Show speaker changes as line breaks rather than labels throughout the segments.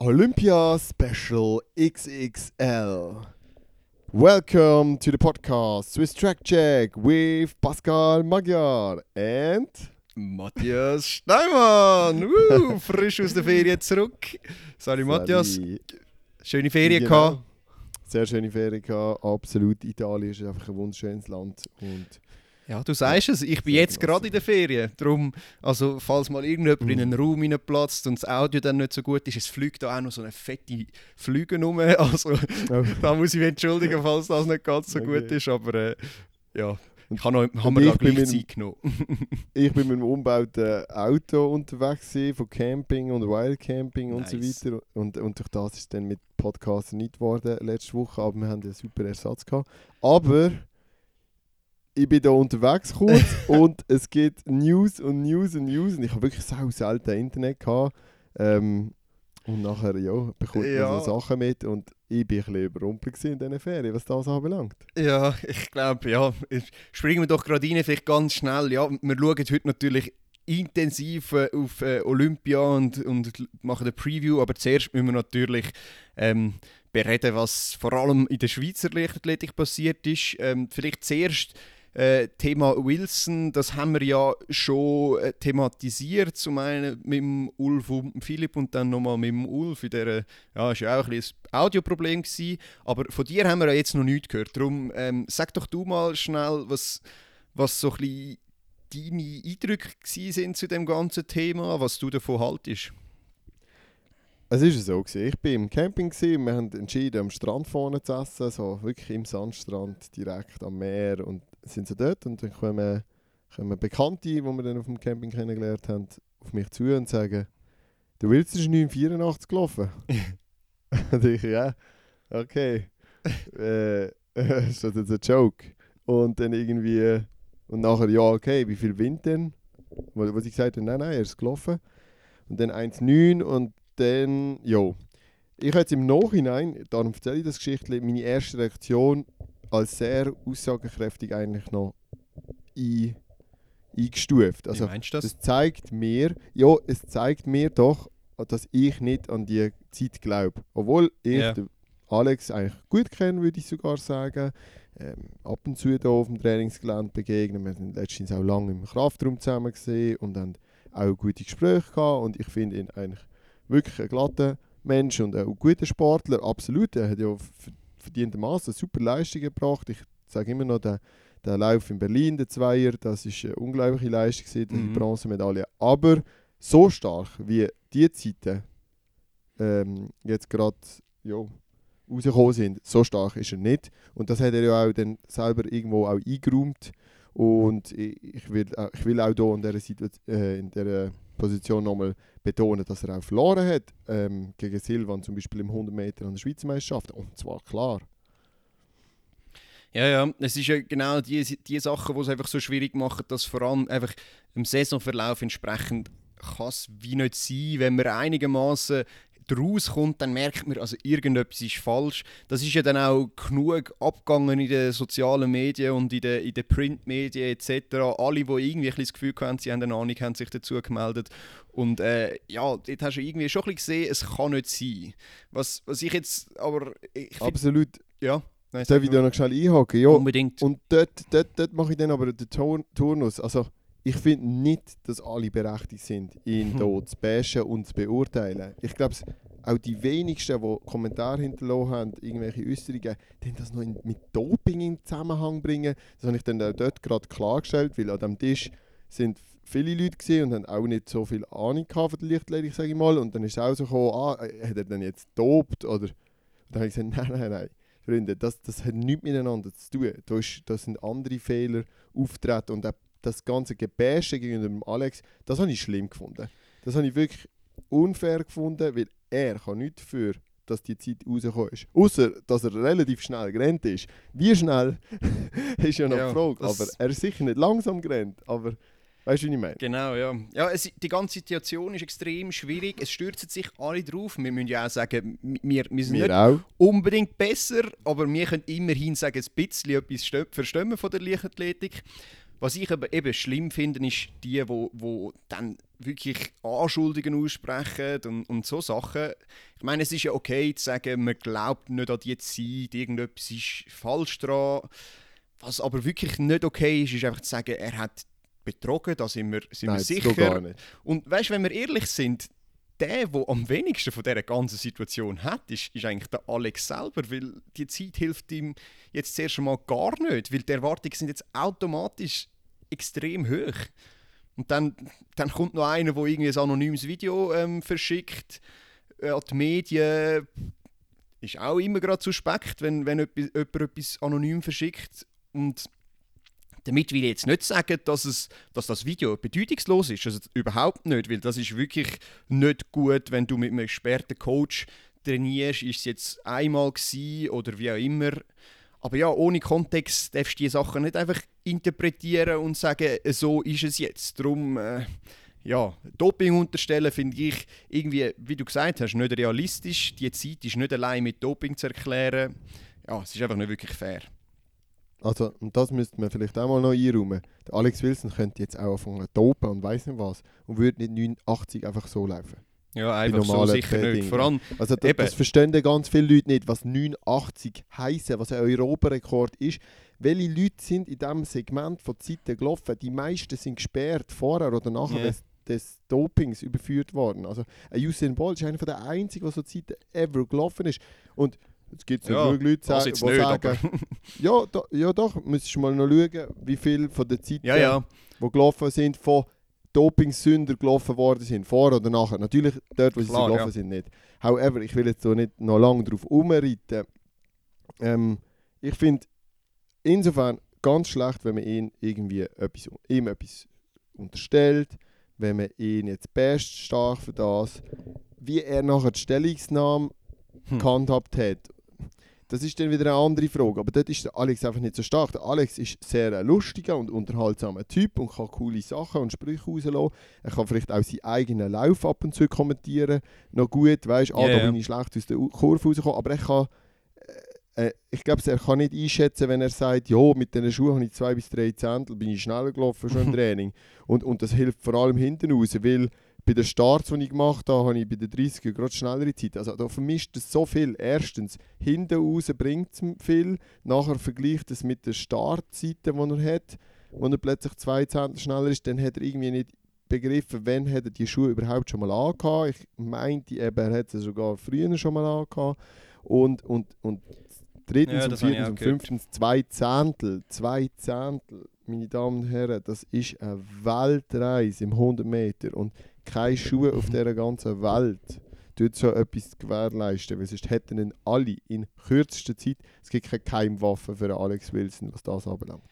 Olympia Special XXL. Welcome to the podcast Swiss Track Check with Pascal Magyar and
Matthias Steinmann. Uh, frisch aus der Ferien zurück. Sorry, Matthias. Schöne Ferien
Genau.
gehabt.
Sehr schöne Ferien gehabt. Absolut. Italien ist einfach ein wunderschönes Land. Und
Ja, du sagst es. Ich bin jetzt gerade in der Ferien. Darum, also falls mal irgendjemand
Mhm.
in einen Raum hineinplatzt und das Audio dann nicht so gut ist, es fliegt da auch noch so eine fette Flüge rum. Also
Oh.
da muss ich mich entschuldigen, falls das nicht ganz so
Okay.
gut ist. Aber äh, ja,
Und-
ich habe noch, haben
und
wir da
bin
gleich Zeit genommen.
ich bin mit einem umgebauten Auto unterwegs gewesen, von Camping und Wildcamping und
Nice.
so weiter. Und, und durch das ist dann mit Podcasts nicht geworden letzte Woche, aber wir haben einen super Ersatz gehabt. Aber ich bin da unterwegs kurz und es gibt News und News und News und ich habe wirklich sau selten Internet gehabt. Ähm, und nachher, ja, bekommt man
Ja.
so Sachen mit und ich bin ein bisschen überrumpelt in diesen Ferien, was das anbelangt.
Ja, ich glaube, ja. Springen wir doch gerade rein, vielleicht ganz schnell. Ja, wir schauen heute natürlich intensiv äh, auf äh, Olympia und, und machen eine Preview, aber zuerst müssen wir natürlich ähm, bereden, was vor allem in der Schweizer Leichtathletik passiert ist. Ähm, vielleicht zuerst äh, Thema Wilson, das haben wir ja schon äh, thematisiert, zum einen mit dem Ulf und Philipp und dann nochmal mit dem Ulf. In der, ja, ist ja auch ein, ein Audioproblem gewesen, aber von dir haben wir ja jetzt noch nichts gehört. Darum ähm, sag doch du mal schnell, was, was so ein bisschen deine Eindrücke sind zu dem ganzen Thema, was du davon haltest.
Es war so, ich war im Camping, gewesen, wir haben entschieden, am Strand vorne zu essen, so wirklich im Sandstrand, direkt am Meer und sind so dort und dann kommen, kommen Bekannte, die wir dann auf dem Camping kennengelernt haben, auf mich zu und sagen, der Wilson ist 984 gelaufen. und ich, ja, okay, äh, ist das jetzt ein Joke? Und dann irgendwie, und nachher, ja, okay, wie viel Wind denn? Wo sie gesagt haben, nein, nein, er ist gelaufen. Und dann 1,9 und dann, jo. Ich habe jetzt im Nachhinein, darum erzähle ich das Geschichtchen, meine erste Reaktion als sehr aussagekräftig eigentlich noch ein, eingestuft. Also,
Wie meinst du das?
das zeigt mir, ja, es zeigt mir doch, dass ich nicht an die Zeit glaube. Obwohl ich den Alex eigentlich gut kenne, würde ich sogar sagen. Ähm, ab und zu hier auf dem Trainingsgelände begegnen. Wir sind letztens auch lange im Kraftraum zusammen gesehen und haben auch gute Gespräche gehabt. Und ich finde ihn eigentlich wirklich ein glatter Mensch und ein guter Sportler. Absolut, er hat ja v- verdientermaßen super Leistung gebracht. Ich sage immer noch, der, der Lauf in Berlin, der Zweier, das ist eine unglaubliche Leistung, gewesen, die
Mhm.
Bronzemedaille. Aber so stark wie die Zeiten ähm, jetzt gerade rausgekommen sind, so stark ist er nicht. Und das hat er ja auch dann selber irgendwo auch eingeräumt. Und ich, will, auch- ich will auch hier in dieser, Situation, äh, in dieser Position nochmal betonen, dass er auch verloren hat ähm, gegen Silvan, zum Beispiel im 100 Meter an der Schweizer Meisterschaft. Und zwar klar.
Ja, ja, es ist ja genau die, die Sachen, die es einfach so schwierig machen, dass vor allem einfach im Saisonverlauf entsprechend kann es wie nicht sein, wenn man einigermaßen rauskommt, dann merkt man, also irgendetwas ist falsch. Das ist ja dann auch genug abgegangen in den sozialen Medien und in den, in den Printmedien etc. Alle, die irgendwie ein das Gefühl haben, sie haben eine Ahnung, haben sich dazu gemeldet. Und äh, ja, dort hast du irgendwie schon ein bisschen gesehen, es kann nicht sein. Was, was ich jetzt, aber ich find,
Absolut.
ja, nein,
Darf ich da noch schnell einhaken? Ja,
unbedingt.
Und dort, dort, dort mache ich dann aber den Tur- Turnus. Also, ich finde nicht, dass alle berechtigt sind, ihn hier zu bashen und zu beurteilen. Ich glaube, auch die wenigsten, die Kommentare hinterlassen haben, irgendwelche Äußerungen, die das noch in, mit Doping in Zusammenhang bringen. Das habe ich dann auch dort gerade klargestellt, weil an dem Tisch sind viele Leute gesehen und haben auch nicht so viel Ahnung von der Lichtathletik, sage ich mal. Und dann ist es auch so gekommen, ah, hat er dann jetzt dopt oder... Und dann habe ich gesagt, nein, nein, nein. Freunde, das, das hat nichts miteinander zu tun. Da, ist, da sind andere Fehler auftreten und auch das ganze Gebäsche gegenüber dem Alex, das habe ich schlimm gefunden. Das habe ich wirklich unfair gefunden, weil er kann nichts dafür, dass die Zeit rausgekommen ist. Außer, dass er relativ schnell gerannt ist. Wie schnell, ist ja noch
Ja,
die Frage. Aber er ist sicher nicht langsam gerannt. Aber weißt du, wie ich meine?
Genau, ja. ja es, die ganze Situation ist extrem schwierig. Es stürzen sich alle drauf. Wir müssen ja auch sagen, wir, wir sind nicht
Wir auch.
unbedingt besser, aber wir können immerhin sagen, ein bisschen etwas verstehen von der Leichtathletik. Was ich aber eben schlimm finde, ist die, wo, wo dann wirklich Anschuldigungen aussprechen und, und so Sachen. Ich meine, es ist ja okay zu sagen, man glaubt nicht an die Zeit, irgendetwas ist falsch dran. Was aber wirklich nicht okay ist, ist einfach zu sagen, er hat betrogen, da sind wir, sind
Nein,
wir sicher. Und weißt du, wenn wir ehrlich sind, der, der am wenigsten von dieser ganzen Situation hat, ist, ist eigentlich der Alex selber, weil die Zeit hilft ihm jetzt zuerst einmal gar nicht, weil die Erwartungen sind jetzt automatisch extrem hoch. Und dann, dann kommt noch einer, der irgendwie ein anonymes Video ähm, verschickt äh, an die Medien. Ist auch immer gerade suspekt, wenn, wenn jemand, jemand etwas anonym verschickt. Und damit will ich jetzt nicht sagen, dass, es, dass das Video bedeutungslos ist. Also überhaupt nicht, weil das ist wirklich nicht gut, wenn du mit einem gesperrten Coach trainierst. Ist es jetzt einmal gewesen oder wie auch immer. Aber ja, ohne Kontext darfst du diese Sachen nicht einfach interpretieren und sagen, so ist es jetzt. Darum, äh, ja, Doping unterstellen finde ich irgendwie, wie du gesagt hast, nicht realistisch. Die Zeit ist nicht allein mit Doping zu erklären. Ja, es ist einfach nicht wirklich fair.
Also, und das müsste man vielleicht auch mal noch einräumen. Der Alex Wilson könnte jetzt auch anfangen zu dopen und weiss nicht was. Und würde nicht 89 einfach so laufen.
Ja, einfach so sicher
Training.
nicht. Vor allem,
Also das,
Eben.
das verstehen ganz viele Leute nicht, was 89 heisst, was ein Europarekord ist. Welche Leute sind in diesem Segment von Zeiten gelaufen? Die meisten sind gesperrt, vorher oder nachher des, des Dopings überführt worden. Also ein Usain Bolt ist einer der einzigen, der so Zeiten ever gelaufen ist. Und es gibt
Ja,
natürlich Leute,
das
die
jetzt
sagen, sagen ja, da, ja doch, müsstest du mal noch schauen, wie viel von den Zeiten,
ja, ja.
die gelaufen sind, von Dopingsünder gelaufen worden sind, vor oder nachher. Natürlich dort, wo sie
Klar,
gelaufen
ja.
sind, nicht. However, ich will jetzt so nicht noch lange drauf umreiten. Ähm, ich finde insofern ganz schlecht, wenn man ihn irgendwie etwas, ihm etwas unterstellt, wenn man ihn jetzt best stark für das, wie er nachher die Stellungnahme
Hm.
gehandhabt hat. Das ist dann wieder eine andere Frage. Aber dort ist der Alex einfach nicht so stark. Der Alex ist sehr ein lustiger und unterhaltsamer Typ und kann coole Sachen und Sprüche rauslassen. Er kann vielleicht auch seinen eigenen Lauf ab und zu kommentieren. Noch gut, weißt du, ah,
Ja,
da bin ich schlecht aus der Kurve rausgekommen. Aber er kann, äh, äh, ich glaube, er kann nicht einschätzen, wenn er sagt, ja, mit diesen Schuhen habe ich zwei bis drei Zehntel, bin ich schneller gelaufen schon im Training. Und, und das hilft vor allem hinten raus, weil bei den Starts, die ich gemacht habe, habe ich bei den 30er gerade schnellere Zeit. Also da vermischt es so viel. Erstens, hinten raus bringt es viel. Nachher vergleicht es mit den Startzeiten, die er hat. Wo er plötzlich zwei Zehntel schneller ist, dann hat er irgendwie nicht begriffen, wann hat er die Schuhe überhaupt schon mal angehabt. Ich meinte eben, er hat sie sogar früher schon mal angehabt. Und, und, und drittens
Ja,
und viertens und fünftens zwei Zehntel. Zwei Zehntel, meine Damen und Herren, das ist eine Weltreise im 100 Meter. Und keine Schuhe auf dieser ganzen Welt tut so etwas gewährleisten, weil sonst hätten ihn alle in kürzester Zeit, es gibt keine Keimwaffe für Alex Wilson, was das anbelangt.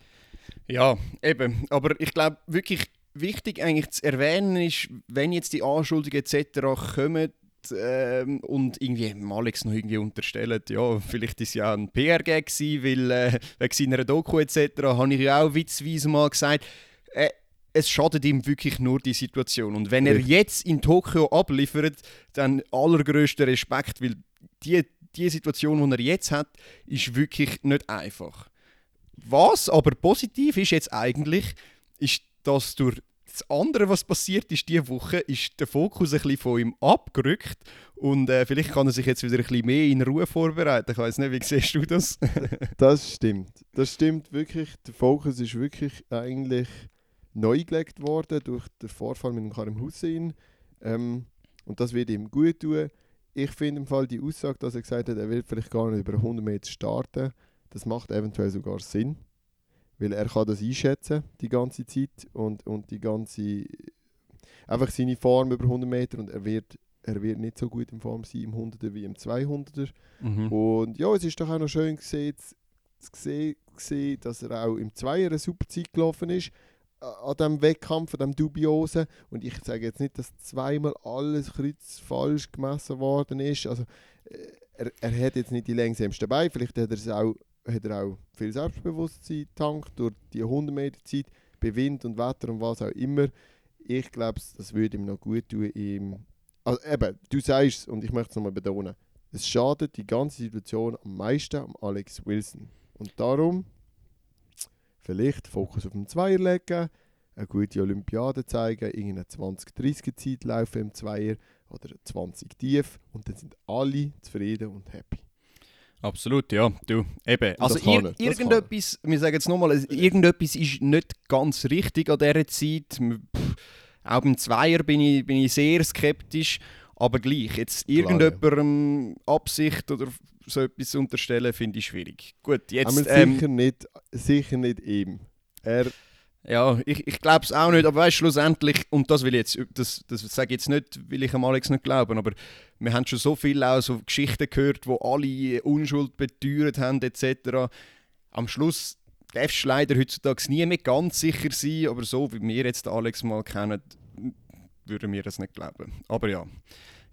Ja, eben. Aber ich glaube, wirklich wichtig eigentlich zu erwähnen ist, wenn jetzt die Anschuldigungen etc. kommen ähm, und irgendwie Alex noch irgendwie unterstellen, ja, vielleicht ist ja ein PR-Gag weil äh, wegen seiner Doku etc. habe ich ja auch witzweise mal gesagt, äh, es schadet ihm wirklich nur die Situation. Und wenn er jetzt in Tokio abliefert, dann allergrößter Respekt, weil die, die Situation, die er jetzt hat, ist wirklich nicht einfach. Was aber positiv ist jetzt eigentlich, ist, dass durch das andere, was passiert ist diese Woche, ist der Fokus ein bisschen von ihm abgerückt und äh, vielleicht kann er sich jetzt wieder ein bisschen mehr in Ruhe vorbereiten. Ich weiß nicht, wie siehst du das?
Das stimmt. Das stimmt wirklich. Der Fokus ist wirklich eigentlich neu gelegt worden durch den Vorfall mit dem Karim Hussein. Ähm, und das wird ihm gut tun. Ich finde im Fall die Aussage, dass er gesagt hat, er will vielleicht gar nicht über 100 Meter starten, das macht eventuell sogar Sinn. Weil er kann das einschätzen, die ganze Zeit und, und die ganze einfach seine Form über 100 Meter und er wird, er wird nicht so gut in Form sein im 100er wie im 200er.
Mhm.
Und ja, es ist doch auch noch schön gesehen, zu zu sehen, gesehen, dass er auch im Zweier eine super Zeit gelaufen ist. An diesem Wettkampf, an diesem dubiosen. Und ich sage jetzt nicht, dass zweimal alles kreuz falsch gemessen worden ist. Also, äh, er, er hat jetzt nicht die längsamsten Beine. Vielleicht hat er, es auch, hat er auch viel Selbstbewusstsein getankt durch die 100 Meter Zeit, bei Wind und Wetter und was auch immer. Ich glaube, das würde ihm noch gut tun. Ihm, also eben, du sagst es und ich möchte es nochmal betonen. Es schadet die ganze Situation am meisten am Alex Wilson. Und darum vielleicht Fokus auf den Zweier legen, eine gute Olympiade zeigen, irgendeine 20-30er-Zeit laufen im Zweier oder 20 tief und dann sind alle zufrieden und happy.
Absolut, ja. Du, eben. Also ir
er,
irgendetwas, wir sagen jetzt nochmal, irgendetwas ist nicht ganz richtig an dieser Zeit. Pff, Auch beim Zweier bin ich, bin ich sehr skeptisch, aber gleich, jetzt irgendjemandem Absicht oder so etwas unterstellen, finde ich schwierig. Gut, jetzt...
Aber
Ähm,
sicher, nicht, sicher nicht ihm. Er,
Ja, ich, ich glaube es auch nicht, aber weißt schlussendlich, und das will ich jetzt, das, das sage ich jetzt nicht, will ich am Alex nicht glauben, aber wir haben schon so viele auch so Geschichten gehört, wo alle Unschuld beteuert haben, etc. Am Schluss darfst du leider heutzutage nie mehr ganz sicher sein, aber so wie wir jetzt den Alex mal kennen, würden wir das nicht glauben. Aber ja.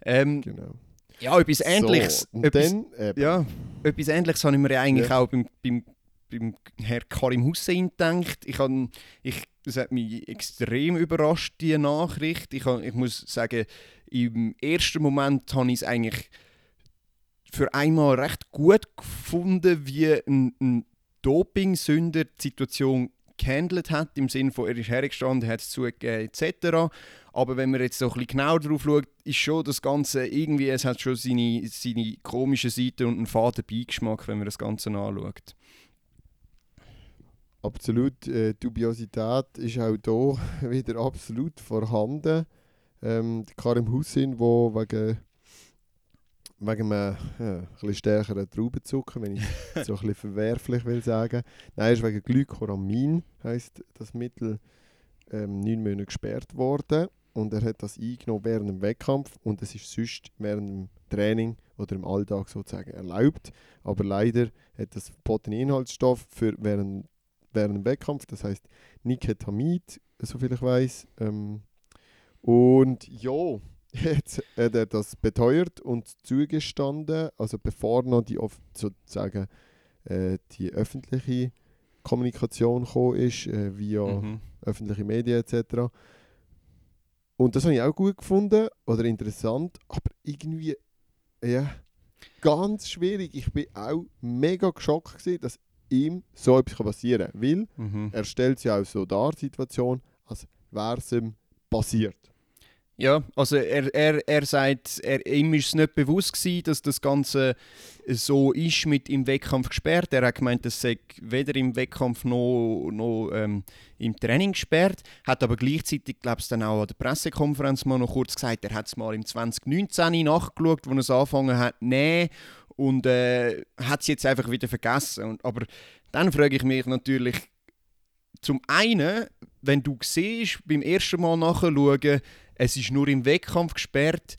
Ähm,
genau.
Ja, etwas Ähnliches.
So,
etwas,
dann,
ja, etwas Ähnliches habe ich mir ja eigentlich
Ja.
auch beim, beim, beim Herr Karim Hussein gedacht. Ich han, ich, das hat mich extrem überrascht, diese Nachricht. Ich, han, ich muss sagen, im ersten Moment habe ich es eigentlich für einmal recht gut gefunden, wie ein, ein Doping-Sünder die Situation gehandelt hat, im Sinne von, er ist hergestanden, hat es zugegeben, etc. Aber wenn man jetzt so ein bisschen genauer drauf schaut, ist schon das Ganze irgendwie, es hat schon seine, seine komische Seite und einen faden Beigeschmack, wenn man das Ganze anschaut.
absolut. Äh, Dubiosität ist auch hier wieder absolut vorhanden. Ähm, Karim Hussein, der wegen, wegen einem ja, ein bisschen stärkeren Traubenzucker, wenn ich es so ein bisschen verwerflich will sagen, nein, er ist wegen Glykoramin, heisst das Mittel, ähm, neun Monate gesperrt worden. Und er hat das eingenommen während dem Wettkampf und es ist sonst während dem Training oder im Alltag sozusagen erlaubt. Aber leider hat das verbotene Inhaltsstoff für während, während dem Wettkampf, das heißt Niketamid, soviel ich weiß. Ähm, und ja, jetzt hat er das beteuert und zugestanden, also bevor noch die sozusagen äh, die öffentliche Kommunikation gekommen ist, äh, via
Mhm.
öffentliche Medien etc. Und das habe ich auch gut gefunden oder interessant, aber irgendwie ja, ganz schwierig. Ich bin auch mega geschockt, gewesen, dass ihm so etwas passieren kann. Weil
Mhm.
er stellt sich auch so dar, die Situation, als wäre es ihm passiert.
Ja, also er, er, er sagt, er, ihm ist es nicht bewusst gewesen, dass das Ganze so ist mit im Wettkampf gesperrt. Er hat gemeint, es sei weder im Wettkampf noch, noch ähm, im Training gesperrt. Hat aber gleichzeitig, glaube ich, dann auch an der Pressekonferenz mal noch kurz gesagt, er hat es mal im 2019 nachgeschaut, wo er es angefangen hat, nee und äh, hat es jetzt einfach wieder vergessen. Und, aber dann frage ich mich natürlich, zum einen, wenn du siehst, beim ersten Mal nachschauen, es ist nur im Wettkampf gesperrt.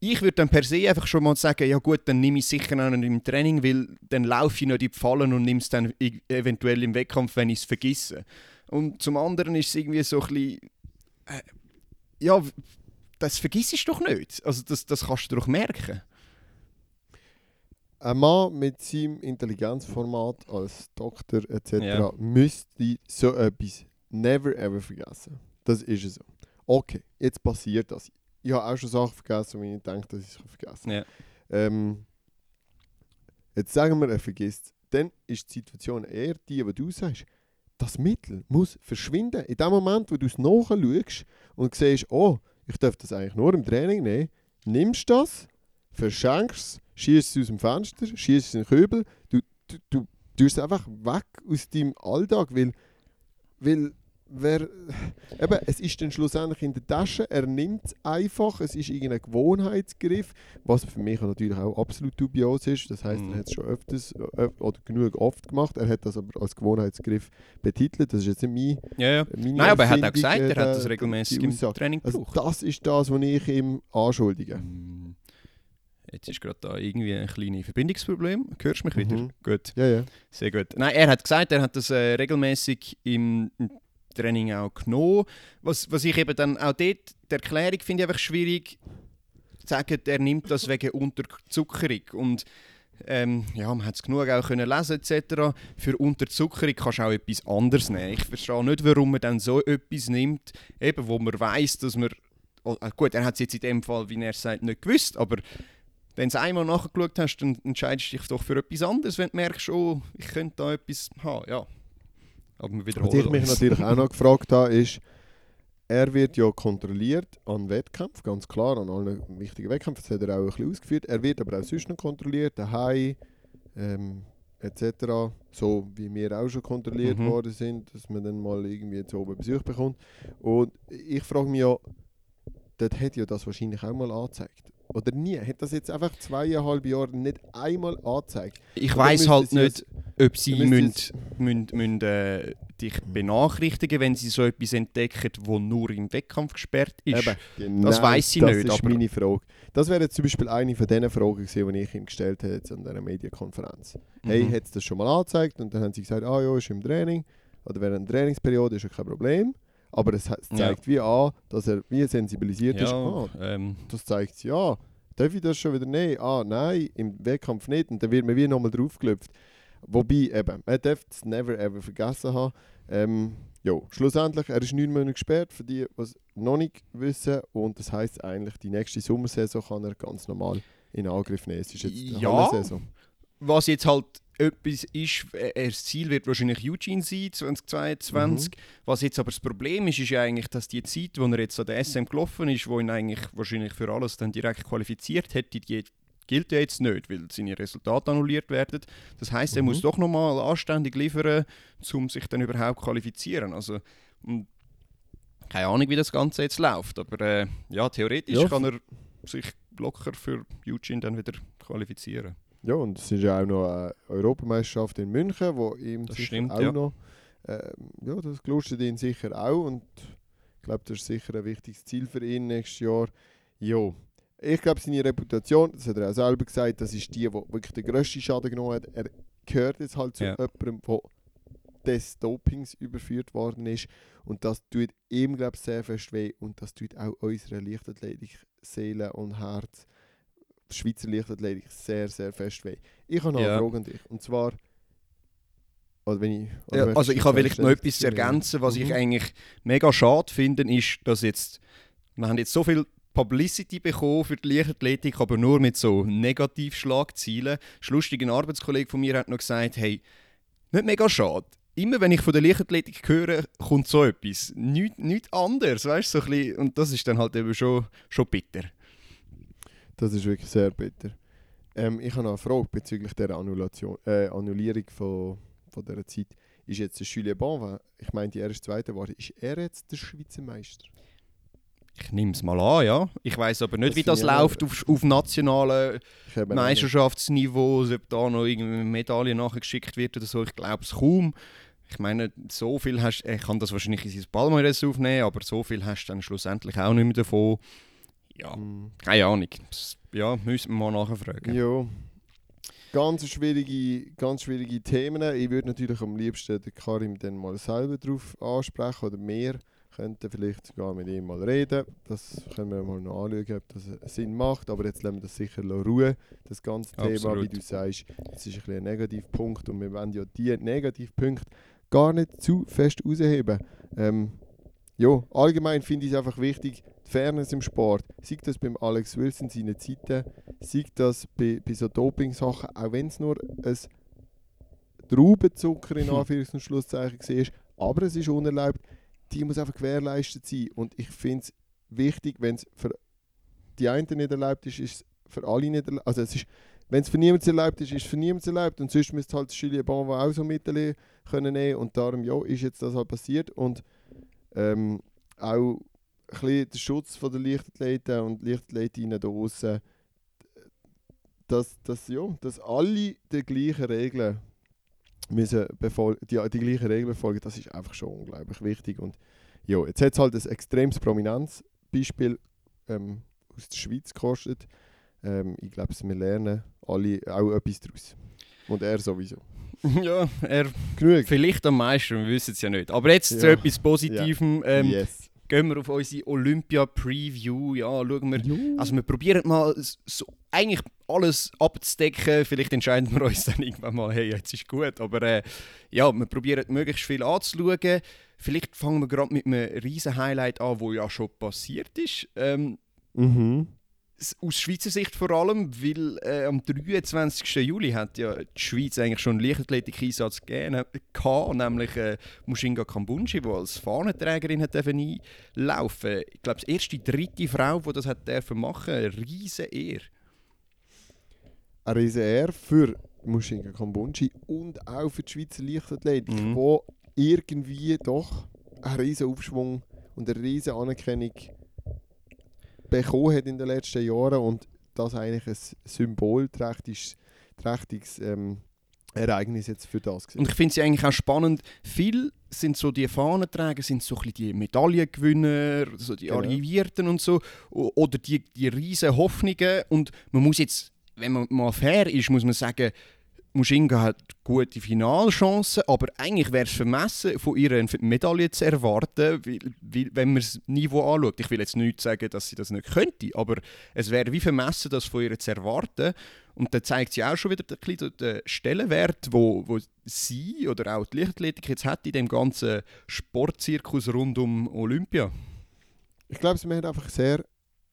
Ich würde dann per se einfach schon mal sagen, ja gut, dann nehme ich sicher nicht im Training, weil dann laufe ich nicht in die Fallen und nehme es dann eventuell im Wettkampf, wenn ich es vergesse. Und zum anderen ist es irgendwie so ein bisschen, äh, ja, das vergisst du doch nicht. Also das, das kannst du doch merken.
Ein Mann mit seinem Intelligenzformat als Doktor etc.
Ja.
müsste so etwas never ever vergessen. Das ist es so. Okay, jetzt passiert das. Ich habe auch schon Sachen vergessen, wenn ich denke, dass ich es vergessen
Ja.
ähm, Jetzt sagen wir, er vergisst es. Dann ist die Situation eher die, die du sagst. Das Mittel muss verschwinden. In dem Moment, wo du es nachschaust und siehst, oh, ich darf das eigentlich nur im Training nehmen, nimmst das, verschenkst es, schießt es aus dem Fenster, schießt es in den Kübel, du, du, du tust es einfach weg aus deinem Alltag, weil, weil wer, eben, es ist dann schlussendlich in der Tasche, er nimmt es einfach, es ist irgendein Gewohnheitsgriff, was für mich natürlich auch absolut dubios ist, das heißt,
Mhm.
er hat es schon öfters ö- oder genug oft gemacht, er hat das aber als Gewohnheitsgriff betitelt, das ist jetzt nicht mein,
Ja, ja.
meine
Nein, aber er hat auch gesagt, er
äh,
hat das
die
regelmäßig im. Training
Also
gebraucht.
das ist das, was ich ihm anschuldige.
Mm. Jetzt ist gerade da irgendwie ein kleines Verbindungsproblem. Hörst du mich wieder?
Mhm.
Gut,
Ja, ja.
sehr gut. Nein, er hat gesagt, er hat das äh, regelmäßig im, im Training auch genommen. Was, was ich eben dann auch dort, die Erklärung finde ich einfach schwierig, zu sagen, er nimmt das wegen Unterzuckerung. Und ähm, ja, man hat es genug auch können lesen etc. Für Unterzuckerung kannst du auch etwas anderes nehmen. Ich verstehe nicht, warum man dann so etwas nimmt, eben wo man weiß, dass man oh, äh, gut, er hat es jetzt in dem Fall, wie er sagt, nicht gewusst, aber wenn du einmal nachgeschaut hast, dann entscheidest du dich doch für etwas anderes, wenn du merkst, oh, ich könnte da etwas haben, ja. Aber wir
Was ich mich
uns.
natürlich auch noch gefragt habe, ist, er wird ja kontrolliert an Wettkämpfen, ganz klar, an allen wichtigen Wettkämpfen, das hat er auch ein bisschen ausgeführt. Er wird aber auch sonst noch kontrolliert, daheim ähm, etc. So wie wir auch schon kontrolliert
Mhm.
worden sind, dass man dann mal irgendwie zu oben Besuch bekommt. Und ich frage mich ja, dort hat ja das wahrscheinlich auch mal angezeigt. Oder nie? Hat das jetzt einfach zweieinhalb Jahre nicht einmal angezeigt?
Ich weiß halt
sie
nicht, ob sie müssen, müssen, müssen, äh, dich benachrichtigen, wenn sie so etwas entdecken, wo nur im Wettkampf gesperrt ist.
Eben, genau,
Das weiss ich
das
nicht,
ist
aber-
meine Frage. Das wäre jetzt zum Beispiel eine von diesen Fragen gewesen, die ich ihm gestellt jetzt an dieser Medienkonferenz. Hey,
Mhm.
hat es das schon mal angezeigt? Und dann haben sie gesagt, ah ja, ist im Training. Oder während der Trainingsperiode ist ja kein Problem. Aber es, es
Ja.
zeigt wie an, dass er wie sensibilisiert ist.
ja,
Ah,
ähm,
das zeigt ja. Darf ich das schon wieder nehmen? Ah, nein, im Wettkampf nicht. Und dann wird mir wie nochmal draufgelöpft. Wobei, eben, man darf es never ever vergessen haben. Ähm, jo, schlussendlich, er ist neun Monate gesperrt, für die, die es noch nicht wissen. Und das heisst eigentlich, die nächste Sommersaison kann er ganz normal in Angriff nehmen. Es ist jetzt die
Ja.
Hallensaison.
was jetzt halt etwas ist, äh, das Ziel wird wahrscheinlich Eugene sein, 2022.
Mhm.
Was jetzt aber das Problem ist, ist ja eigentlich, dass die Zeit, wo er jetzt an der SM gelaufen ist, wo ihn eigentlich wahrscheinlich für alles dann direkt qualifiziert hätte, die gilt ja jetzt nicht, weil seine Resultate annulliert werden. Das heißt, er
Mhm.
muss doch nochmal anständig liefern, um sich dann überhaupt qualifizieren. Also, und keine Ahnung, wie das Ganze jetzt läuft, aber äh, ja, theoretisch
Ja,
kann er sich locker für Eugene dann wieder qualifizieren.
Ja, und es ist ja auch noch eine Europameisterschaft in München, wo ihm
Das stimmt,
auch
ja.
noch. Ähm, ja, das gelustert ihn sicher auch. Und ich glaube, das ist sicher ein wichtiges Ziel für ihn nächstes Jahr. Jo. Ich glaube, seine Reputation, das hat er auch selber gesagt, das ist die, die wirklich den grössten Schaden genommen hat. Er gehört jetzt halt zu
Ja.
jemandem, der des Dopings überführt worden ist. Und das tut ihm, glaube ich, sehr fest weh. Und das tut auch unserer Leichtathletik, Seele und Herz, Schweizer Leichtathletik, sehr, sehr fest weh. Ich habe noch
Ja.
eine Frage an dich. Und zwar, oder wenn ich, oder
Ja, also ich habe vielleicht noch etwas ergänzen, was ich
Mhm.
eigentlich mega schade finde, ist, dass jetzt, wir haben jetzt so viel Publicity bekommen für die Leichtathletik, aber nur mit so Negativschlagzielen. Ein lustiger Arbeitskollege von mir hat noch gesagt, hey, nicht mega schade. Immer wenn ich von der Leichtathletik höre, kommt so etwas. Nichts nicht anderes, weißt du, so ein bisschen, und das ist dann halt eben schon, schon bitter.
Das ist wirklich sehr bitter. Ähm, ich habe noch eine Frage bezüglich der Annulation, äh, Annullierung von, von dieser Zeit. Ist jetzt der Julien Bonvin, ich meinte, er ist Zweiter geworden, ist er jetzt der Schweizer Meister?
Ich nehme es mal an, ja. Ich weiß aber nicht,
Das
wie das
ich
läuft auf, auf nationalen
Ich habe
Meisterschaftsniveau, ob da noch irgendeine Medaille nachgeschickt wird oder so, ich glaube es kaum. Ich meine, so viel hast er kann das wahrscheinlich in sein Palmares aufnehmen, aber so viel hast du dann schlussendlich auch nicht mehr davon. Ja,
Mhm.
keine Ahnung. Das, ja, müssen wir mal nachfragen.
Ja. Ganz schwierige, ganz schwierige Themen. Ich würde natürlich am liebsten den Karim dann mal selber drauf ansprechen oder wir könnten vielleicht sogar mit ihm mal reden. Das können wir mal noch anschauen, ob das Sinn macht. Aber jetzt lassen wir das sicher ruhen, das ganze Thema,
Absolut.
wie du sagst. Es ist ein, bisschen ein Negativpunkt und wir wollen ja die Negativpunkte gar nicht zu fest rausheben. Ähm, ja, allgemein finde ich es einfach wichtig, Fairness im Sport. Sei das beim Alex Wilson seine Zeiten, sei das bei, bei so Doping-Sachen, auch wenn es nur ein Traubenzucker in
Hm.
Anführungs- und Schlusszeichen war, aber es ist unerlaubt, die muss einfach gewährleistet sein. Und ich finde es wichtig, wenn es für die einen nicht erlaubt ist, ist es für alle nicht erlaubt. Also es ist, wenn es für niemanden erlaubt ist, ist es für niemanden erlaubt. Und sonst müsste halt Julien Bonvin auch so Mittel können. Und darum, ja, ist jetzt das halt passiert. Und ähm, auch bisschen der Schutz von der Leichtathleten und Leichtathletinnen da draussen, dass, dass, ja, dass alle die gleichen Regeln müssen befol- die, die gleichen Regeln befolgen, das ist einfach schon unglaublich wichtig. Und ja, jetzt hat es halt ein extremes Prominenzbeispiel ähm, aus der Schweiz gekostet. Ähm, ich glaube, wir lernen alle auch etwas daraus. Und er sowieso.
ja, er
Genug.
vielleicht am meisten, wir wissen es ja nicht. Aber jetzt zu
Ja.
etwas Positivem. Ähm,
yes.
Gehen wir auf unsere Olympia-Preview. Ja, schauen wir
Ja.
Also wir probieren mal so, eigentlich alles abzudecken. Vielleicht entscheiden wir uns dann irgendwann mal, hey, jetzt ist gut. Aber äh, ja, wir probieren möglichst viel anzuschauen. Vielleicht fangen wir gerade mit einem riesen Highlight an, wo ja schon passiert ist. Ähm,
Mhm.
Aus Schweizer Sicht vor allem, weil äh, am 23. Juli hat ja die Schweiz eigentlich schon einen Leichtathletik-Einsatz gegeben, gehabt, nämlich äh, Mushinga Kambunji, die als Fahnenträgerin hat einlaufen Ich glaube, die erste, dritte Frau, die das hat dürfen machen, eine riesige Ehre.
Eine riesige Ehre für Mushinga Kambunji und auch für die Schweizer Leichtathletik,
Mhm.
wo irgendwie doch einen riesen Aufschwung und eine riesen Anerkennung bekommen hat in den letzten Jahren und das eigentlich ein symbolträchtiges trächtiges, ähm, Ereignis jetzt für das gewesen.
Und ich finde es eigentlich auch spannend, viele sind so die Fahnenträger, sind so ein die Medaillengewinner, so die
Genau.
Arrivierten und so, oder die, die riesen Hoffnungen. Und man muss jetzt, wenn man mal fair ist, muss man sagen, Mushinga hat gute Finalchancen, aber eigentlich wäre es vermessen, von ihr eine Medaille zu erwarten, weil, weil, wenn man das Niveau anschaut. Ich will jetzt nicht sagen, dass sie das nicht könnte, aber es wäre wie vermessen, das von ihr zu erwarten. Und dann zeigt sie auch schon wieder ein bisschen den Stellenwert, wo, wo sie oder auch die Leichtathletik jetzt hat in dem ganzen Sportzirkus rund um Olympia.
Ich glaube, wir haben einfach sehr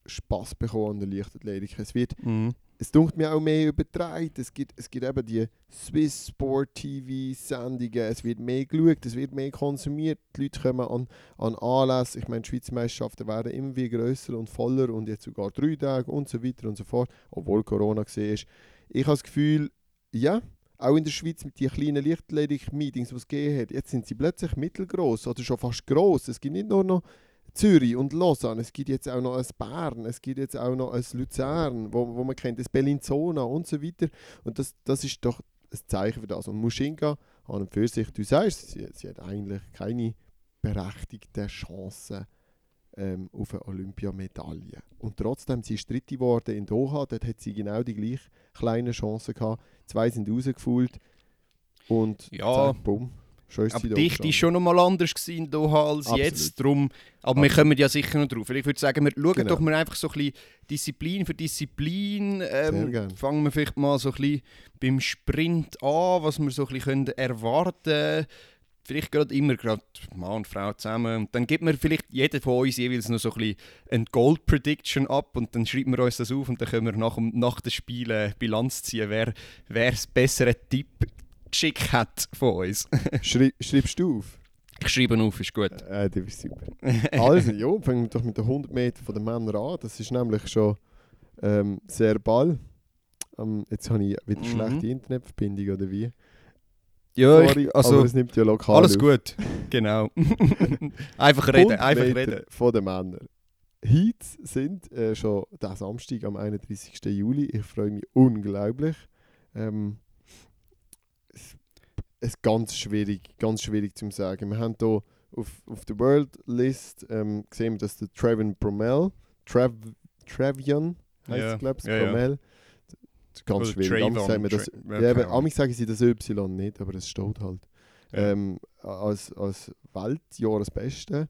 Spass bekommen an der Leichtathletik. Es wird es dunkelt mir auch mehr übertragen. Es gibt, es gibt eben die Swiss Sport TV Sendungen. Es wird mehr geschaut, es wird mehr konsumiert. Die Leute kommen an, an Anlässe. Ich meine, die Schweizer Meisterschaften werden immer wieder grösser und voller und jetzt sogar drei Tage und so weiter und so fort. Obwohl Corona ist. Ich habe das Gefühl, ja, auch in der Schweiz mit den kleinen Leichtathletik-Meetings, die es gegeben hat, jetzt sind sie plötzlich mittelgroß oder schon fast groß. Es gibt nicht nur noch Zürich und Lausanne, es gibt jetzt auch noch ein Bern, es gibt jetzt auch noch ein Luzern, wo, wo man kennt, das Bellinzona und so weiter. Und das, das ist doch ein Zeichen für das. Und Mushinga an und für sich, du sagst, sie, sie hat eigentlich keine berechtigten Chancen ähm, auf eine Olympiamedaille. Und trotzdem, sie ist Dritte geworden in Doha, dort hat sie genau die gleich kleinen Chancen gehabt. Zwei sind rausgefühlt und
Ja.
zack, bumm,
die Dichte war schon noch mal anders in Doha als
Absolut.
jetzt. Drum, aber wir
Absolut.
kommen ja sicher noch drauf. Ich würde sagen, wir schauen
Genau.
doch mal einfach so ein bisschen Disziplin für Disziplin. Ähm, fangen wir vielleicht mal so ein bisschen beim Sprint an, was wir so ein bisschen können erwarten Vielleicht gerade immer gerade Mann und Frau zusammen. Und dann gibt mir vielleicht jeder von uns jeweils noch so ein bisschen eine Gold Prediction ab und dann schreiben wir uns das auf und dann können wir nach, dem- nach den Spielen Bilanz ziehen, wer, wer das bessere Tipp geschickt hat von uns.
Schrei schreibst du auf?
Ich schreibe auf, ist gut.
Äh, das ist super. Also, ja, fangen wir doch mit den 100 Meter von den Männern an. Das ist nämlich schon ähm, sehr ball. Ähm, jetzt habe ich wieder
Mhm.
schlechte Internetverbindung, oder wie?
Ja,
Sorry,
ich, also
aber es nimmt ja lokal
alles
auf.
gut. Genau. einfach reden,
100
einfach
Meter
reden.
Von den Männern. Heats sind äh, schon der Samstag am 31. Juli. Ich freue mich unglaublich. Ähm, ist ganz schwierig, ganz schwierig zu sagen. Wir haben hier auf, auf der World List ähm, gesehen, dass der Trevin Bromell, Trav, Travion heißt
Ja,
es, glaube ich,
ja, ja.
Bromell. Das ist ganz
Oder
schwierig. Amigs sagen das,
ja,
ja, aber sagen sie das Y nicht, aber es steht halt
Ja.
ähm, als, als Weltjahresbeste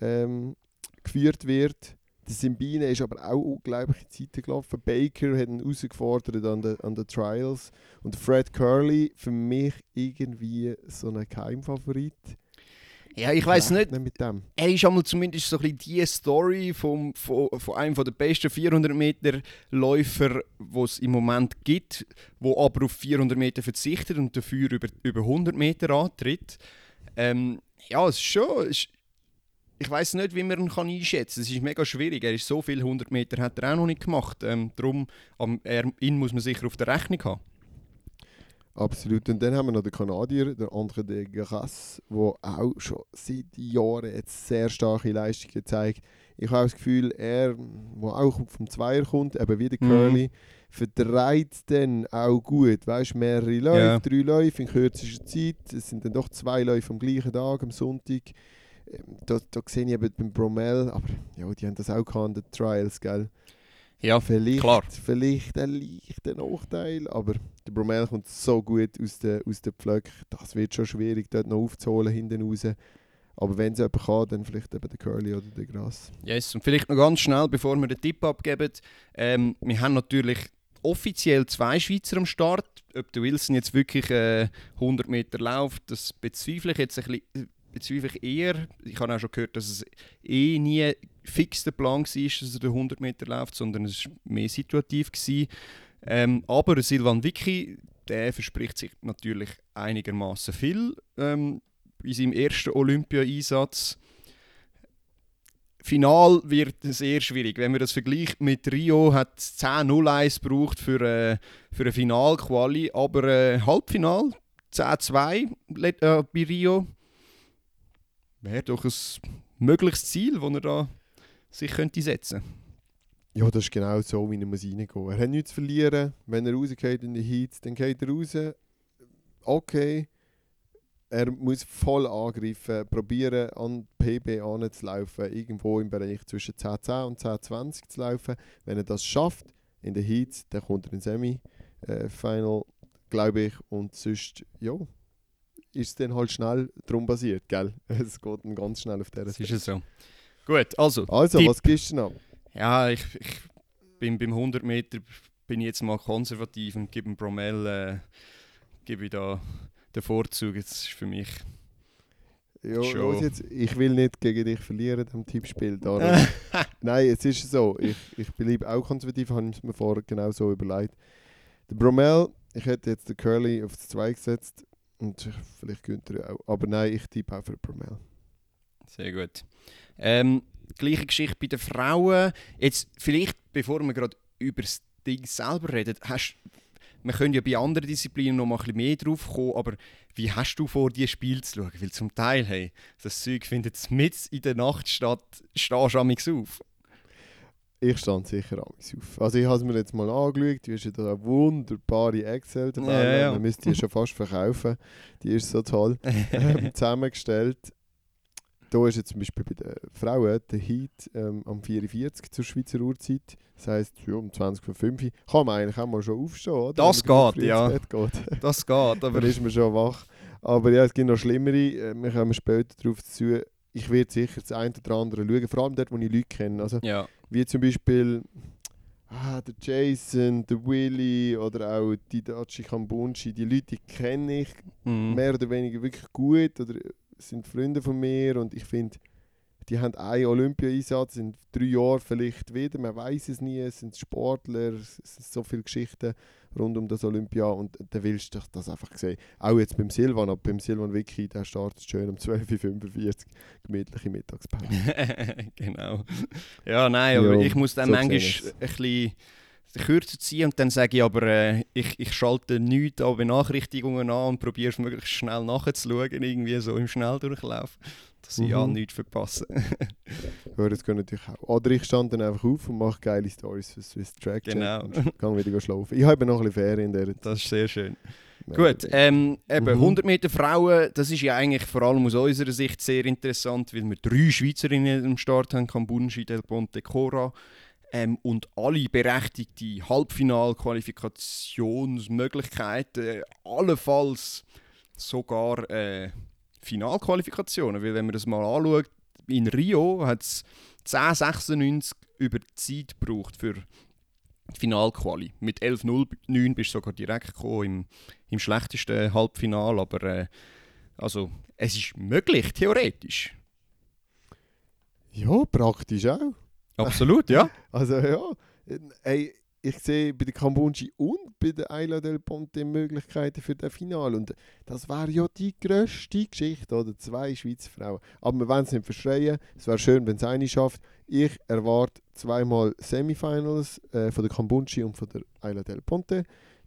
ähm, geführt wird. Der Simbine ist aber auch unglaubliche Zeiten gelaufen. Baker hat ihn herausgefordert an den, an den Trials. Und Fred Curley, für mich irgendwie so ein Geheimfavorit.
Ja, ich weiß nicht.
Dem.
Er ist einmal zumindest so ein bisschen die Story vom, von, von einem der besten 400 Meter Läufer, die es im Moment gibt, wo aber auf 400 Meter verzichtet und dafür über, über 100 Meter antritt. Ähm, ja, es ist schon. es ist- ich weiß nicht, wie man ihn kann einschätzen kann. Es ist mega schwierig. Er ist so viele 100 Meter hat er auch noch nicht gemacht. Ähm, darum, am, er, ihn muss man sicher auf der Rechnung haben.
Absolut. Und dann haben wir noch den Kanadier, der André de Grasse, der auch schon seit Jahren jetzt sehr starke Leistungen zeigt. Ich habe das Gefühl, er, der auch vom Zweier kommt, eben wie der
Mhm.
Curly, verdreht dann auch gut. Weißt du, mehrere Läufe,
Ja.
drei Läufe in kürzester Zeit. Es sind dann doch zwei Läufe am gleichen Tag, am Sonntag. Ähm, Da, da sehe ich eben beim Bromell, aber ja, die haben das auch gehabt den Trials, gell?
Ja,
Vielleicht,
klar.
vielleicht ein leichter Nachteil, aber der Bromell kommt so gut aus den, aus den Pflöcken, das wird schon schwierig, dort noch aufzuholen hinten raus. Aber wenn es jemand kann, dann vielleicht eben der Curly oder der Gras.
Yes, und vielleicht noch ganz schnell, bevor wir den Tipp abgeben. Ähm, wir haben natürlich offiziell zwei Schweizer am Start. Ob der Wilson jetzt wirklich äh, 100 Meter läuft, das bezweifle ich jetzt ein bisschen. Bezweifle ich eher. Ich habe auch schon gehört, dass es eh nie fix der Plan war, dass er den 100 Meter läuft, sondern es war mehr situativ. Ähm, aber Silvan Vicky, der verspricht sich natürlich einigermaßen viel ähm, in seinem ersten Olympia-Einsatz. Final wird sehr schwierig. Wenn man das vergleicht mit Rio, hat es 10-0-1 gebraucht für, äh, für eine Finalquali, aber äh, Halbfinal 10-2 äh, bei Rio wäre doch ein mögliches Ziel, das er da sich könnte setzen
Ja, das ist genau so, wie er muss reingehen muss. Er hat nichts zu verlieren. Wenn er rausgeht in die Heats, dann geht er raus. Okay. Er muss voll angreifen, probieren an PB anzulaufen, irgendwo im Bereich zwischen 10-10 und 10-20 zu laufen. Wenn er das schafft in den Heats, dann kommt er ins Semi-Final, glaube ich. Und sonst, ja, ist es dann halt schnell drum basiert, gell? Es geht dann ganz schnell auf dieser
Das ist es so. Gut, also.
Also,
Tipp.
was gibst du noch?
Ja, ich, ich bin beim 100 Meter bin ich jetzt mal konservativ und gebe dem Bromell äh, gebe ich da den Vorzug. Jetzt ist für mich.
Ja, los jetzt, ich will nicht gegen dich verlieren im Tippspiel. Darum. Nein, es ist so. Ich, ich bleibe auch konservativ, habe ich mir vorher genau so überlegt. Der Bromell, ich hätte jetzt den Curly auf das 2 gesetzt und vielleicht Günther auch. Aber nein, ich tippe auch für den Bromell.
Sehr gut. Ähm, gleiche Geschichte bei den Frauen. Jetzt vielleicht, bevor wir gerade über das Ding selber reden, hast, wir können ja bei anderen Disziplinen noch mal ein bisschen mehr drauf kommen, aber wie hast du vor, dieses Spiel zu schauen? Weil zum Teil, hey, das Zeug findet mit in der Nacht statt, stehst du auf.
Ich stand sicher auf. Also ich habe es mir jetzt mal angeschaut, du hast ja da eine wunderbare Excel-Tabelle,
Ja, ja.
man müsste die schon fast verkaufen, die ist so toll ähm, zusammengestellt. Da ist jetzt zum Beispiel bei den Frauen der Heat ähm, am 44 zur Schweizer Uhrzeit. Das heisst, ja, um 20 vor 5 Uhr kann man eigentlich auch mal schon aufstehen, oder?
Das geht, ja.
geht.
Das geht, aber
Dann ist man schon wach. Aber ja, es gibt noch schlimmere. äh, Wir kommen später darauf zu. Ich werde sicher das eine oder andere schauen, vor allem dort, wo ich Leute kenne. Also,
ja.
Wie zum Beispiel ah, der Jason, der Willy oder auch die Dachi Kambunchi. Die Leute kenne ich
Mhm.
mehr oder weniger wirklich gut oder sind Freunde von mir und ich finde, die haben einen Olympia-Einsatz in drei Jahren vielleicht wieder, man weiß es nie, es sind Sportler, es sind so viele Geschichten rund um das Olympia und dann willst du das einfach sehen. Auch jetzt beim Silvan, aber beim Silvan Wiki, der startet schön um 12.45 Uhr, gemütliche Mittagspause.
genau. Ja, nein, aber
Ja,
ich muss dann
so
manchmal ein bisschen kürzer ziehen und dann sage ich aber, äh, ich, ich schalte nichts an Benachrichtigungen an und probiere es möglichst schnell nachzuschauen, irgendwie so im Schnelldurchlauf, dass ich ja
Mhm.
nichts verpasse.
Ja, das geht natürlich auch. Oder ich stand dann einfach auf und mache geile Stories für Swiss Track
Genau.
und gehe wieder schlafen. Ich habe noch ein bisschen Ferien in dieser Zeit.
Das ist sehr schön. Gut, ähm, eben
Mhm.
100 Meter Frauen, das ist ja eigentlich vor allem aus unserer Sicht sehr interessant, weil wir drei Schweizerinnen am Start haben, Kambunji, Del Ponte, Cora. Ähm, und alle berechtigte Halbfinal-Qualifikationsmöglichkeiten, allenfalls sogar äh, Finalqualifikationen. Weil wenn man das mal anschaut, in Rio hat es 10,96 über die Zeit gebraucht für die Finalquali. Mit 11.09 bist du sogar direkt gekommen im, im schlechtesten Halbfinal, aber äh, also, es ist möglich, theoretisch.
Ja, praktisch auch.
Absolut, ja.
Also ja, ey, ich sehe bei der Kambunji und bei der Ayla del Ponte Möglichkeiten für das Finale. Und das wäre ja die grösste Geschichte, oder? Zwei Schweizer Frauen. Aber wir wollen es nicht verschreien. Es wäre schön, wenn es eine schafft. Ich erwarte zweimal Semifinals äh, von der Kambunji und von der Ayla del Ponte.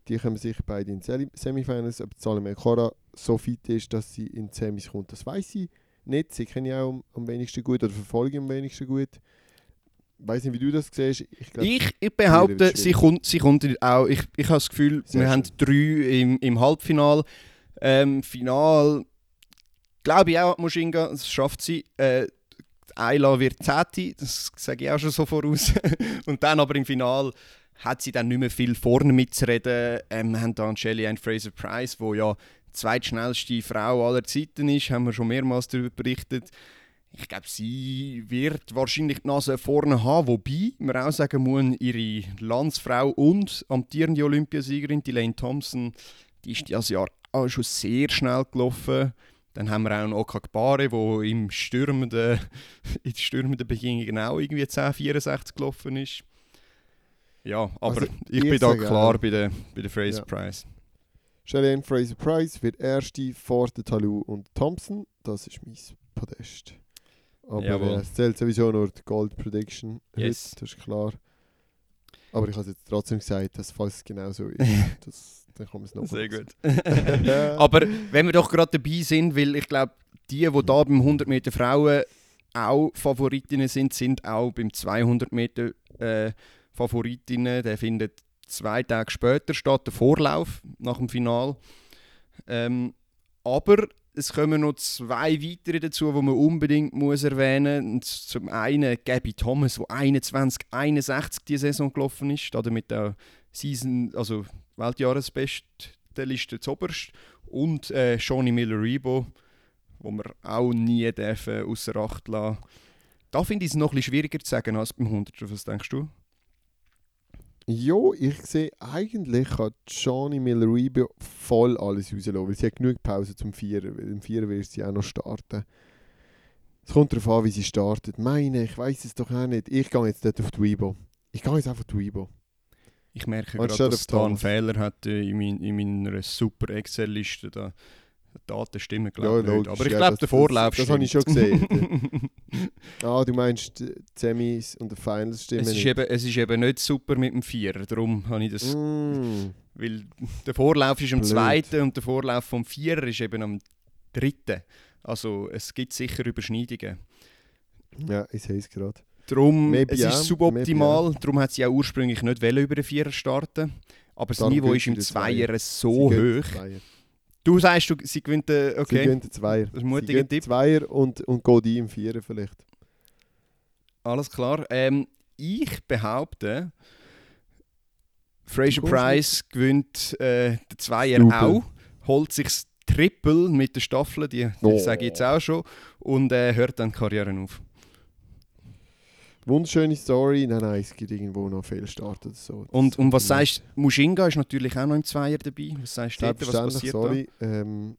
Die kommen sich beide in Semifinals. Ob Salome Cora so fit ist, dass sie in die Semis kommt, das weiß ich nicht. Sie kenne ich auch am, am wenigsten gut oder verfolge ich am wenigsten gut. Weiß nicht, wie du das siehst. Ich glaub,
Ich, ich behaupte, sie kommt, sie kommt auch. Ich, ich habe das Gefühl,
Sehr
wir
schön.
haben drei im, im Halbfinal. Ähm, Final, glaube ich auch, Mushinga, das schafft sie. Äh, Ayla wird Zeti, das sage ich auch schon so voraus. Und dann aber im Final hat sie dann nicht mehr viel vorne mitzureden. Ähm, wir haben dann Shelley Ann Fraser Price, wo ja die zweitschnellste Frau aller Zeiten ist, haben wir schon mehrmals darüber berichtet. Ich glaube, sie wird wahrscheinlich die Nase vorne haben, wobei man auch sagen muss, ihre Landsfrau und amtierende Olympiasiegerin, die Lane Thompson, die ist dieses Jahr auch schon sehr schnell gelaufen. Dann haben wir auch einen Okagbare, der im stürmenden, in stürmenden Bedingungen auch irgendwie 10,64 gelaufen ist. Ja, aber
Also,
ich bin da klar bei der, bei der Fraser
Ja.
Price.
Shalane Fraser Price wird erste vor der Talou und Thompson. Das ist mein Podest. Aber
Jawohl.
äh, es zählt sowieso nur die Gold Prediction.
Yes.
Heute, das ist klar. Aber ich habe jetzt trotzdem gesagt, dass falls es genau so ist, das, dann man es noch
Sehr gut. Aber wenn wir doch gerade dabei sind, weil ich glaube, die, die da beim 100 Meter Frauen auch Favoritinnen sind, sind auch beim 200 Meter äh, Favoritinnen. Der findet zwei Tage später statt, der Vorlauf nach dem Final. Ähm, aber es kommen noch zwei weitere dazu, die man unbedingt muss erwähnen muss. Zum einen Gabby Thomas, der 21, 61 die Saison gelaufen ist, damit auch Season, also Weltjahresbeste Liste zuoberst. Und äh, Shawnee Miller-Rebo, wo wir auch nie dürfen außer Acht lassen. Da finde ich es noch ein bisschen schwieriger zu sagen als beim 100. Was denkst du?
Jo, ich sehe eigentlich kann Johnny Miller voll alles rauslassen, weil sie hat genug Pause zum Vierer, weil im Vierer wird sie auch noch starten. Es kommt darauf an, wie sie startet. Meine, ich weiß es doch auch nicht. Ich gehe jetzt dort auf die Weibo. Ich gehe jetzt einfach auf die Weibo.
Ich merke gerade, dass da ein
Thomas.
Fehler hat äh, in, mein, in meiner super Excel-Liste. Da. Daten stimmen,
Ja,
glaube ich, nicht.
logisch,
Aber ich
ja,
glaube, der Vorlauf
das- das habe ich schon gesehen. Ah, du meinst die Semis und die Finals stimmen
es, ist
nicht.
eben, es ist eben nicht super mit dem Vierer, darum habe ich das...
Mm.
Weil der Vorlauf ist am
Blöd.
zweiten und der Vorlauf vom Vierer ist eben am dritten. Also es gibt sicher Überschneidungen.
Ja, ich sehe es gerade.
Darum,
Maybe
es ist suboptimal, darum hat sie auch ursprünglich nicht über den Vierer starten. Aber das
Darum
Niveau ist im Zweier so hoch.
Zweier.
Du sagst, du, sie gewinnt den,
Sie
okay,
gönnt den Zweier.
das ist ein
Sie
mutiger Tipp.
Zweier und, und geht ein im Vierer vielleicht.
Alles klar. Ähm, ich behaupte, Fraser Price gewinnt äh, den Zweier
Double.
auch, holt sich das Triple mit der Staffel, die, die
Oh.
sage ich jetzt auch schon, und äh, hört dann die Karriere auf.
Wunderschöne Story. Nein, nein, es gibt irgendwo noch Fehlstart oder so.
Und, und was sagst du, Mushinga ist natürlich auch noch im Zweier dabei. Was sagst du was passiert
sorry. Ähm,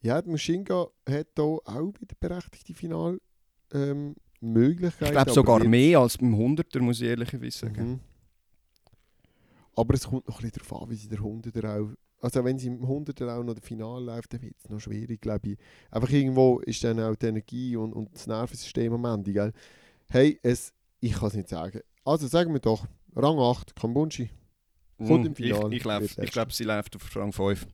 ja, Mushinga hat hier auch bei der berechtigten Final ähm,
da? Ich glaube sogar mehr als beim 100er, muss ich ehrlicherweise sagen.
Mhm. Aber es kommt noch ein bisschen darauf an, wie sie der 100er auch... Also wenn sie im 100er auch noch das Finale läuft, dann wird es noch schwierig, glaube ich. Einfach irgendwo ist dann auch die Energie und, und das Nervensystem am Ende, gell? Hey, es, ich kann es nicht sagen. Also sagen wir doch, Rang 8, Kambunchi. Kommt im
Mm,
Finale,
Ich, ich, glaube, sie läuft auf Rang 5.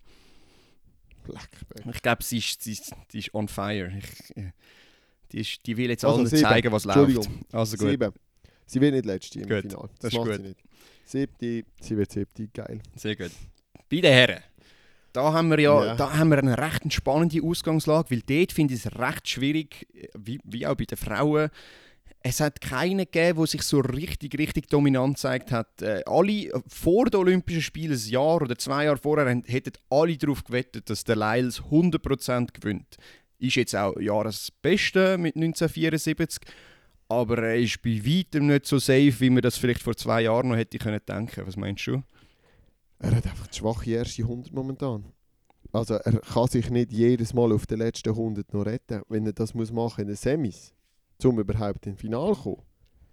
Leck,
Ich glaube, sie ist, sie, ist- on fire. Ich, äh, die, ist, die will jetzt
Also
allen zeigen, was läuft. Also gut,
Sieben. Sie wird nicht letzte im
Gut,
Finale. Das,
das
macht
gut.
sie nicht. Siebte, sie wird siebte, geil.
sehr gut. Bei den Herren. Da haben wir ja,
Ja.
Da haben wir eine recht spannende Ausgangslage, weil dort finde ich es recht schwierig, äh, wie, wie auch bei den Frauen. Es hat keinen gegeben, der sich so richtig, richtig dominant gezeigt hat. Äh, alle vor den Olympischen Spielen, ein Jahr oder zwei Jahre vorher, hätten alle darauf gewettet, dass der Lyles 100% gewinnt. Ist jetzt auch Jahresbeste mit 1974, aber er ist bei weitem nicht so safe, wie man das vielleicht vor zwei Jahren noch hätte können denken. Was meinst du?
Er hat einfach die schwache erste 100 momentan. Also er kann sich nicht jedes Mal auf den letzten 100 noch retten, wenn er das muss machen in den Semis, um überhaupt ins Finale zu kommen.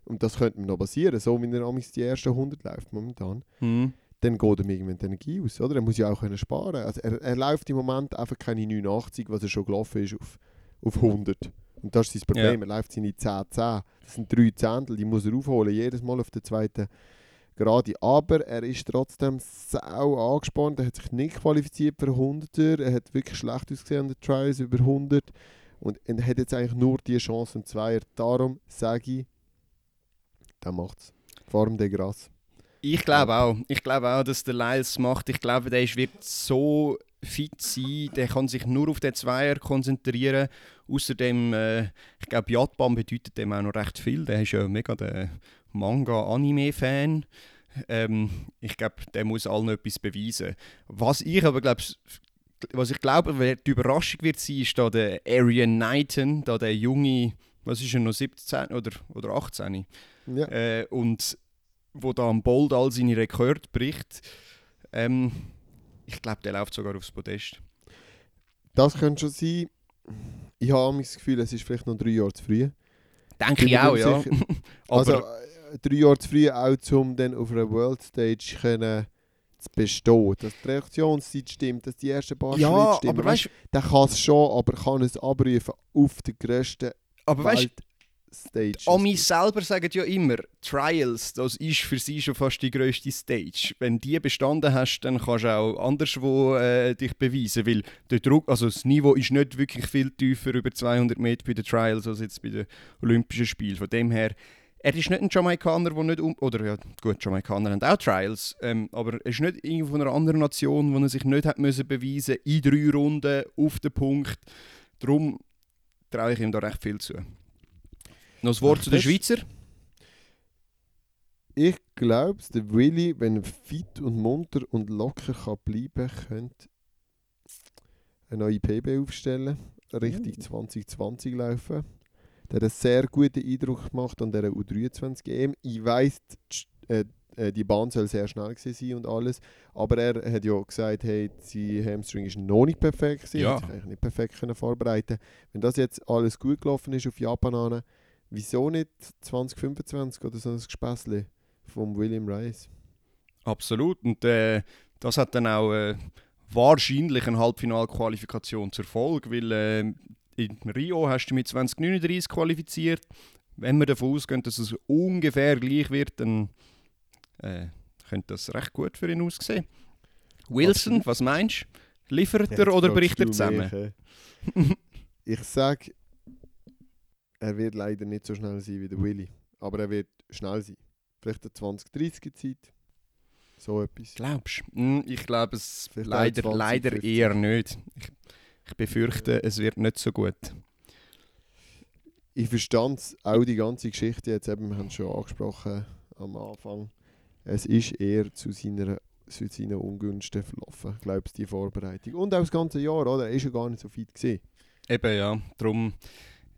Und das könnte mir noch passieren, so wie er die ersten 100 läuft momentan.
Hm.
Dann geht ihm irgendwann die Energie aus, oder? Er muss ja auch können sparen. Also er, er läuft im Moment einfach keine 89, was er schon gelaufen ist, auf, auf 100. Und das ist sein Problem. Er läuft seine 10-10. Das sind drei Zehntel, die muss er aufholen, jedes Mal auf der zweiten Gerade. Aber er ist trotzdem sau angespannt. Er hat sich nicht qualifiziert für 100er. Er hat wirklich schlecht ausgesehen an den Trials über 100. Und er hat jetzt eigentlich nur die Chance, einen Zweier. Darum sage ich, der macht's. Form de Gras.
Ich glaube auch. Ich glaube auch, dass der Lyles macht. Ich glaube, der wird so fit sein. Der kann sich nur auf den Zweier konzentrieren. Außerdem, äh, ich glaube, Jatban bedeutet dem auch noch recht viel. Der ist ja mega der Manga-Anime-Fan. Ähm, ich glaube, der muss allen etwas beweisen. Was ich aber glaube, was ich glaube, die Überraschung wird sein, ist da der Arian Knighton, da der junge, was ist er noch 17 oder, oder 18?
Ja.
äh, und wo da am Bold all seine Rekorde bricht. Ähm, ich glaube, der läuft sogar aufs Podest.
Das könnte schon sein. Ich habe das Gefühl, es ist vielleicht noch drei Jahre zu früh.
Denke ich
mir
auch, ja.
also äh, drei Jahre zu früh, auch um dann auf einer World Stage können zu bestehen. Dass die Reaktionszeit stimmt, dass die ersten paar
ja,
Schritte stimmen.
aber weißt
der kann es schon, aber kann es abrufen auf der grössten
aber weißt,
Weltstage.
Amis selber sagen ja immer, Trials, das ist für sie schon fast die grösste Stage. Wenn die bestanden hast, dann kannst du auch anderswo äh, dich beweisen, weil der Druck, also das Niveau ist nicht wirklich viel tiefer über 200 Meter bei den Trials als jetzt bei den Olympischen Spielen. Von dem her, er ist nicht ein Jamaikaner, der nicht um, oder ja gut, Jamaikaner haben auch Trials, ähm, aber er ist nicht irgendwo von einer anderen Nation, wo er sich nicht hat müssen beweisen in drei Runden auf den Punkt. Darum traue ich ihm da recht viel zu. Noch ein Wort
Ach,
zu den Schweizer.
Ich glaube, der Willi, wenn er fit und munter und locker kann bleiben könnte eine neue PB aufstellen, Richtung
Oh.
2020 laufen. Der hat einen sehr guten Eindruck gemacht an dieser U23 EM. Ich weiss, die, äh, äh, die Bahn soll sehr schnell sein und alles, aber er hat ja gesagt, hey, sein Hamstring ist noch nicht perfekt gewesen,
Ja.
hat sich eigentlich nicht perfekt können vorbereiten. Wenn das jetzt alles gut gelaufen ist auf Japan, an, wieso nicht 2025 oder so ein Gespässli vom William Rice?
Absolut. Und äh, das hat dann auch äh, wahrscheinlich eine Halbfinalqualifikation zur Folge, weil äh, in Rio hast du mit 2039 qualifiziert. Wenn wir davon ausgehen, dass es ungefähr gleich wird, dann äh, könnte das recht gut für ihn aussehen. Wilson,
Absolut.
was meinst du? Liefert er oder bricht er zusammen?
mich, ich sage, er wird leider nicht so schnell sein wie der Willy, aber er wird schnell sein. Vielleicht eine 20-30 Zeit. So etwas.
Glaubst du? Hm, Ich glaube es
Vielleicht
leider,
20,
leider
50.
eher nicht. Ich, ich befürchte, es wird nicht so gut.
Ich verstand auch die ganze Geschichte jetzt eben, wir haben es schon angesprochen am Anfang. Es ist eher zu seiner zu seinen Ungunsten verlaufen, glaube ich, die Vorbereitung. Und auch das ganze Jahr, oder? Er ist ja gar nicht so fit gesehen.
Eben ja, darum,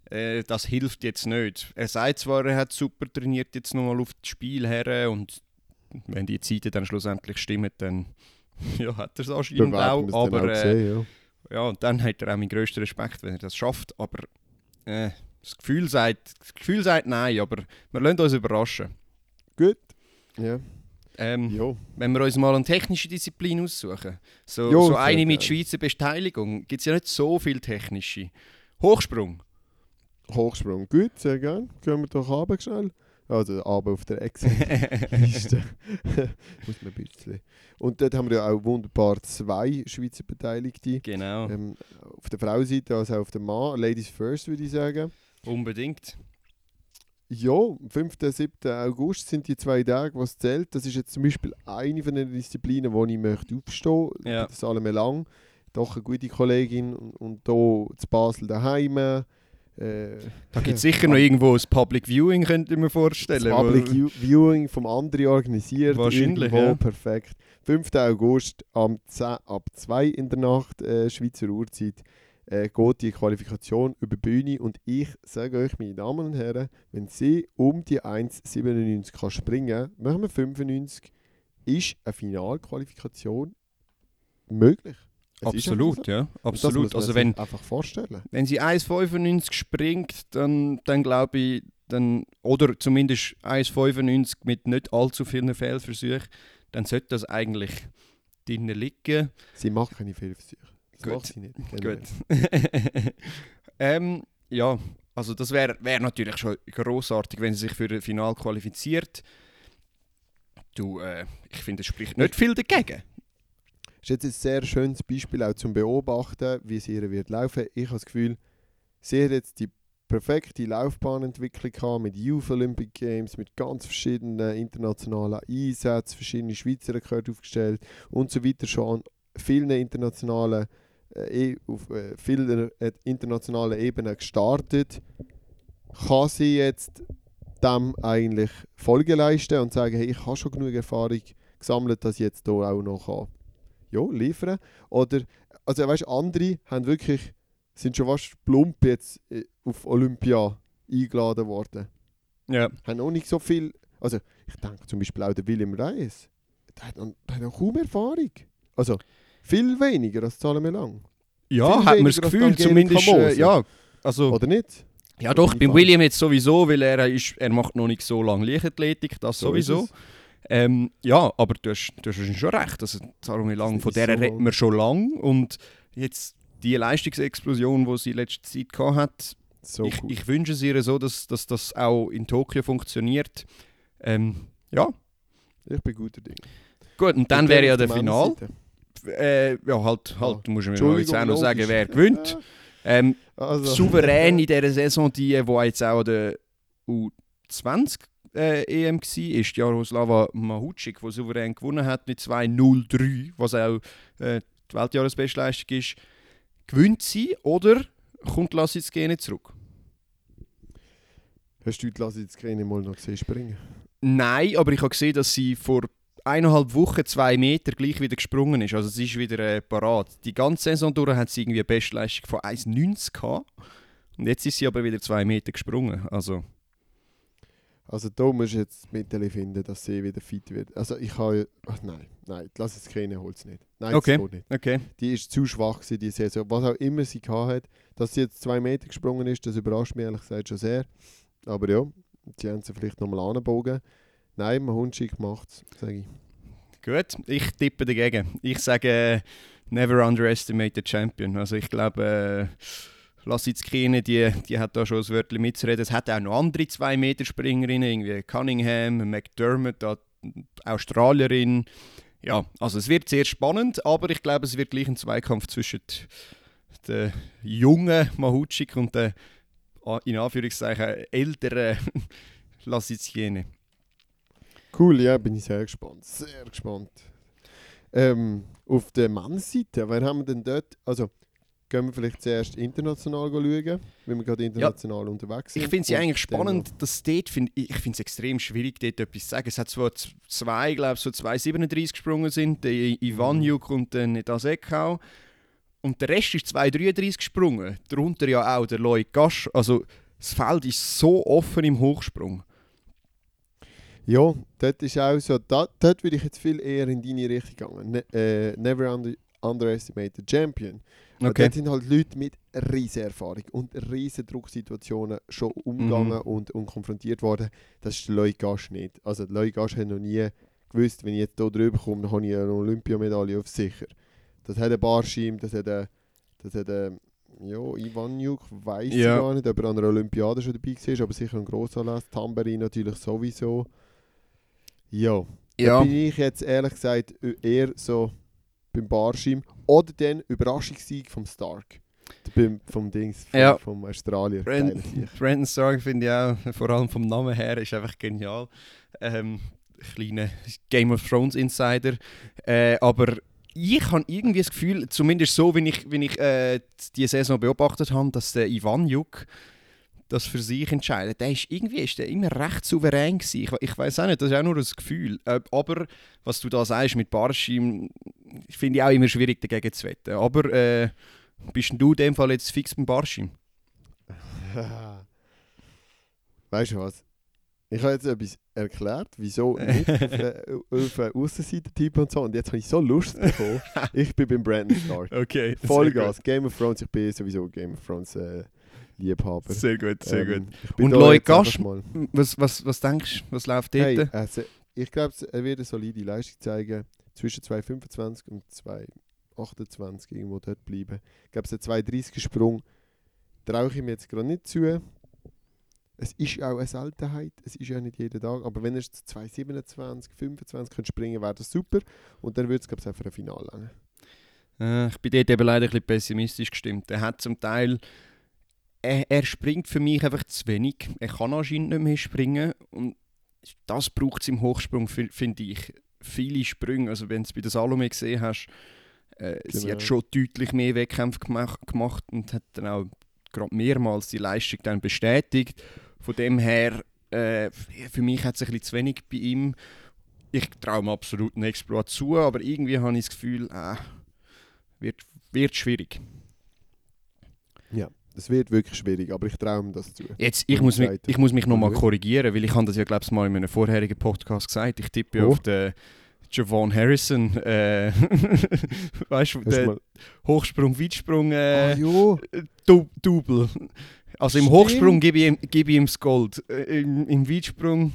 äh, das hilft jetzt nicht. Er sagt zwar, er hat super trainiert jetzt nochmal auf das Spiel her und wenn die Zeiten dann schlussendlich stimmen, dann ja, hat er es anscheinend auch. Aber äh,
sehen, ja.
Ja, und dann hat er auch meinen grössten Respekt, wenn er das schafft. Aber äh, das, Gefühl sagt, das Gefühl sagt nein, aber wir lassen uns überraschen.
Gut. Ja.
Ähm,
Jo.
Wenn wir uns mal eine technische Disziplin aussuchen, so,
Jo,
so eine mit. Schweizer Beteiligung, gibt es ja nicht so viel technische. Hochsprung.
Hochsprung. Gut, sehr gerne. Gehen wir doch runter schnell. Also runter auf der Excel-Liste. Muss man ein bisschen. Und dort haben wir ja auch wunderbar zwei Schweizer Beteiligte.
genau,
Ähm, auf der Frauenseite als auch auf der Mann. Ladies first, würde ich sagen.
unbedingt.
Ja, am 5. und 7. August sind die zwei Tage, was zählt. Das ist jetzt zum Beispiel eine von den Disziplinen, wo ich möchte aufstehen möchte.
Ja.
Das Salome Lang. Doch eine gute Kollegin. Und, und hier zu Basel daheim. Äh,
Da gibt es sicher noch irgendwo ein Public Viewing, könnte ich mir vorstellen.
Das Public View- Viewing vom anderen organisiert.
Wahrscheinlich, ja.
perfekt. 5. August am 10, ab 2 in der Nacht, äh, Schweizer Uhrzeit, äh, geht die Qualifikation über die Bühne. Und ich sage euch, meine Damen und Herren, wenn sie um die 1,97 kann springen machen wir 95, ist eine Finalqualifikation möglich. Es
Absolut, ja. Absolut. Also wenn,
einfach vorstellen.
wenn sie 1,95 springt, dann, dann glaube ich, dann, oder zumindest 1,95 mit nicht allzu vielen Fehlversuchen, dann sollte das eigentlich drinnen liegen.
Sie macht keine Fehlversuche. Das
Gut.
macht sie nicht.
Gut. ähm, ja, also das wäre wär natürlich schon großartig, wenn sie sich für das Final qualifiziert. Du, äh, ich finde, es spricht nicht viel dagegen.
Ist jetzt ein sehr schönes Beispiel auch zum Beobachten, wie es ihr wird laufen. Ich habe das Gefühl, sie hat jetzt die perfekte Laufbahnentwicklung gehabt mit Youth Olympic Games, mit ganz verschiedenen internationalen Einsätzen, verschiedene Schweizer Rekorde aufgestellt und so weiter schon an vielen internationalen, äh, e- auf äh, vielen äh, internationalen Ebenen gestartet. Kann sie jetzt dem eigentlich Folge leisten und sagen, hey, ich habe schon genug Erfahrung gesammelt, dass ich jetzt hier auch noch kann ja, liefern. Oder, also weißt andere haben wirklich, sind schon fast plump jetzt äh, auf Olympia eingeladen worden.
Ja.
Haben auch nicht so viel, also ich denke zum Beispiel auch der William Reis, der hat noch, der hat noch kaum Erfahrung. Also viel weniger als Salome Lang.
Ja,
Viel
hat man das Gefühl, zumindest. Äh, ja, also,
Oder nicht?
ja, doch, beim. William jetzt sowieso, weil er, ist, er macht noch nicht so lange Leichtathletik, das
So ist
sowieso.
es.
Ähm, ja, aber du hast, du hast schon recht. Also, Salome Lang, von der
so.
reden wir schon lange. Und jetzt die Leistungsexplosion, die sie in letzter Zeit gehabt hat,
So
ich,
cool.
ich wünsche es ihr so, dass, dass das auch in Tokio funktioniert. Ähm, ja,
Ich bin guter Ding.
gut. Und dann wäre ja der Final. Äh, ja, halt, halt, du musst mir noch jetzt auch noch sagen, wer gewinnt. Ähm,
Also,
souverän in dieser Saison, die, die jetzt auch der U20 äh, EM war, ist Jaroslava Mahucik, die souverän gewonnen hat mit 2-0-3, was auch äh, die Weltjahresbestleistung ist. Gewinnt sie oder kommt Lassitskene zurück?
Hast du die keine mal noch gesehen springen?
Nein, aber ich habe gesehen, dass sie vor eineinhalb Wochen zwei Meter gleich wieder gesprungen ist. Also sie ist wieder äh, parat. Die ganze Saison durch hat sie irgendwie eine Bestleistung von 1,90 gehabt. Und jetzt ist sie aber wieder zwei Meter gesprungen. Also
Also da musst du jetzt Mittel finden, dass sie wieder fit wird. Also ich habe... Ach nein, nein, Lasse jetzt keine holt es nicht. Nein,
Okay.
das geht nicht.
okay.
Die ist zu schwach gewesen, die Saison. Was auch immer sie gehabt hat. Dass sie jetzt zwei Meter gesprungen ist, das überrascht mich ehrlich gesagt schon sehr. Aber ja, sie haben sie vielleicht nochmal anbogen. Nein, man Hundschick macht es, sage ich.
Gut, ich tippe dagegen. Ich sage, äh, never underestimate the champion. Also ich glaube, äh, Lassitzkine, die, die hat da schon ein Wörtchen mitzureden. Es hat auch noch andere 2-Meter-Springerinnen, irgendwie Cunningham, McDermott, Australierin. Ja, also es wird sehr spannend, aber ich glaube, es wird gleich ein Zweikampf zwischen der jungen Mahucik und der in Anführungszeichen älteren Lassitzkine.
Cool, ja, bin ich sehr gespannt. Sehr gespannt. Ähm, auf der Mannseite, wer haben wir denn dort? Also, gehen wir vielleicht zuerst international schauen, weil wir gerade international unterwegs sind.
Ich finde es ja eigentlich spannend, dass dort, find, ich finde es extrem schwierig, dort etwas zu sagen. Es hat zwar zwei, glaube ich, so 2,37 gesprungen sind, der
Mhm.
Ivanjuk und der Nedasekau. Und der Rest ist 2,33 gesprungen. Darunter ja auch der Lloyd Gasch. Also das Feld ist so offen im Hochsprung.
Ja, dort ist auch so, dort würde ich jetzt viel eher in deine Richtung gehen. Ne, äh, never under, underestimate the champion.
Okay.
Dort sind halt Leute mit riesen Erfahrung und riesen Drucksituationen schon umgegangen
Mhm.
und, und konfrontiert worden. Das ist der Lloyd Gasch nicht. Also Lloyd Gasch hat noch nie gewusst, wenn ich jetzt hier drüber komme, dann habe ich eine Olympiamedaille auf sicher. Das hat ein Barschim, das hat ein, das hat ein ja, Ivanjuk, weiß
Ja.
ich gar nicht, ob er an einer Olympiade schon dabei war, aber sicher ein Grossanlass. Tamberin natürlich sowieso. Ja, da
Ja,
bin ich jetzt ehrlich gesagt eher so beim Barschim oder den Überraschungssieg vom Stark. Beim, vom Dings, vom,
Ja.
vom Australier.
Brand-. Brandon Stark finde ich auch, vor allem vom Namen her, ist einfach genial. Ähm, kleiner Game of Thrones Insider. Äh, aber ich habe irgendwie das Gefühl, zumindest so, wenn ich, wenn ich äh, die Saison beobachtet habe, dass der Ivan Juk das für sich entscheidet. Der ist irgendwie ist der immer recht souverän gewesen. Ich, ich weiß auch nicht, das ist auch nur das Gefühl. Aber was du da sagst mit Barschim, finde ich auch immer schwierig dagegen zu wetten. Aber äh, bist du in dem Fall jetzt fix beim Barschim?
weißt du was? Ich habe jetzt etwas erklärt, wieso nicht auf, auf äh, Aussenseiter-Typ und so. Und jetzt habe ich so Lust bekommen. ich bin beim Brandon Stark.
Okay,
Vollgas. Game of Thrones, ich bin sowieso Game of Thrones äh, Liebhaber.
Sehr gut, sehr
Ähm,
gut. Und
einfach
Gasch? Was, was, was denkst du, was läuft dort?
Hey, also, ich glaube, er wird eine solide Leistung zeigen. Zwischen 2,25 und 2,28 irgendwo dort bleiben. Ich glaube, so 2,30 Sprung traue ich ihm jetzt gerade nicht zu. Es ist auch eine Seltenheit, es ist ja nicht jeden Tag. Aber wenn er jetzt 2,27, 25 könnte springen wäre das super. Und dann würde es, glaube ich, auch für ein Finale langen.
Äh, ich bin dort eben leider ein bisschen pessimistisch gestimmt. Er hat zum Teil. Er, er springt für mich einfach zu wenig. Er kann anscheinend nicht mehr springen. Und das braucht es im Hochsprung, fi- finde ich. Viele Sprünge. Also, wenn du es bei der Salome gesehen hast, äh, sie
Genau.
hat schon deutlich mehr Wettkämpfe gemacht, gemacht und hat dann auch gerade mehrmals die Leistung dann bestätigt. Von dem her, äh, für mich hat es ein bisschen zu wenig bei ihm. Ich traue ihm absolut einen Exploit zu, aber irgendwie habe ich das Gefühl, äh, wird, wird schwierig.
Das wird wirklich schwierig, aber ich traue ihm das zu.
Jetzt, ich, muss mich, ich muss mich nochmal korrigieren, weil ich habe das ja glaube ich mal in einem vorherigen Podcast gesagt. Ich tippe
Oh.
auf den Javon Harrison, äh, weißt du, der Hochsprung, Weitsprung, äh,
ja.
Du Double. Also im
Stimmt.
Hochsprung gebe ich, ihm- gebe ich ihm das Gold. Äh, Im, im Weitsprung.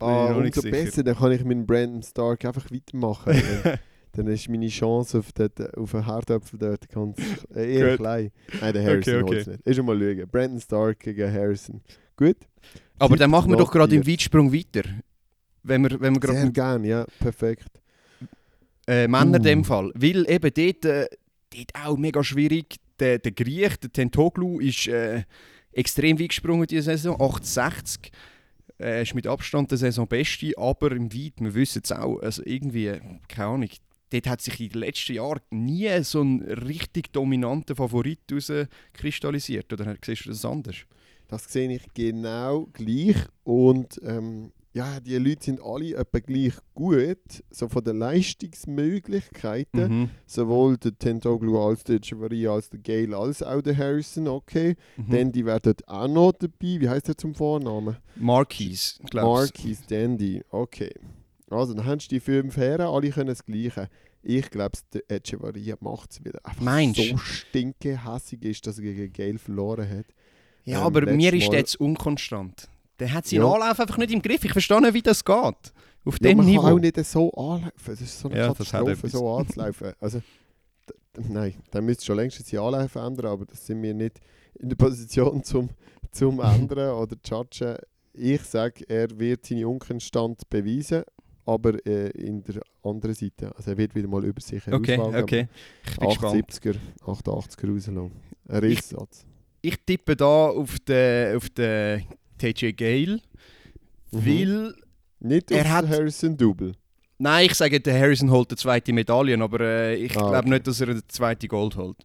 Ah, umso
sicher.
besser, dann kann ich mit Brandon Stark einfach weitermachen. Dann- ist meine Chance auf, den, auf einen Hartöpfel dort ganz äh, eher klein. Nein, der Harrison
Okay,
okay, holt's nicht. Ist schon mal schauen. Brandon Stark gegen Harrison. Gut?
Aber dann machen wir doch gerade im. Weitsprung weiter. Wenn wir, wenn wir gerade
Sehr
mit
gern, ja, perfekt.
äh, Männern in
Uh.
dem Fall. Weil eben dort, äh, dort auch mega schwierig. Der, der Griech, der Tentoglu, ist äh, extrem weit gesprungen diese Saison. 8,60. Er ist mit Abstand der Saison beste, aber im Weit, wir wissen es auch, also irgendwie, äh, keine Ahnung, dort hat sich in den letzten Jahren nie so ein richtig dominanter Favorit herauskristallisiert. Oder siehst du das anders?
Das sehe ich genau gleich. Und ähm, ja, die Leute sind alle etwa gleich gut, so von den Leistungsmöglichkeiten.
Mhm.
Sowohl der Tentoglu als der Chavaria als der Gale als auch der Harrison, okay.
Mhm.
Dandy wäre dort auch noch dabei. Wie heißt der zum Vornamen?
Marquis, glaube ich.
Marquis Dandy, okay. Also, dann du die fünf Herren, alle können das Gleiche. Ich glaube, der Echevarria macht es wieder. Einfach
Meinst
so stinke hässig ist, dass er gegen Gale verloren hat.
Ja,
Ähm,
aber mir ist jetzt unkonstant. Der hat seinen
Ja.
Anlauf einfach nicht im Griff. Ich verstehe nicht, wie das geht. Auf
Ja,
dem
man
Niveau.
kann auch nicht so anlaufen. Das ist so eine
Ja,
Katastrophe, so anzulaufen. Also, nein, dann müsste schon längst seinen Anlauf ändern, aber das sind wir nicht in der Position zum, zum ändern oder zu judgen. Ich sage, er wird seine Unkonstant beweisen, aber äh, in der anderen Seite. Also er wird wieder mal über sich
okay,
herauswagen,
okay. Ich bin
aber
gespannt.
78er, 88er rauslassen. Ein Risssatz.
Ich tippe da auf den, auf den TJ Gale,
Mhm.
weil...
Nicht
er hat-
Harrison Double.
Nein, ich sage, der Harrison holt die zweite Medaille, aber äh, ich
Ah,
glaube
okay.
nicht, dass er die zweite Gold holt.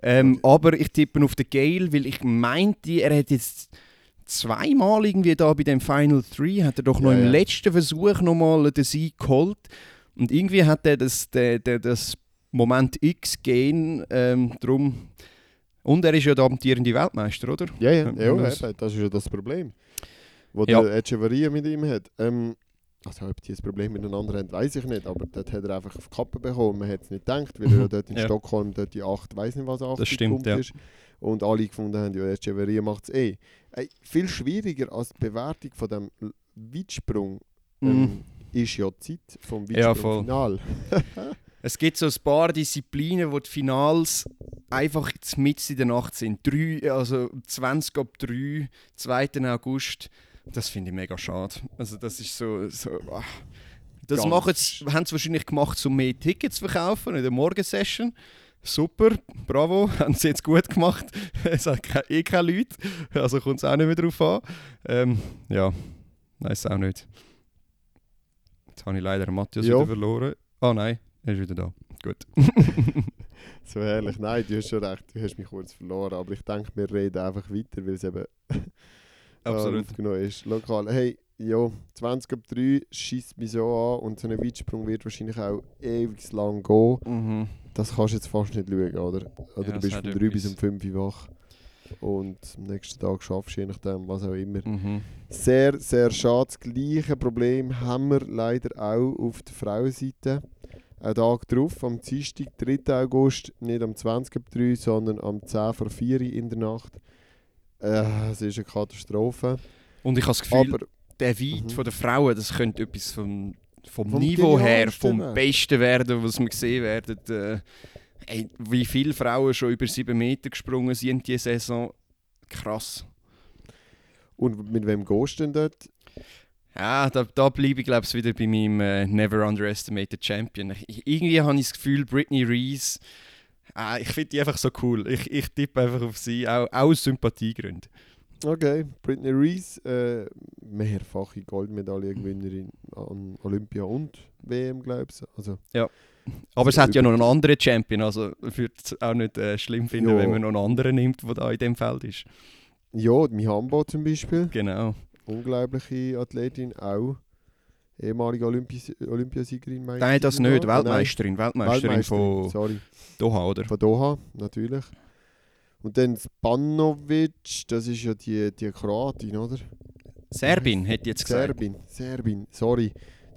Ähm, Aber ich tippe auf den Gale, weil ich meinte, er hat jetzt zweimal irgendwie da bei dem Final 3 hat er doch noch
Ja,
im
ja.
letzten Versuch nochmal den Sieg geholt. Und irgendwie hat er das, der, der, das Moment X-Gen ähm, drum. Und er ist ja der amtierende Weltmeister, oder?
Ja, ja, ja,
das-
eben, das ist ja das Problem, wo
Ja.
der Echevarria mit ihm hat. Ähm, also ob die ein Problem miteinander haben, weiß ich nicht, aber dort hat er einfach auf die Kappe bekommen. Man hat es nicht gedacht, weil er ja dort in
Ja.
Stockholm dort die 8, weiß nicht was, 8
stimmt, ja.
ist. Und alle gefunden haben, ja, Echevarria macht es eh. Ey, viel schwieriger als die Bewertung von dem Weitsprung ähm,
Mhm.
ist ja die Zeit vom
Ja.
Weitsprungfinal.
Es gibt so ein paar Disziplinen, wo die Finals einfach mit in der Nacht sind. Drei, also 20 ab 3, 2. August. Das finde ich mega schade. Also das ist so... so ah. Das
Ganz-
machen sie, haben sie wahrscheinlich gemacht, um mehr Tickets zu verkaufen in der Morgensession. Super, bravo, haben sie jetzt gut gemacht. Es hat eh keine Leute, also kommt es auch nicht mehr drauf an. Ähm, ja, weiß auch nicht. Jetzt habe ich leider Matthias
Ja.
wieder verloren. Ah nein, er ist wieder da. Gut.
So herrlich. Nein, du hast schon recht, du hast mich kurz verloren, aber ich denke, wir reden einfach weiter, weil es eben
Absolut.
aufgenommen ist. Lokal. Hey, ja, 20 ab 3 schießt mich so an und so ein Weitsprung wird wahrscheinlich auch ewig lang gehen.
Mhm.
Das kannst du jetzt fast nicht schauen, oder? Oder
Ja,
du bist von 3 bis um 5 Uhr wach und am nächsten Tag schaffst du je nachdem, was auch immer.
Mhm.
Sehr, sehr schade. Das gleiche Problem haben wir leider auch auf der Frauenseite. Ein Tag drauf, am Dienstag, 3. August, nicht am 20 ab 3, sondern am 10 vor 4 in der Nacht. Äh, es ist eine Katastrophe.
Und ich habe das Gefühl,
Aber
der Weid
Mhm.
von der Frauen, das könnte etwas vom, vom,
Vom
Niveau her, vom
werden.
Besten werden, was wir gesehen werden. Äh, ey, wie viele Frauen schon über 7 Meter gesprungen sind diese Saison. Krass.
und mit wem gehst du denn dort?
Ja, da, da bleibe ich glaube ich wieder bei meinem äh, Never Underestimate the Champion. Ich, irgendwie habe ich das Gefühl, Britney Reese, ah, ich finde die einfach so cool. Ich, ich tippe einfach auf sie, auch aus Sympathiegründen.
Okay, Britney Reese, äh, mehrfache Goldmedaillengewinnerin an Olympia und WM, glaube ich. Also,
Aber es hat ja noch einen anderen Champion, also ich würde es auch nicht äh, schlimm finden,
Ja.
wenn man noch einen anderen nimmt, der da in dem Feld ist.
ja, Mihambo zum Beispiel,
Genau.
unglaubliche Athletin, auch ehemalige Olympias Olympiasiegerin.
Nein, das nicht.
Nein,
Weltmeisterin. Weltmeisterin,
Weltmeisterin,
von
sorry.
Doha, oder?
Von Doha, natürlich. Und dann Spanovic, das ist ja die, die Kroatin, oder?
Serbin, hätte ich jetzt gesagt.
Serbin, Serbin, sorry.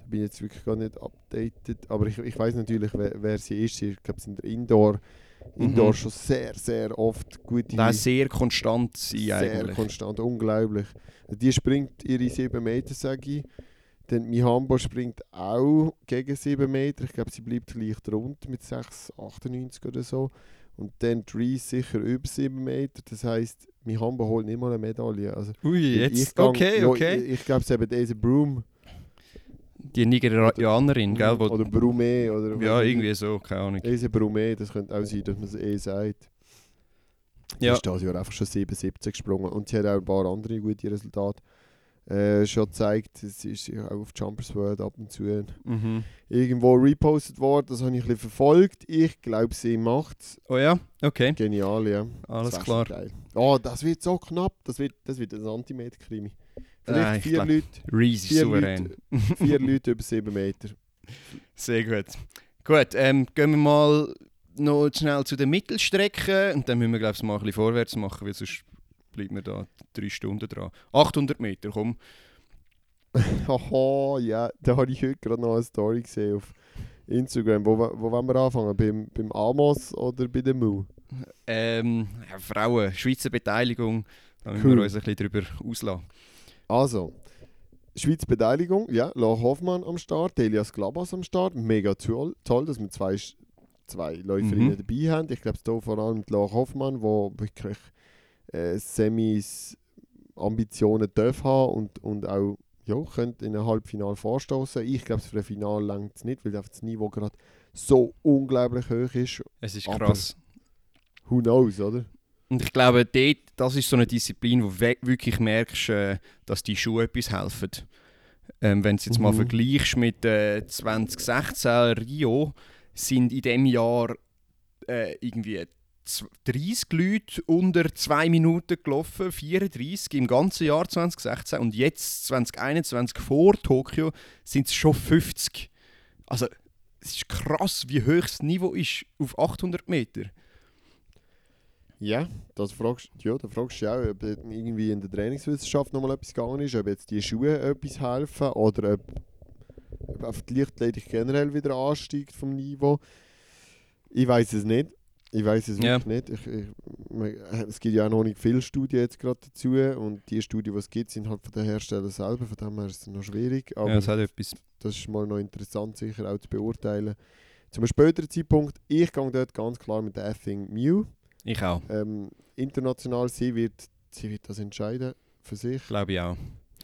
bin jetzt wirklich gar nicht updated, aber ich, ich weiß natürlich, wer, wer sie ist. Ich glaube, sie sind Indoor, Indoor
Mhm.
schon sehr, sehr oft gute,
Nein, sehr konstant sein
sehr
eigentlich.
konstant, unglaublich. Die springt ihre 7 Meter, sage ich. Dann Mihambo springt auch gegen 7 Meter. Ich glaube, sie bleibt leicht rund mit 6,98 oder so. Und dann die Reese sicher über 7 Meter. Das heisst, Mihambo holt nicht mal eine Medaille. Also,
Ui,
ich
jetzt.
gang-
okay,
ja,
okay.
Ich, ich glaube, es eben diese Broom.
Die Nigerianerin, gell? Wo,
Oder Brume. Oder
ja, irgendwie so, keine Ahnung.
Diese Brume, das könnte auch sein, dass man es eh sagt.
Ja.
ist dieses Jahr einfach schon 77 gesprungen. Und sie hat auch ein paar andere gute Resultate äh, schon gezeigt. Sie ist auch auf Jumpers World ab und zu
Mhm.
irgendwo repostet worden. Das habe ich ein bisschen verfolgt. Ich glaube, sie macht es.
Oh ja, okay.
Genial, ja.
Alles
Das
klar.
Geil. Oh, das wird so knapp. Das wird, das wird ein Antimeter-Krimi. Vielleicht
Nein, ich
vier,
glaub-
Leute,
Reese ist
vier,
souverän.
Leute, vier Leute über 7 Meter.
Sehr gut. Gut, ähm, gehen wir mal noch schnell zu den Mittelstrecken und dann müssen wir, glaube ich, mal ein bisschen vorwärts machen, weil sonst bleibt mir da drei Stunden dran. 800 Meter, komm.
Haha, ja, da habe ich heute gerade noch eine Story gesehen auf Instagram. Wo, wo wollen wir anfangen? Beim, beim Amos oder bei dem Mu?
Ähm, ja, Frauen, Schweizer Beteiligung, da müssen
Cool.
wir uns ein bisschen drüber auslassen.
Also, Schweiz Beteiligung, ja, Lach Hoffmann am Start, Elias Glabas am Start. Mega toll, toll dass wir zwei, zwei Läuferinnen
Mhm.
dabei haben. Ich glaube, hier vor allem Lach Hoffmann, die wirklich äh, Semis Ambitionen darf haben und, und auch ja, könnte in ein Halbfinale vorstoßen. Ich glaube, für ein Finale langt es nicht, weil das Niveau gerade so unglaublich hoch ist.
Es ist
Aber-
krass.
Who knows, oder?
Und ich glaube, dort, das ist so eine Disziplin, wo du wirklich merkst, äh, dass die Schuhe etwas helfen. Ähm, Wenn du es jetzt mal
Mhm.
vergleichst mit äh, 2016 Rio, sind in dem Jahr äh, irgendwie 30 Leute unter 2 Minuten gelaufen, 34 im ganzen Jahr 2016 und jetzt 2021 vor Tokio sind es schon 50. Also es ist krass, wie hoch das Niveau ist auf 800 Meter.
Ja, das fragst, ja, da fragst du auch, ob irgendwie in der Trainingswissenschaft nochmal etwas gegangen ist, ob jetzt die Schuhe etwas helfen oder ob, ob die Leichtathletik generell wieder ansteigt vom Niveau. Ich weiß es nicht. Ich weiß es
Ja.
wirklich nicht. Ich, ich, man- es gibt ja auch noch nicht viele Studien jetzt gerade dazu und die Studien, die es gibt, sind halt von den Herstellern selber, von dem her ist es noch schwierig. Aber
ja, das hat etwas.
das ist mal noch interessant sicher auch zu beurteilen. Zu einem späteren Zeitpunkt, ich gehe dort ganz klar mit der Effing Mew.
Ich auch,
Ähm, international, sie wird, sie wird das entscheiden für sich.
glaube ich auch.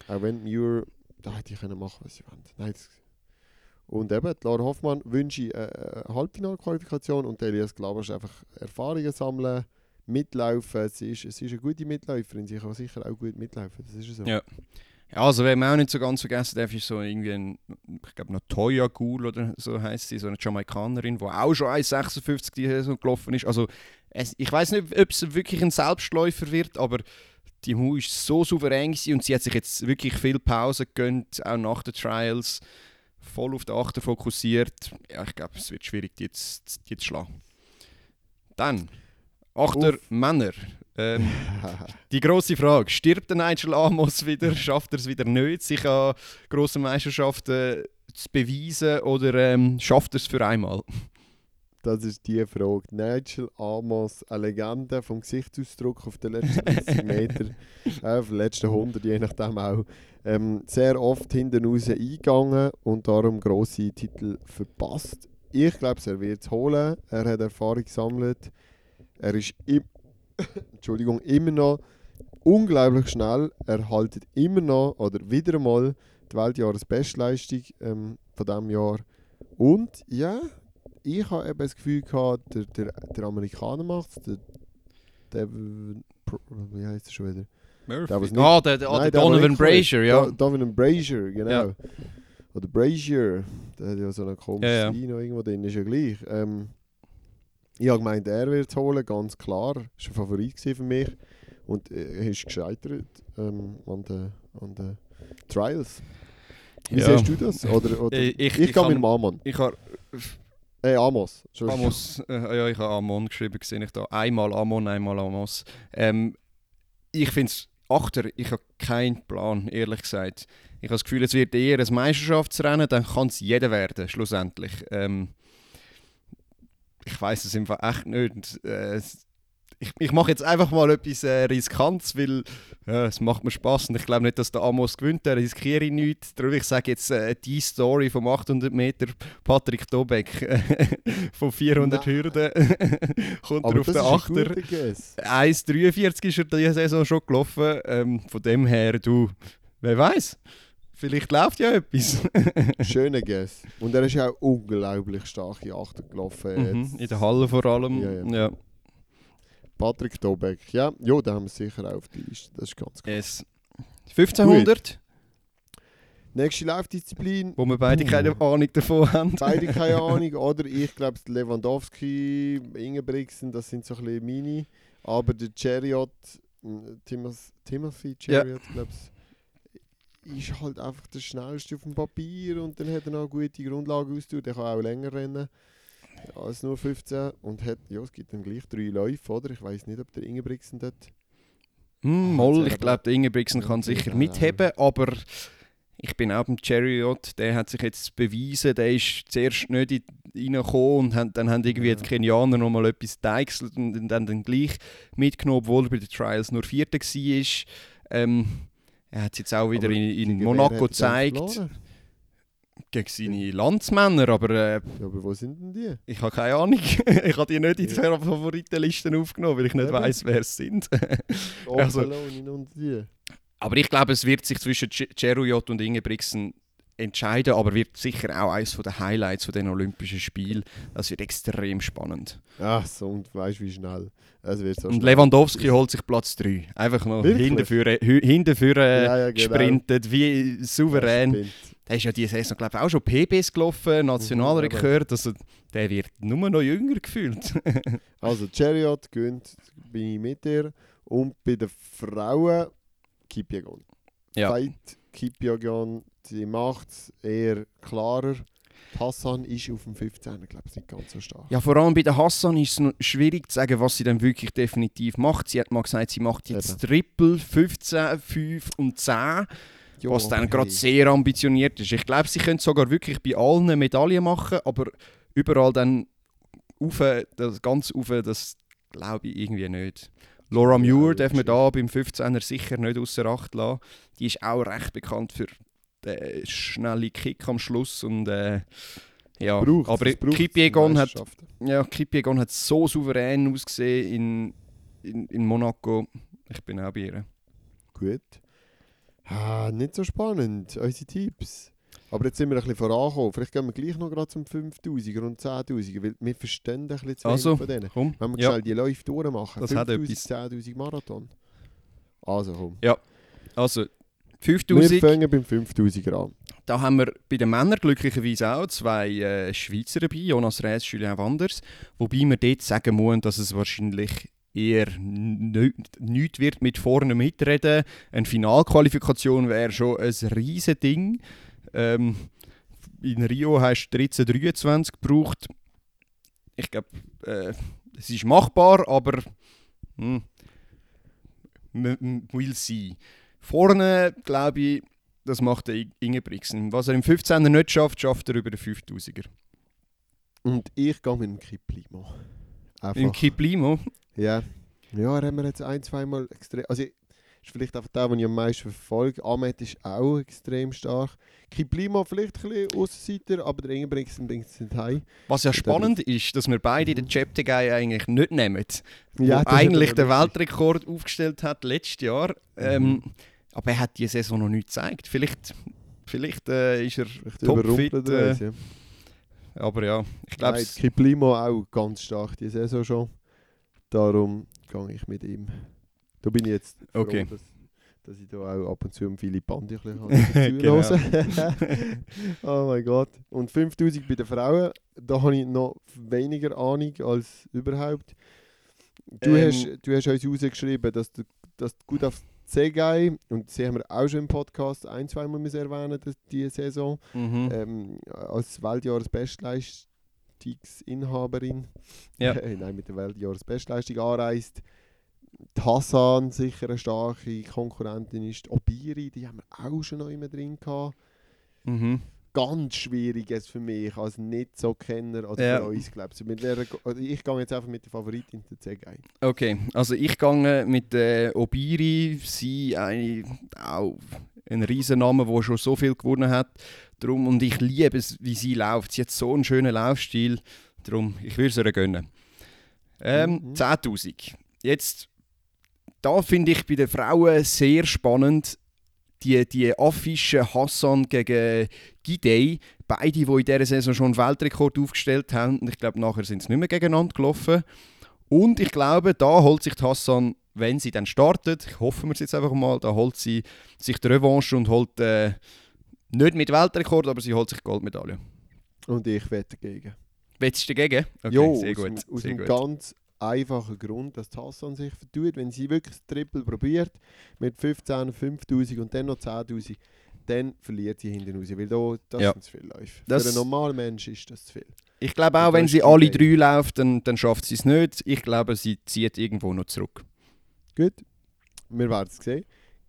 Auch wenn Muir, da hätte ich können machen, was sie wollen. Nein, das, und eben, Laura Hoffmann wünsche ich eine eine Halbfinalqualifikation und Elias Glabasch einfach Erfahrungen sammeln, mitlaufen. Sie ist, sie ist eine gute Mitläuferin, sie kann sicher auch gut mitlaufen. Das ist so.
Ja. Ja, also wer man auch nicht so ganz vergessen darf, ist so irgendwie ein, ich glaube noch Toya Ghoul oder so heißt sie, so eine Jamaikanerin, die auch schon 1,56 die Saison gelaufen ist. Also es, ich weiß nicht, ob es wirklich ein Selbstläufer wird, aber die Mu ist so souverän gewesen und sie hat sich jetzt wirklich viel Pause gegönnt, auch nach den Trials, voll auf den Achter fokussiert. Ja, ich glaube, es wird schwierig, die jetzt, die zu schlagen. Dann, Achter
Uff.
Männer. Ähm, die grosse Frage: Stirbt der Nigel Amos wieder? Schafft er es wieder nicht, sich an grossen Meisterschaften zu beweisen? Oder ähm, schafft er es für einmal?
Das ist die Frage. Nigel Amos, eine Legende vom Gesichtsausdruck auf den letzten 30 Meter, äh, auf den letzten 100, je nachdem auch. Ähm, sehr oft hinten raus eingegangen und darum grosse Titel verpasst. Ich glaube, er wird es holen. Er hat Erfahrung gesammelt. Er ist im Entschuldigung, immer noch unglaublich schnell. Er haltet immer noch oder wieder einmal die Weltjahresbestleistung ähm, von diesem Jahr. Und ja, ich habe eben das Gefühl gehabt, der, der, der Amerikaner macht es, der Pro- wie heißt er schon wieder? Der, was nicht-
Ah, der, der,
Nein,
der
der, der
Donovan
ist.
Brazier, ja.
Do- Donovan Brazier, genau.
Ja.
Oder Brazier, der hat ja so einen komischen
Ja, ja.
Noch irgendwo drin, ist ja gleich. Ähm, ich habe gemeint, er wird es holen, ganz klar. Das war ein Favorit gewesen für mich. Und äh, er ist gescheitert ähm, an den an den Trials. Wie
Ja.
siehst du das? Oder, oder
Ich-
ich,
ich-
ich,
ich
gehe
kann-
mit dem.
Ich habe
Hey, Amos.
Amos, äh, ja, ich habe Amon geschrieben, sehe ich da. Einmal Amon, einmal Amos. Ähm, ich finde es, Achter, ich habe keinen Plan, ehrlich gesagt. Ich habe das Gefühl, es wird eher ein Meisterschaftsrennen, dann kann es jeder werden, schlussendlich. Ähm, ich weiß es einfach echt nicht. Äh, ich, ich mache jetzt einfach mal etwas äh, Riskantes, weil ja, es macht mir Spaß und ich glaube nicht, dass der Amos gewinnt, da riskiere ich nichts. Darum ich sage jetzt äh, die Story vom 800 Meter Patrick Dobeck von 400
Nein.
Hürden kommt
Aber
er auf
das
den Achter.
guter Guess.
1,43 ist er diese Saison schon gelaufen. Ähm, von dem her, du, wer weiß, vielleicht läuft ja etwas.
Schöner Guess. Und er ist ja auch unglaublich starke Achter gelaufen.
Mhm. In der Halle vor allem.
Ja, ja.
ja.
Patrick Dobeck. Ja, jo, den haben wir sicher auch auf der Liste. Das ist ganz klar.
Es 1500,
Nächste Laufdisziplin.
wo wir beide keine Ahnung davon haben.
Beide keine Ahnung. Oder ich glaube, Lewandowski, Ingebrigtsen, das sind so ein bisschen meine. Aber der Chariot, äh, Timos, Timothy Chariot, glaube ich, ist halt einfach der schnellste auf dem Papier und dann hat er noch eine gute Grundlage ausgeübt. Der kann auch länger rennen als nur 15 und hat, ja, es gibt dann gleich drei Läufe, oder? Ich weiß nicht, ob der Ingebrigtsen dort...
Hm,
Ah,
Moll, ich glaube, der Ingebrigtsen kann sicher
ja.
mitheben, aber ich bin auch beim Chariot, der hat sich jetzt bewiesen, der ist zuerst nicht in- reingekommen und dann haben irgendwie
Ja.
die Kenianer noch mal etwas deichselt und dann, dann, gleich mitgenommen, obwohl er bei den Trials nur Vierter war. Ähm, er hat es jetzt auch wieder
Aber
in, in Monaco gezeigt,
verloren?
Gegen seine Landsmänner, aber äh,
Ja, aber wo sind denn die?
ich habe keine Ahnung. ich habe die nicht in die Favoritenlisten aufgenommen, weil ich nicht
Eben.
weiß, wer es sind. Also-
und die.
Aber ich glaube, es wird sich zwischen Ch- Cheruyot und Ingebrigtsen entscheiden, aber wird sicher auch eines der Highlights von den Olympischen Spielen. Das wird extrem spannend.
Ach so, und weißt wie schnell? So
und
schnell.
Lewandowski holt sich Platz 3. Einfach noch
Wirklich?
hinterführen, hü- hinterführen
Ja, ja, genau.
gesprintet, wie souverän. Der ist ja diese Saison, glaube ich, auch schon PBs gelaufen, Nationalrekord. Also, der wird nur noch jünger gefühlt.
Also, Chariot gönnt, bin ich mit dir. Und bei den Frauen Kipiegon.
Ja.
Fight Kipiegon, sie macht es eher klarer. Die Hassan ist auf dem 15. glaube ich, nicht ganz so stark.
Ja, vor allem bei der Hassan ist es schwierig zu sagen, was sie dann wirklich definitiv macht. Sie hat mal gesagt, sie macht jetzt Triple, 15, 5 und 10.
Ja,
was dann
aber
gerade
hey.
sehr ambitioniert ist. Ich glaube, sie können sogar wirklich bei allen Medaillen machen, aber überall dann auf, das ganz auf, das glaube ich irgendwie nicht. Laura
Ja,
Muir
das
darf man da beim 15er sicher nicht außer Acht lassen. Die ist auch recht bekannt für den schnellen Kick am Schluss und äh, ja,
Braucht's,
aber Kipiegon hat, ja, Kipiegon hat so souverän ausgesehen in, in, in Monaco. Ich bin auch bei ihr.
Gut. Ah, nicht so spannend, unsere Tipps. Aber jetzt sind wir ein bisschen vorangekommen. Vielleicht gehen wir gleich noch gerade zum 5000er und 10.000er, weil wir verstehen ein bisschen zu
Also,
von denen.
Komm,
Wenn wir
ja.
schnell die Läufe durchmachen.
Das hat
5000, 10.000 Marathon. Also komm.
Also,
Wir
5000.
fangen beim 5000er an.
Da haben wir bei den Männern glücklicherweise auch zwei äh, Schweizer dabei, Jonas Rees, Julien Wanders. Wobei wir dort sagen müssen, dass es wahrscheinlich eher nichts nicht wird mit vorne mitreden. Eine Finalqualifikation wäre schon ein riesen Ding. Ähm, in Rio hast du 1323 gebraucht. Ich glaube, äh, es ist machbar, aber hm, we'll see. Vorne, glaube ich, das macht der Ingebrigtsen. Was er im 15er nicht schafft, schafft er über den 5000er.
Und ich gehe mit dem Kiplimo. Einfach.
Im Kiplimo.
Ja. Ja, er haben wir jetzt ein, zweimal extrem. Also, ist vielleicht einfach der, den ich am meisten verfolge. Ahmed ist auch extrem stark. Kiplimo vielleicht ein bisschen Aussenseiter, aber der Ingebrigtsen bringt es nicht heim.
Was ja spannend ist, dass wir beide den Cheptegei eigentlich nicht nehmen.
Ja,
eigentlich den Weltrekord aufgestellt hat letztes Jahr. Ähm,
Mhm.
aber er hat diese Saison noch nicht gezeigt. Vielleicht, vielleicht äh, ist er topfit. Äh,
ja.
aber ja, ich glaube,
Kiplimo auch ganz stark die Saison schon. Darum gehe ich mit ihm. Da bin ich jetzt froh,
Okay.
dass, dass ich da auch ab und zu Bandi ein bisschen
Genau.
Oh mein Gott. Und 5000 bei den Frauen, da habe ich noch weniger Ahnung als überhaupt. Du,
Ähm.
hast, du hast uns rausgeschrieben, dass du, dass du gut auf gehst. Und sie haben wir auch schon im Podcast ein, zweimal erwähnen, dass diese Saison
mhm.
ähm, als Weltjahresbestleistungsinhaberin
Ja.
äh, nein, mit der Weltjahresbestleistung anreist. die Hassan sicher eine starke Konkurrentin ist. Die Obiri, die haben wir auch schon noch immer drin gehabt.
Mhm.
Ganz schwierig jetzt für mich als nicht so Kenner oder
Ja.
für uns, glaube ich. Oder ich gehe jetzt einfach mit der Favoritin der Zegei.
Okay, also ich gehe mit der Obiri, sie eine, auch ein Riesenname, der schon so viel gewonnen hat. Drum, und ich liebe es, wie sie läuft. Sie hat so einen schönen Laufstil. Darum, ich würde es ihr gönnen. Ähm,
Mhm.
10'000. Jetzt, da finde ich bei den Frauen sehr spannend, die, die Affische Hassan gegen Gidey. Beide, die in dieser Saison schon einen Weltrekord aufgestellt haben. Und ich glaube, nachher sind sie nicht mehr gegeneinander gelaufen. Und ich glaube, da holt sich Hassan, wenn sie dann startet, ich hoffe mir jetzt einfach mal, da holt sie sich die Revanche und holt äh, nicht mit Weltrekord, aber sie holt sich Goldmedaille.
Und ich wette dagegen.
Wettest du dagegen? Okay,
jo,
sehr
aus,
gut.
dem, aus
sehr
dem
gut.
ganz einfachen Grund, dass die Hassan sich vertut. Wenn sie wirklich das Triple probiert, mit 15, 5000 und dann noch 10'000, dann verliert sie hinten raus. Weil da, das
Ja.
sind zu viele Läufe.
Das-
Für einen normalen Mensch ist das zu viel.
Ich glaube auch, wenn sie alle drei läuft, dann, dann schafft sie es nicht. Ich glaube, sie zieht irgendwo noch zurück.
Gut, wir werden es sehen.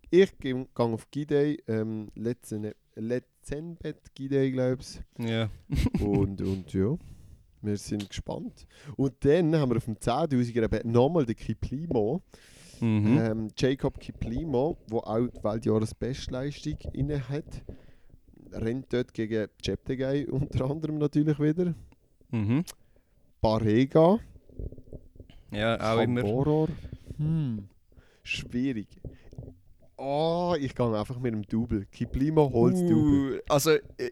Ich gehe auf Gidey, ähm, letzten Letzenbett Gidey, glaube ich.
Ja.
Und, und ja, wir sind gespannt. Und dann haben wir auf dem 10'000er eben nochmal den Kiplimo.
Mhm.
Ähm, Jacob Kiplimo, der auch die Weltjahresbestleistung inne hat. Rennt dort gegen Cheptegei unter anderem natürlich wieder.
Mhm.
Barrega,
Ja, auch immer.
Camboror. Hm. Schwierig. Oh, ich gehe einfach mit dem Double. Kiplimo holt das Double.
Uh, also, äh,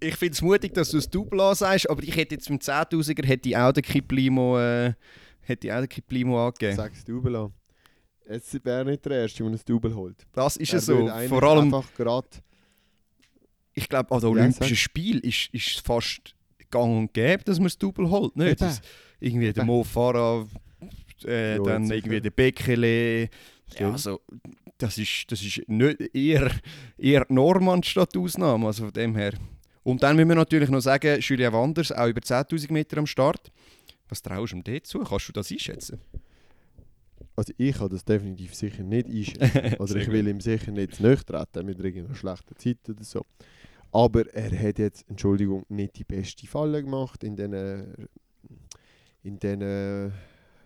ich finde es mutig, dass du das Double ansagst, aber ich hätte jetzt mit dem 10'000er hätte ich auch den Kiplimo, äh, hätte ich auch den Kiplimo angegeben.
Sag's Double an. Es wäre nicht der Erste, der ein Double holt.
Das ist ja so. Vor allem, ich glaube, an den
Ja,
Olympischen
sag.
Spielen ist, ist fast gang und gäbe, dass man das Double holt. Nicht?
Eben.
Das, irgendwie der. Mo Farah, äh,
Ja,
dann
sicher.
irgendwie der Bekele. Ja, also, das ist, das ist nicht eher, eher Norm anstatt Ausnahme. Also von dem her. Und dann müssen wir natürlich noch sagen, Julia Wanders, auch über 10'000 Meter am Start. Was traust du ihm dazu? Kannst du das einschätzen?
Also ich kann das definitiv sicher nicht einschätzen. Oder
Sehr
ich will ihm sicher nicht zu treten mit irgendeiner schlechten Zeit oder so. Aber er hat jetzt, Entschuldigung, nicht die beste Falle gemacht in diesen, in diesen,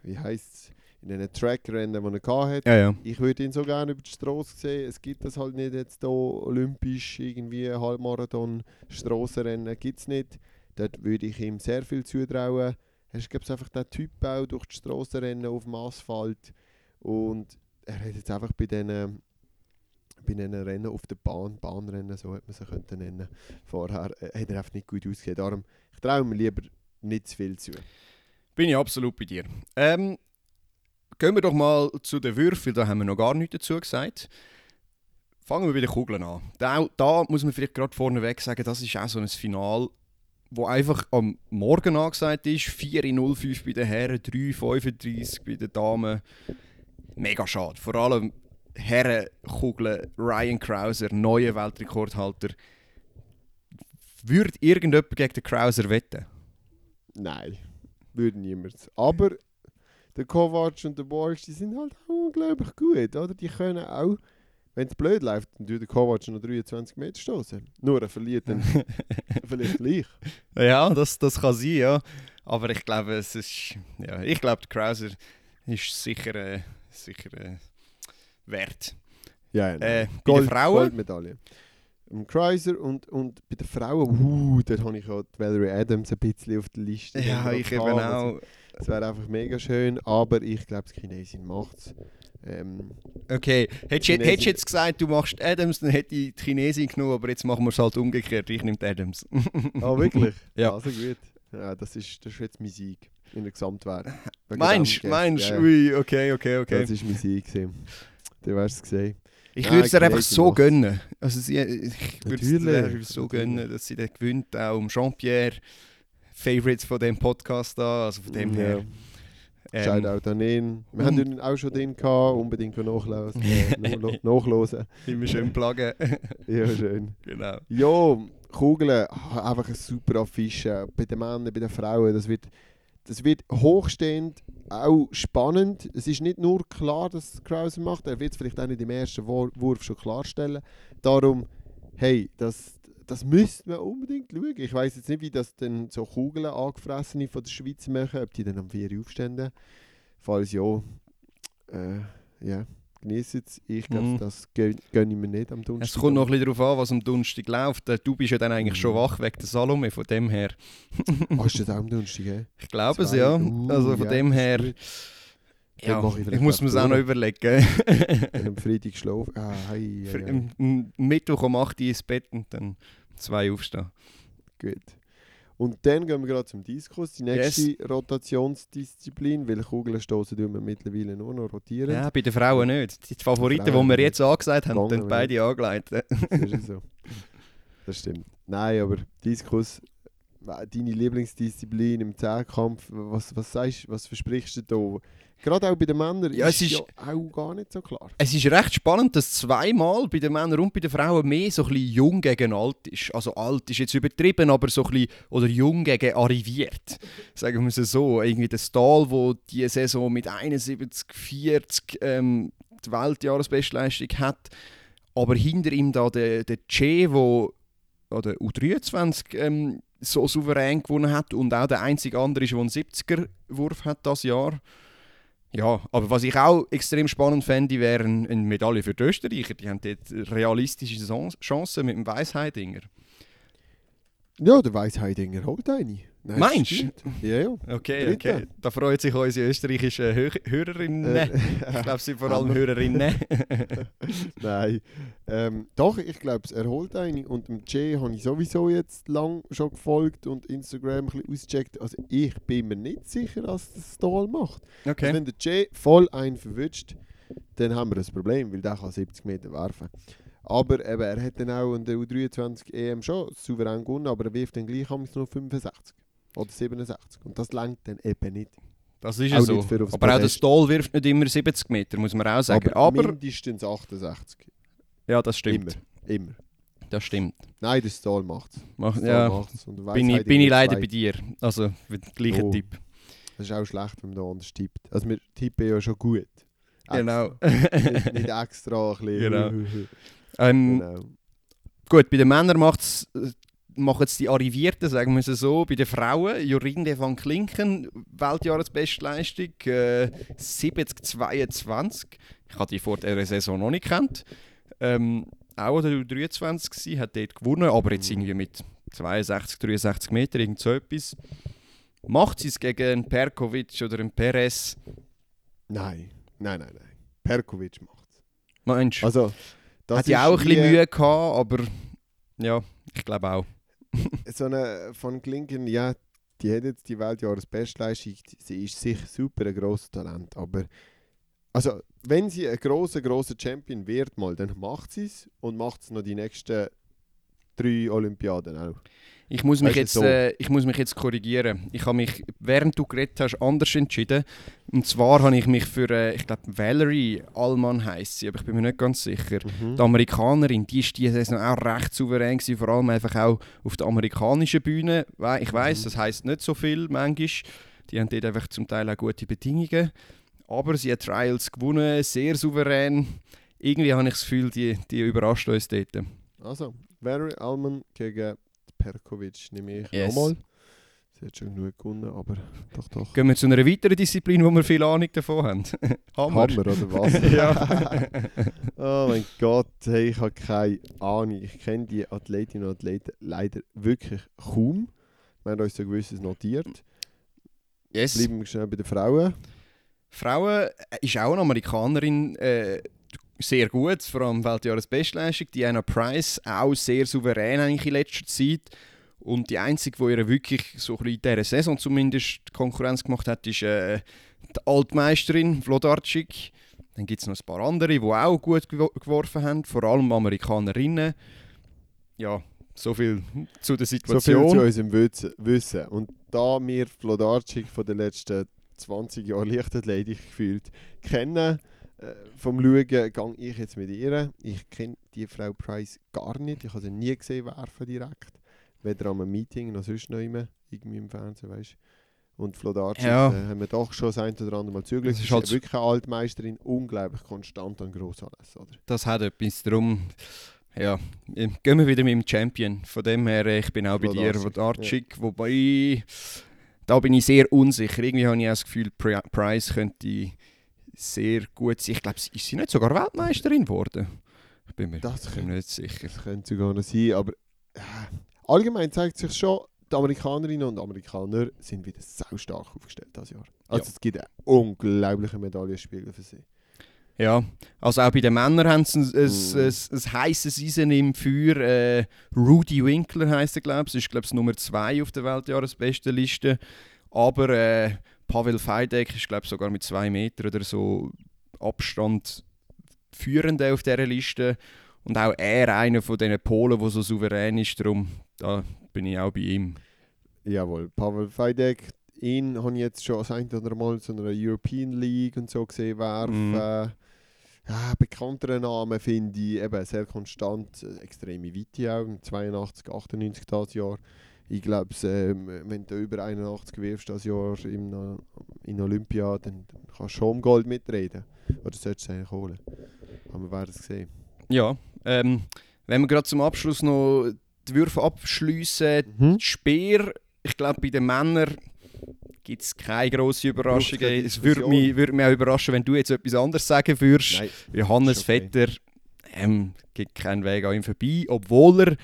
wie heisst es, in diesen Trackrennen, die er hatte.
Ja, ja.
Ich würde ihn so gerne über die Straße sehen. Es gibt das halt nicht jetzt hier olympisch, irgendwie Halbmarathon, Strassenrennen, gibt es nicht. Dort würde ich ihm sehr viel zutrauen. Er ist, glaube einfach der Typ auch durch die Strassenrennen auf dem Asphalt. Und er hat jetzt einfach bei diesen bei diesen Rennen auf der Bahn, Bahnrennen, so hat man sie könnte nennen, vorher, äh, hat er einfach nicht gut ausgesehen. Darum, ich traue mir lieber nicht zu viel zu.
Bin ich absolut bei dir. Ähm, gehen wir doch mal zu den Würfeln, da haben wir noch gar nichts dazu gesagt. Fangen wir bei den Kugeln an. Da, da muss man vielleicht gerade vorneweg sagen, das ist auch so ein Final, wo einfach am Morgen angesagt ist. 4 in 05 bei den Herren, 3,35 bei den Damen. Mega schade. Vor allem Herrenkugeln, Ryan Krauser, neuer Weltrekordhalter. Würde irgendjemand gegen den Krauser wetten?
Nein, würde niemand. Aber der Kovac und der Borsch, die sind halt auch unglaublich gut, oder? Die können auch, wenn es blöd läuft, dann tut der Kovac noch 23 Meter stoßen. Nur er verliert dann vielleicht gleich.
Ja, das, das kann sein, ja. Aber ich glaube, es ist. Ja, ich glaube, der Krauser ist sicher, äh, sicher äh, wert.
Ja, ja.
Äh,
Gold,
Frauen.
Goldmedaille. Im Chrysler und, und bei den Frauen, uh, dort habe ich ja die Valerie Adams ein bisschen auf der Liste.
Ja, ich eben auch.
Es wäre einfach mega schön, aber ich glaube, das Chinesin macht es. Ähm,
Okay, hättest du jetzt gesagt, du machst Adams, dann hätte ich die Chinesin genommen, aber jetzt machen wir es halt umgekehrt. Ich nehme die Adams.
Ah, wirklich?
Ja.
Also gut. Ja, das ist, das ist jetzt mein Sieg in der Gesamtwertung.
Meinst
dem
du? Meinst
Ja,
du? Ui, okay, okay, okay.
Das ist mein Sieg. gewesen. Du hast es gesehen.
Ich würde es dir einfach so
macht's.
gönnen. Also sie, ich würde es so gönnen, dass sie dann gewinnt, auch um Jean-Pierre. Favorites von dem Podcast da, also von dem her. Ähm,
Shoutout an ihn. Wir haben ihn auch schon drin gehabt, unbedingt nachlesen. Äh, nachhören.
immer schön pluggen.
Ja, schön.
genau.
Ja, Kugeln, ah, einfach eine super Affische. Bei den Männern, bei den Frauen, das wird das wird hochstehend, auch spannend. Es ist nicht nur klar, dass Krauser macht, er wird es vielleicht auch nicht im ersten Wur- Wurf schon klarstellen. Darum, hey, das, das müsste man unbedingt schauen. Ich weiß jetzt nicht, wie das dann so Kugeln angefressene von der Schweiz machen, ob die dann am 4 Uhr aufstehen. Falls ja, äh, ja, genießen es. Ich glaube,
Mhm.
das gönne gönn ich mir nicht am Donnerstag.
Es kommt noch ein bisschen darauf an, was am Donnerstag läuft. Äh, Du bist ja dann eigentlich schon
Mhm.
wach wegen der Salome, von dem her.
Ah, ist das auch am Donnerstag, hä?
Ich glaube es, ja.
Uh,
Also von
ja,
dem her, ja,
ich
ich, muss mir es auch noch überlegen.
Am Freitag schlafen. Ah, hei, hei, hei.
Mittwoch um 8 Uhr ins Bett und dann um 2 Uhr aufstehen.
Gut. Und dann gehen wir gerade zum Diskus, die nächste Rotationsdisziplin, weil Kugelstoßen tun wir mittlerweile nur noch rotieren.
Ja, bei den Frauen nicht. Die Favoriten, die
Frauen
wir jetzt angesagt haben, dann beide angeleitet.
Das ist so. Das stimmt. Nein, aber Diskus, wa- deine Lieblingsdisziplin im Zehnkampf, was, was sagst was versprichst du da? Gerade auch bei den Männern
Ja,
ist
es ist-
ja auch gar nicht so klar.
Es ist recht spannend, dass zweimal bei den Männern und bei den Frauen mehr so ein bisschen jung gegen alt ist. Also alt ist jetzt übertrieben, aber so ein bisschen, oder jung gegen arriviert. Sagen wir es so. Irgendwie der Stahl, wo die Saison mit 71, 40 ähm, die Weltjahresbestleistung hat. Aber hinter ihm da der, der Che, wo oder U23 ähm, so souverän gewonnen hat und auch der einzige andere ist, der einen 70er-Wurf hat das Jahr. Ja, aber was ich auch extrem spannend fände, wäre eine Medaille für die Österreicher. Die haben dort realistische Chancen mit dem Weissheidinger.
Ja, der Weissheidinger holt eine. Nein,
Meinst du?
Ja, ja.
Okay,
Dritte.
okay. Da freut sich unsere österreichischen Hör Hörerinnen.
Äh,
ich glaube, sie sind vor allem Hörerinnen.
Nein. Ähm, doch, ich glaube, er holt eine. Und dem Jay habe ich sowieso jetzt lang schon gefolgt und Instagram ein bisschen ausgecheckt. Also ich bin mir nicht sicher, dass das Stahl macht. Also
Okay.
wenn der Jay voll einen verwünscht, dann haben wir ein Problem, weil der kann 70 Meter werfen. Aber eben, er hat dann auch in der U23 EM schon souverän gewonnen, aber er wirft dann gleich nur 65 oder 67. Und das langt dann eben nicht.
Das ist ja so. Aber auch der
Podest.
Stahl wirft nicht immer 70 Meter, muss man auch sagen. Aber,
mindestens 68.
ja, das stimmt.
Immer. Immer.
Das stimmt.
Nein, der Stahl macht es.
Mach, ja,
macht's. Und
bin ich,
Weisheit
bin ich leider bei dir. Also, mit dem gleichen
Oh.
Tipp.
Das ist auch schlecht, wenn man da anders tippt. Also wir tippen ja schon gut.
Genau.
Extra. nicht, nicht extra ein bisschen.
Genau. ähm,
genau.
Gut, bei den Männern macht's, äh, machen es die Arrivierten, sagen wir es so. Bei den Frauen, Jorinde van Klinken, Weltjahresbestleistung, äh, 70-22. Ich hatte die vor der Saison noch nicht kennt. Ähm, auch der U23 gsi, hat dort gewonnen, aber jetzt
Mhm.
irgendwie mit 62, 63 Meter, irgend so etwas. Macht sie es gegen einen Perkovic oder einen Perez?
Nein, nein, nein, nein. Perkovic macht es.
Meinst du?
Also, das
Hat ja auch ein bisschen Mühe gehabt, aber ja, ich glaube auch.
So eine von Klinken, ja, die hat jetzt die Weltjahresbestleistung. Sie ist sicher super ein grosses Talent, aber also, wenn sie ein grosser, grosser Champion wird, mal, dann macht sie es und macht es noch die nächsten drei Olympiaden auch.
Ich muss mich, jetzt,
so.
äh, ich muss mich jetzt korrigieren. Ich habe mich, während du geredet hast, anders entschieden. Und zwar habe ich mich für, äh, ich glaube, Valerie Allman heisst sie, aber ich bin mir nicht ganz sicher.
Mhm.
Die Amerikanerin, die ist diese Saison auch recht souverän gewesen, vor allem einfach auch auf der amerikanischen Bühne. Ich weiß,
Mhm.
das heisst nicht so viel manchmal. Die haben dort einfach zum Teil auch gute Bedingungen. Aber sie hat Trials gewonnen, sehr souverän. Irgendwie habe ich das Gefühl, die, die überrascht uns dort.
Also, Valerie Alman gegen Perkovic nehme ich
Yes.
nochmal. Sie hat schon genug gewonnen, aber doch, doch.
Gehen wir zu einer weiteren Disziplin, wo wir viel Ahnung davon haben. Hammer.
Hammer oder was?
ja.
oh mein Gott, hey, ich habe keine Ahnung. Ich kenne die Athletinnen und Athleten leider wirklich kaum. Wir haben uns so gewisses notiert.
yes.
Bleiben wir schnell bei den Frauen.
Frauen äh, ist auch eine Amerikanerin, äh, sehr gut, vor allem Weltjahresbestleistung. Diana Price auch sehr souverän eigentlich in letzter Zeit. Und die einzige, die ihr wirklich so ein bisschen in dieser Saison zumindest Konkurrenz gemacht hat, ist äh, die Altmeisterin Vlodarczyk. Dann gibt es noch ein paar andere, die auch gut gewo- geworfen haben, vor allem Amerikanerinnen. Ja, so viel zu der
So
Situation.
viel zu unserem Wissen- Wissen. Und da wir Flodarczyk von den letzten 20 Jahren Leichtathletik gefühlt kennen, äh, vom Schauen, gehe ich jetzt mit ihr. Ich kenne die Frau Price gar nicht. Ich habe sie nie gesehen werfen direkt. Weder einem Meeting noch sonst noch immer. Irgendwie im Fernsehen, weißt Und Flodarczyk
Ja.
äh, haben wir doch schon das ein oder andere Mal.
Das
Sie
ist
ist
halt-
wirklich eine Altmeisterin, unglaublich konstant an Grossanlässen, oder?
Das hat etwas. Darum, ja, gehen wir wieder mit dem Champion. Von dem her, äh, ich bin auch bei dir,
Wodarczyk,
Wodarczyk. Wobei, da bin ich sehr unsicher. Irgendwie habe ich auch das Gefühl, Pri Price könnte sehr gut. Ich glaube, ist sie nicht sogar Weltmeisterin geworden? Ich bin mir,
Das
bin mir nicht sicher.
Das könnte sogar noch sein, aber äh, allgemein zeigt sich schon, die Amerikanerinnen und Amerikaner sind wieder sau stark aufgestellt das Jahr. Also
Ja.
es gibt einen unglaublichen Medaillenspiegel für sie.
Ja, also auch bei den Männern haben sie ein, ein,
Mm.
ein, ein heisses Eisen im Feuer. Äh, Rudy Winkler heisst er, glaube ich. Ist, glaube ich, Nummer 2 auf der Weltjahresbestenliste. Aber äh, Pavel Feidek ist, glaube ich, sogar mit 2 Metern oder so Abstand führende auf dieser Liste. Und auch er einer von diesen Polen, der so souverän ist. Darum da bin ich auch bei ihm.
Jawohl, Pavel Feidek, ihn habe ich jetzt schon das ein oder Mal zu einer European League und so gesehen werfen.
Mhm.
Ja, bekanntere Namen finde ich, eben sehr konstant, äh, extreme Weite auch, 82, 98 das Jahr. Ich glaube, ähm, wenn du über 81 wirfst das Jahr in, in Olympia, dann, dann kannst du schon um Gold mitreden. Oder solltest du es eigentlich holen. Aber wir werden es sehen.
Ja, ähm, wenn wir gerade zum Abschluss noch die Würfe abschliessen,
Mhm.
Speer, ich glaube, bei den Männern gibt es keine grosse Überraschung. Es würde mich, würde mich auch überraschen, wenn du jetzt etwas anderes sagen würdest.
Nein,
Johannes
okay.
Vetter ähm, geht keinen Weg an ihm vorbei, obwohl er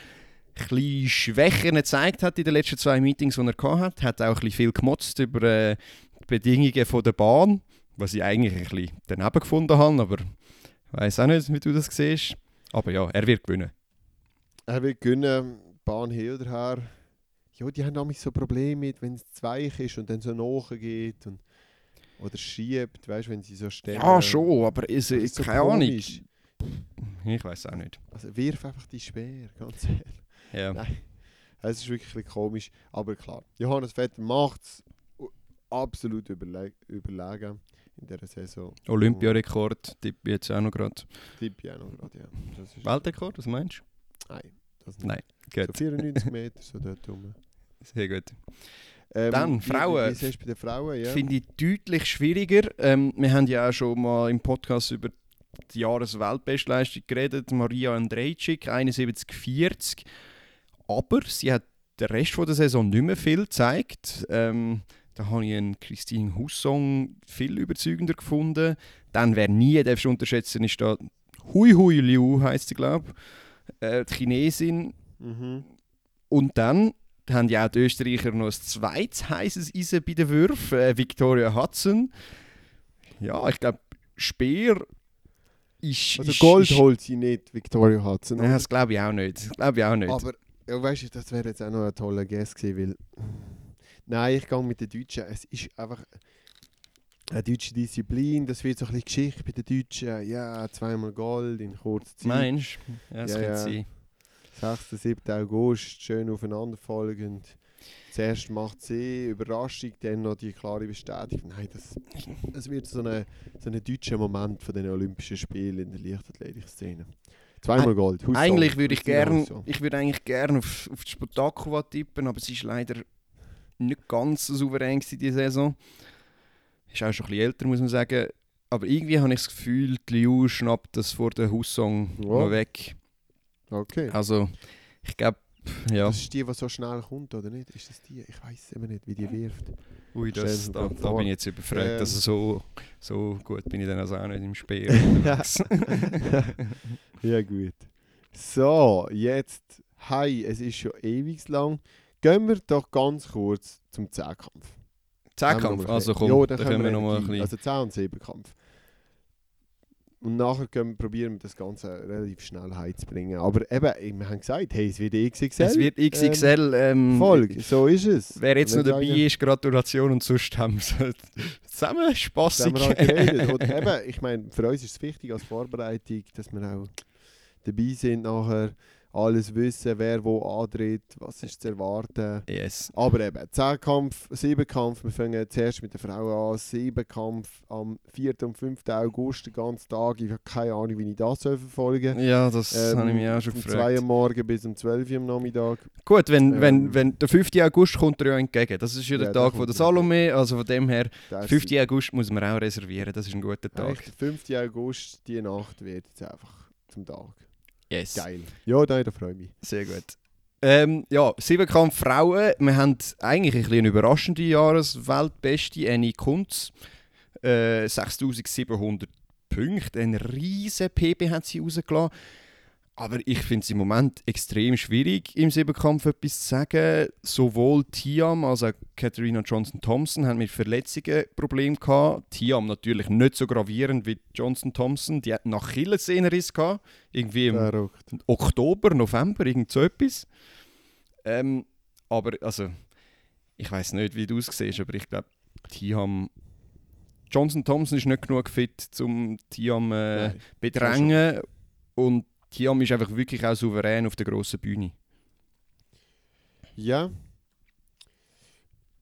bisschen Schwächen gezeigt hat in den letzten zwei Meetings, die er gehabt hat. Hat auch ein bisschen viel gemotzt über äh, die Bedingungen von der Bahn, was ich eigentlich ein bisschen daneben gefunden habe, aber ich weiß auch nicht, wie du das siehst. Aber ja, er wird gewinnen.
Er will gewinnen, Bahn hin oder her. Ja, die haben nämlich so Probleme mit, wenn es zu weich ist und dann so nachgeht und oder schiebt, weißt du, wenn sie so stehen.
Ja, schon, aber ist, ist
so
keine Ahnung.
komisch.
Ich weiß auch nicht.
Also wirf einfach die Speer, ganz ehrlich.
Ja.
Nein. Es ist wirklich komisch, aber klar. Johannes Vetter macht es absolut überle überlegen in dieser Saison.
Olympiarekord, tippe jetzt auch noch gerade.
Tipp ich auch noch gerade, ja. Das ist,
Weltrekord, was meinst
Nein, das nicht.
Nein,
So
Gut,
94 Meter, so dort rum.
du? Sehr gut.
Ähm,
Dann, Frauen.
Wie, wie du bei den Frauen? Ja.
Finde ich deutlich schwieriger. Ähm, wir haben ja auch schon mal im Podcast über die Jahresweltbestleistung geredet. Maria Andrejczyk, 71,40. Aber sie hat den Rest von der Saison nicht mehr viel gezeigt. Ähm, da habe ich einen Christine Hussong viel überzeugender gefunden. Dann, wer nie darfst unterschätzen, ist da Hui Hui Liu, heisst sie, glaube ich. Äh, die Chinesin,
Mhm.
Und dann haben ja auch die Österreicher noch ein zweites heißes Eisen bei den Würfen, äh, Victoria Hudson. Ja, ich glaube, Speer ist.
Also
ist,
Gold
ist,
holt sie nicht, Victoria Hudson.
Nein, das glaube ich auch nicht. Das glaube ich auch nicht.
Aber ja, weißt du, das wäre jetzt auch noch ein toller Guest gewesen, weil. Nein, ich gehe mit den Deutschen. Es ist einfach eine deutsche Disziplin. Das wird so ein bisschen Geschichte bei den Deutschen. Ja, zweimal Gold in kurzer Zeit.
Meinst du? Ja, das
Ja,
könnte
ja.
sein.
6. 7. August, schön aufeinanderfolgend. Zuerst macht sie Überraschung, dann noch die klare Bestätigung. Nein, das, das wird so ein so deutscher Moment von den Olympischen Spielen in der Leichtathletik-Szene. Zweimal Gold. Husson.
Eigentlich würde ich
Christina
gern,
Husson.
ich würde eigentlich gerne auf, auf die Spotakova tippen, aber sie ist leider nicht ganz so souverän gewesen diese Saison. Ist auch schon ein bisschen älter, muss man sagen. Aber irgendwie habe ich das Gefühl, die Liu schnappt das vor der Hussong
Ja.
noch weg.
Okay.
Also, ich glaube, ja.
Das ist die, die so schnell kommt, oder nicht? Ist das die? Ich weiß immer nicht, wie die wirft.
Ui, das, da, da bin ich jetzt überfragt.
Ähm.
Also so, so gut bin ich dann also auch nicht im Spiel.
ja, gut. So, jetzt, hi, es ist schon ewig lang. Gehen wir doch ganz kurz zum Zehnkampf.
Zehnkampf, also komm,
ja,
da
dann
können wir
noch
noch mal ein bisschen...
Also 10 und 7 Kampf. Und nachher können wir probieren, das Ganze relativ schnell heimzubringen. Aber eben, wir haben gesagt, hey, es wird XXL.
Es wird XXL. Ähm,
Folge, so ist es.
Wer jetzt noch
Wir
dabei
sagen-
ist, Gratulation und sonst haben wir so zusammen
wir halt geredet. Und eben, ich meine, für uns ist es wichtig als Vorbereitung, dass wir auch dabei sind nachher. Alles wissen, wer wo antritt, was ist zu erwarten.
Yes.
Aber eben, Zehnkampf, Siebenkampf, wir fangen zuerst mit der Frau an, Siebenkampf am 4. und 5. August, den ganzen Tag. Ich habe keine Ahnung, wie ich das verfolgen soll.
Ja, das habe ich mich auch schon
Von
gefragt.
2 Uhr morgen bis um 12 Uhr am Nachmittag.
Gut, wenn,
Ähm,
wenn, wenn der 5. August kommt er ja entgegen. Das ist ja der
Ja,
Tag von der
er
Salome, also von dem her,
Der
5. August muss man auch reservieren, das ist ein guter Tag.
Echt, der 5. August, die Nacht wird jetzt einfach zum Tag.
Yes.
Geil. Ja, nein, da freue ich mich.
Sehr gut. Ähm, ja, Siebenkampf Frauen. Wir haben eigentlich ein bisschen eine überraschende Jahresweltbeste Annie Kunz. Äh, 6700 Punkte. Ein riesen PB hat sie rausgelassen. Aber ich finde es im Moment extrem schwierig, im Siebenkampf etwas zu sagen. Sowohl Tiam als auch Katharina Johnson-Thompson haben mit Verletzungen Probleme gehabt. Tiam natürlich nicht so gravierend wie Johnson-Thompson. Die hat nach Achillessehnenriss gehabt. Irgendwie im
Verrückt.
Oktober, November, irgend so etwas. Ähm, aber, also, ich weiß nicht, wie du es siehst, aber ich glaube, Tiam. Johnson Thompson ist nicht genug fit, um Tiam äh, bedrängen. Und Tiam ist einfach wirklich auch souverän auf der grossen Bühne.
Ja.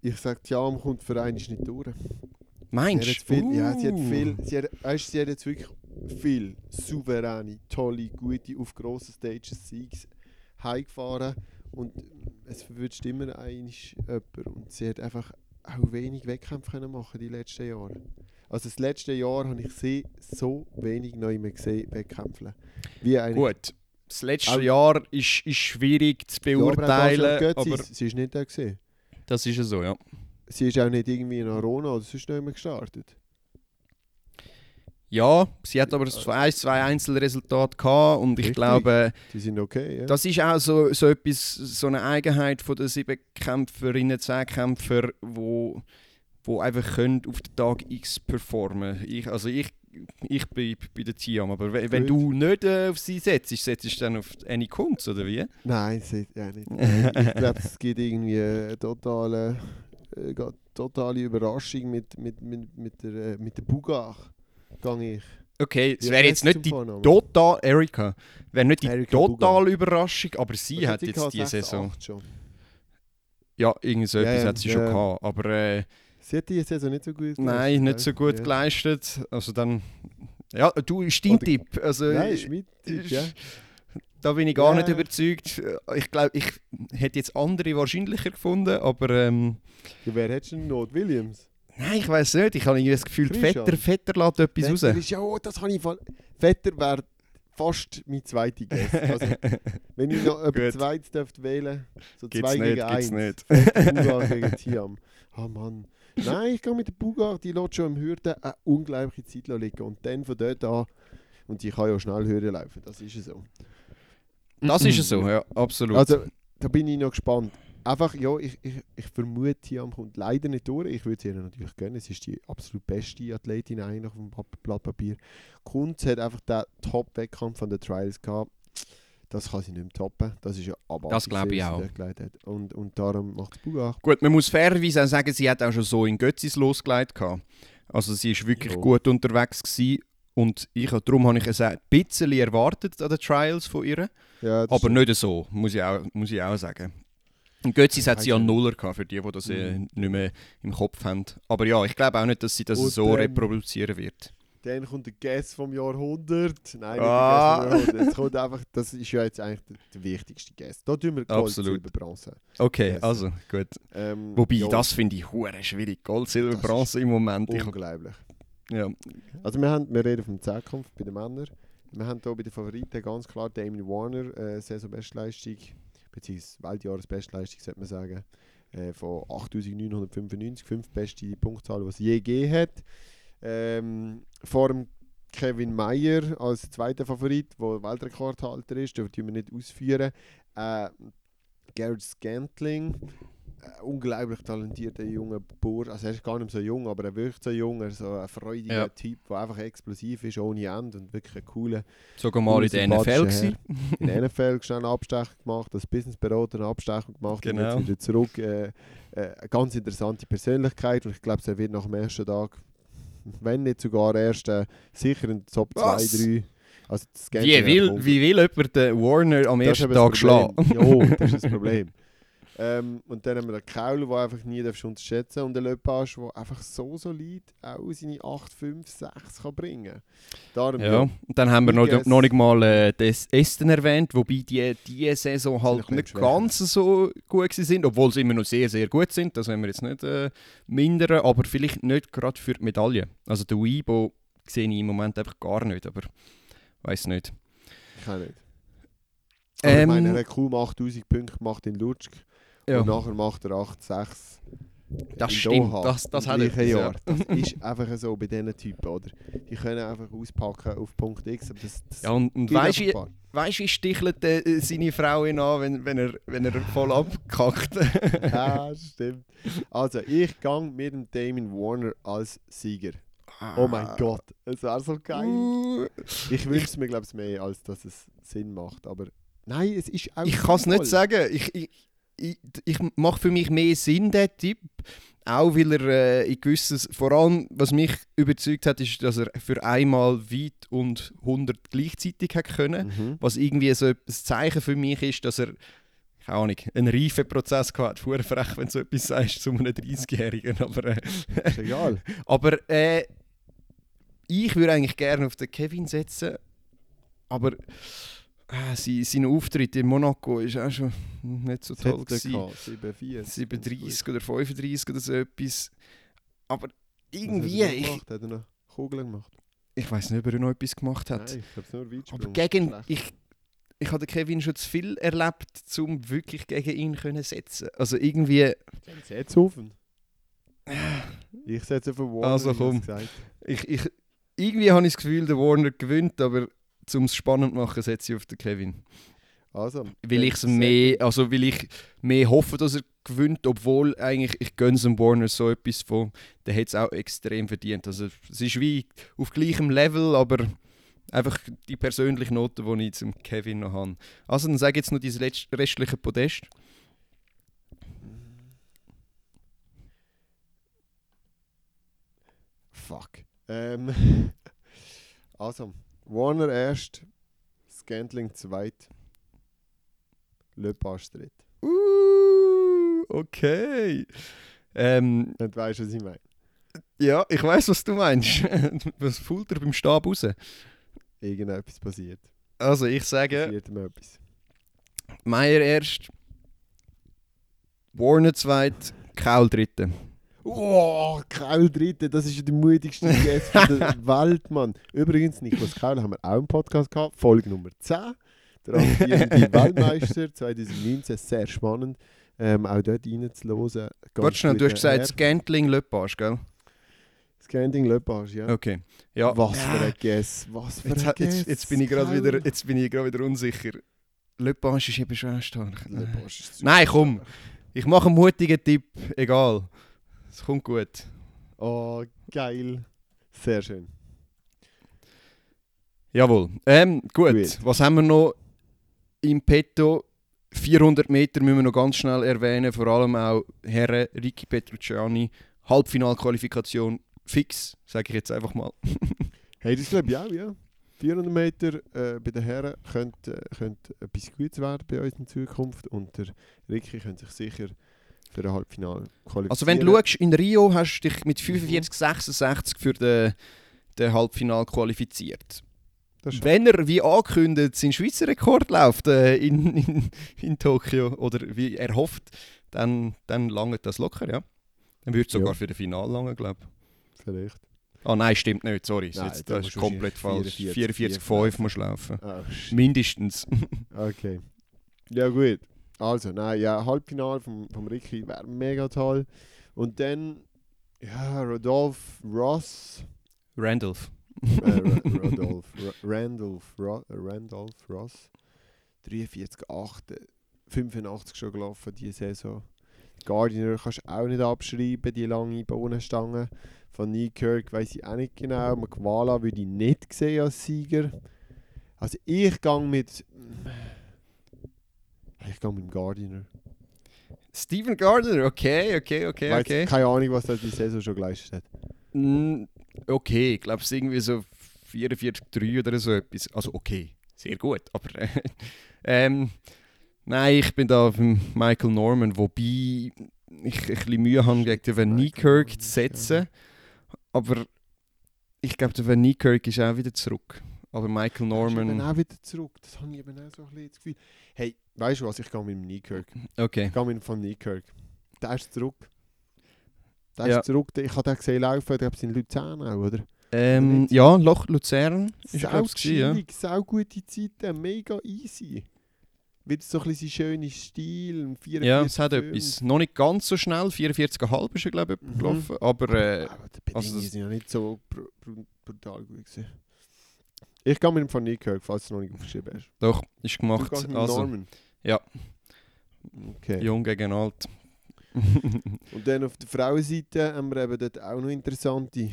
Ich sage, Tiam kommt für einen nicht durch.
Meinst du?
viel, ja, sie hat
Uh.
viel, sie hat, weißt, sie hat jetzt wirklich viel souveräne, tolle, gute, auf grossen Stages Siegs heimgefahren und es verwünscht immer eigentlich jemand und sie hat einfach auch wenig Wettkämpfe können machen die letzten Jahre. Also das letzte Jahr habe ich sie so wenig neu mehr gesehen, Wettkämpfen. Wie eigentlich
Gut. Das letzte
Auch-
Jahr ist, ist schwierig zu
Ja, aber
beurteilen,
Jahr Götzi,
aber
sie ist nicht da gesehen.
das ist ja so, ja.
Sie ist auch nicht irgendwie in Arona oder sonst nicht mehr gestartet.
Ja, sie hat aber zwei, zwei Einzelresultate gehabt und ich
Richtig.
glaube,
Die sind okay, ja.
Das ist auch so, so etwas, so eine Eigenheit von der Siebenkämpferinnen, Zehnkämpfer, wo, wo einfach können auf den Tag X performen. Ich, also ich, ich bin bei der Tiam, aber wenn, wenn du nicht äh, auf sie setzt, setzt du dann auf Annie Kunz, oder wie?
Nein, ja nicht. ich glaube, es gibt irgendwie eine totale, äh, totale Überraschung mit, mit, mit, mit der, äh, mit der Bugach. Gang ich.
Okay, es wäre jetzt nicht die total, Erika, wäre nicht die
Erika
totale Überraschung, aber sie
Was
hat jetzt die
6,
Saison,
8 schon.
ja, irgendwie so etwas
ja,
hat sie schon
ja.
gehabt, aber äh,
Sie hat die Saison nicht so gut
nein, nicht so gut
ja.
geleistet, also dann, ja, du, ist dein
Oder-
Tipp, also...
Nein, ist mit Tipp, ja.
Da bin ich gar
Ja.
nicht überzeugt. Ich glaube, ich hätte jetzt andere wahrscheinlicher gefunden, aber ähm,
ja. Wer hättest du denn noch? Williams?
nein, ich weiß nicht. Ich habe irgendwie das Gefühl. Vetter, Vetter lässt etwas
Vetter
raus.
Ist, ja, oh, das habe ich voll... Vetter wäre fast mein zweiter Guest. Also, wenn ich noch etwas zweites dürfte wählen so
Gibt's
zwei
nicht,
gegen
gibt's
eins.
nicht.
Vetter gegen Tiam. Ah Mann. Nein, ich gehe mit der Bugach, die lässt schon im Hürden eine unglaubliche Zeit liegen. Und dann von dort an... Und die kann ja schnell Hürden laufen, das ist ja so.
Das ist es so, ja, absolut.
Also, da bin ich noch gespannt. Einfach, ja, ich, ich, ich vermute, Tiam kommt leider nicht durch. Ich würde es ihr natürlich gönnen. Sie ist die absolut beste Athletin eigentlich auf dem Blatt Papier. Kunz hat einfach den Top-Wettkampf von den Trials gehabt. Das kann sie nicht mehr toppen. Das ist ja abartig.
Das glaube ich auch.
Und, und darum macht es Bugach.
Gut, man muss fairerweise auch sagen, sie hat auch schon so in Götzis losgelegt. gehabt. Also sie ist wirklich
Ja.
gut unterwegs gewesen. Und ich, darum habe ich es ein bisschen erwartet an den Trials von ihr.
Ja,
Aber
stimmt.
nicht so, muss ich auch, muss ich auch sagen. Und Götzis hat sie ja Nuller gehabt, für die, die das äh,
Mhm.
nicht mehr im Kopf haben. Aber ja, ich glaube auch nicht, dass sie das
Und
so
dann-
reproduzieren wird.
Dann kommt der Guest vom Jahrhundert. Nein, nicht
Ah.
der Guest vom Jahrhundert. Es kommt einfach, das ist ja jetzt eigentlich der, wichtigste Guest. Da tun wir Gold,
Absolut.
Silber, Bronze.
Okay,
Yes.
also gut.
Ähm,
Wobei,
ja,
das finde ich hure schwierig. Gold, Silber,
Das
Bronze im Moment. Ich,
unglaublich.
ja.
Also wir, haben, wir reden vom Zehnkampf bei den Männern. Wir haben hier bei den Favoriten ganz klar Damien Warner, äh, Saisonbestleistung, beziehungsweise Weltjahresbestleistung, sollte man sagen, äh, von 8'995, fünf beste Punktzahl, die es je gegeben hat. Ähm, vor dem Kevin Meyer als zweiter Favorit, der Weltrekordhalter ist, den wir nicht ausführen. Äh, Garrett Scantling, äh, unglaublich talentierter junger Bauer. Also er ist gar nicht so jung, aber er wirkt so jung. Er ist so ein freudiger
Ja.
Typ, der einfach explosiv ist, ohne Ende und wirklich ein cooler.
Sogar mal in der NFL gewesen.
In der NFL schnell einen Abstecher gemacht, als Businessberater eine Abstecher gemacht
Genau.
und jetzt wieder zurück. Äh, äh, eine ganz interessante Persönlichkeit und ich glaube, er wird nach dem ersten Tag, wenn nicht sogar erst, äh, sicher in den Top 2,
Was?
3. Also
Wie will, wie will jemand den Warner am
Das
ersten Tag schlagen?
Ja, das ist das Problem. Ähm, und dann haben wir den Kaul, den einfach nie darfst unterschätzen und den Lepage, der einfach so solid auch seine 8, 5, 6 kann bringen Darum,
Ja, und dann haben wir noch, noch nicht mal äh, das Esten erwähnt, wobei die diese Saison halt nicht ganz so gut sind, obwohl sie immer noch sehr, sehr gut sind. Das wollen wir jetzt nicht äh, mindern, aber vielleicht nicht gerade für die Medaille. Also der Weibo sehe ich im Moment einfach gar nicht, aber weiß nicht.
Ich kann nicht. Aber ich
Ähm,
meine, er hat kaum 8000 Punkte gemacht in Lutsk
Ja,
und nachher macht er 8, 6.
das stimmt,
Doha
das, das hat etwas,
Jahr.
ja.
Das ist einfach so bei diesen Typen, oder? Die können einfach auspacken auf Punkt X, aber das, das
Ja, und, und weißt du, weißt, wie stichelt äh, seine Frau ihn an, wenn, wenn, er, wenn er voll abkackt?
Ja, stimmt. Also, ich gehe mit dem Damon Warner als Sieger. Oh mein Gott, es wäre so geil.
Uh,
Ich wünsche es mir, glaube ich, mehr, als dass es Sinn macht. Aber nein, es ist auch
Ich kann es nicht sagen. Ich, ich, ich, ich mache für mich mehr Sinn, der Tipp. Auch weil er äh, in gewisses, vor allem was mich überzeugt hat, ist, dass er für einmal weit und 100 gleichzeitig hat können.
Mhm.
Was irgendwie so ein Zeichen für mich ist, dass er keine Ahnung, einen Reifeprozess gehabt hat. Frech, wenn du so etwas sagst zu einem 30-Jährigen. Aber, äh,
Ist egal.
aber äh, ich würde eigentlich gerne auf den Kevin setzen. Aber äh, sein, sein Auftritt in Monaco ist auch schon nicht so
Es
toll.
hätte
Gewesen.
gehabt, 7-4.
37 oder 35 oder so etwas. Aber
Was
irgendwie,
hat er
ich,
gemacht? Hat er noch Kugeln gemacht?
ich weiß nicht, ob er noch etwas gemacht hat.
Nein, ich nur.
Aber gegen, ich, ich habe den Kevin schon zu viel erlebt, um wirklich gegen ihn können setzen. Also irgendwie,
Setz auf ihn. Ich setze auf Warner.
Also, komm. ich, ich, irgendwie habe ich das Gefühl, der Warner gewinnt, aber um es spannend zu machen, setze ich auf den Kevin.
Also,
Weil
dann
ich
set-
mehr, also weil ich mehr hoffe, dass er gewinnt, obwohl eigentlich ich gönne dem Warner so etwas von, der hat es auch extrem verdient. Also es ist wie auf gleichem Level, aber einfach die persönliche Note, die ich zum Kevin noch habe. Also dann sage ich jetzt noch dieses restliche Podest.
Fuck. Ähm, also, Warner erst, Scantling zweit, Lepage dritt.
Uh, okay. Ähm,
Und weißt du, was ich meine?
ja, ich weiß, was du meinst. was fühlt er beim Stab raus?
Irgendetwas passiert.
Also ich sage,
Passiert ihm etwas.
Meier erst, Warner zweit, Kaul dritte.
Oh, Kaul dritte, das ist ja der mutigste Guest der Welt, Mann. Übrigens, Niklas Kaul haben wir auch im Podcast gehabt, Folge Nummer 10. Der amtierende Weltmeister 2019, sehr spannend. Ähm, auch dort reinzuhören.
Warte schnell, du hast gesagt. Scantling Lepage, gell?
Scanting Lepage, ja.
Okay. Ja.
Was für ein Guess, was für
Jetzt,
ein Guess.
jetzt, jetzt bin ich gerade wieder, jetzt bin ich gerade wieder unsicher. Lepage ist eben schon stark. Nein, komm. Ich mache einen mutigen Tipp, egal. Es kommt gut.
Oh, geil. Sehr schön.
Jawohl. Ähm, gut.
Gut.
Was haben wir noch im Petto? 400 Meter müssen wir noch ganz schnell erwähnen. Vor allem auch Herren Ricky Petrucciani. Halbfinalqualifikation fix, sage ich jetzt einfach mal.
Hey, das glaube ich auch, ja. 400 Meter äh, bei den Herren könnte, könnte etwas Gutes werden bei uns in Zukunft und der Ricky könnte sich sicher für ein Halbfinale qualifizieren.
Also wenn du schaust, in Rio hast du dich mit 45, 66 für den, den Halbfinal qualifiziert. Wenn er, wie angekündigt, seinen Schweizer Rekord läuft äh, in, in, in Tokio, oder wie er hofft, dann, dann langt das locker, ja. Dann würde es sogar
Ja.
für das Finale langen, glaube ich.
vielleicht.
Ah nein, stimmt nicht, sorry.
Nein,
Jetzt,
da
das
musst
ist komplett falsch.
44,
44, 5 musst du laufen.
Shit.
Mindestens.
Okay. Ja gut. Also, nein, ja, Halbfinale vom, vom Ricky wäre mega toll. Und dann, ja, Rodolph Ross.
Randolph.
äh, Ra- Rodolph, Ra Randolph, äh, Randolph Ross. 43, 8, 85 schon gelaufen diese Saison. Gardiner kannst du auch nicht abschreiben, die lange Bohnenstange. Von Newkirk weiß ich auch nicht genau. Mkwala würde ich nicht sehen als Sieger. Also ich gehe mit... Ich gehe mit dem Gardiner.
Stephen Gardner, okay, okay, okay,
Weiss
okay.
Keine Ahnung, was er die Saison schon geleistet hat.
Mm, Okay, ich glaube es irgendwie so 44,3 oder so etwas. Also okay, sehr gut, aber äh, ähm, nein, ich bin da auf Michael Norman, wobei ich ein bisschen Mühe habe, gegen den Van
Norman,
zu setzen. Aber ich glaube, der Van Niekerk ist auch wieder zurück. Aber Michael
Ich bin
Norman,
auch wieder zurück. Das habe ich eben auch so ein bisschen das Gefühl. Hey, weißt du was? Ich gehe mit dem Kneekirk.
okay.
Ich gehe mit dem von Kneekirk. Der ist zurück. Der
Ja.
ist zurück. Ich habe den gesehen laufen. Ich glaube, es in Luzern auch, oder?
Ähm, ja, Loch Luzern ist
Sau
ich ja.
chillig, sau gute Zeiten, mega easy. Wird so ein bisschen schöner Stil. ein 44,
Ja, es hat
5.
etwas. Noch nicht ganz so schnell, 44,5 ist er glaube ich
Mhm.
gelaufen, aber äh,
Aber die Bedingungen
also das-
sind ja nicht so br br brutal gut gewesen. Ich gehe mit dem von Kneekirk, falls du noch nicht aufgeschrieben hast.
doch, ist
Du
gemacht.
gehst mit
Also,
Norman.
ja.
Okay.
jung gegen alt.
Und dann auf der Frauenseite haben wir eben dort auch noch interessante.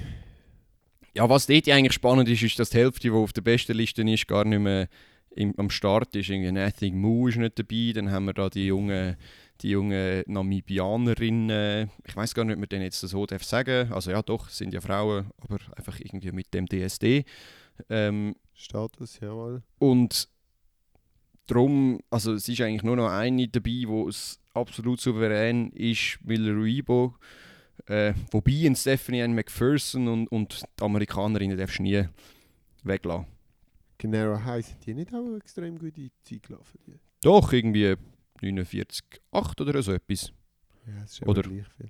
ja, was dort eigentlich spannend ist, ist, dass die Hälfte, die auf der besten Liste ist, gar nicht mehr im, am Start ist. Irgendwie Nothing Moo ist nicht dabei, dann haben wir da die jungen die junge Namibianerin, äh, ich weiß gar nicht, ob man denen jetzt so darf sagen. Also ja, doch, sind ja Frauen, aber einfach irgendwie mit dem DSD. Ähm,
Status, jawohl.
Und darum, also es ist eigentlich nur noch eine dabei, wo es absolut souverän ist, Miller Ruibo. Äh, wobei ein Stephanie Ann McPherson und, und die Amerikanerinnen darfst du nie weglassen.
Canaro High sind die nicht auch extrem gute Zeit gelaufen? Die?
Doch, irgendwie 49,8 oder so etwas.
Ja, das ist
Oder-
gleich viel.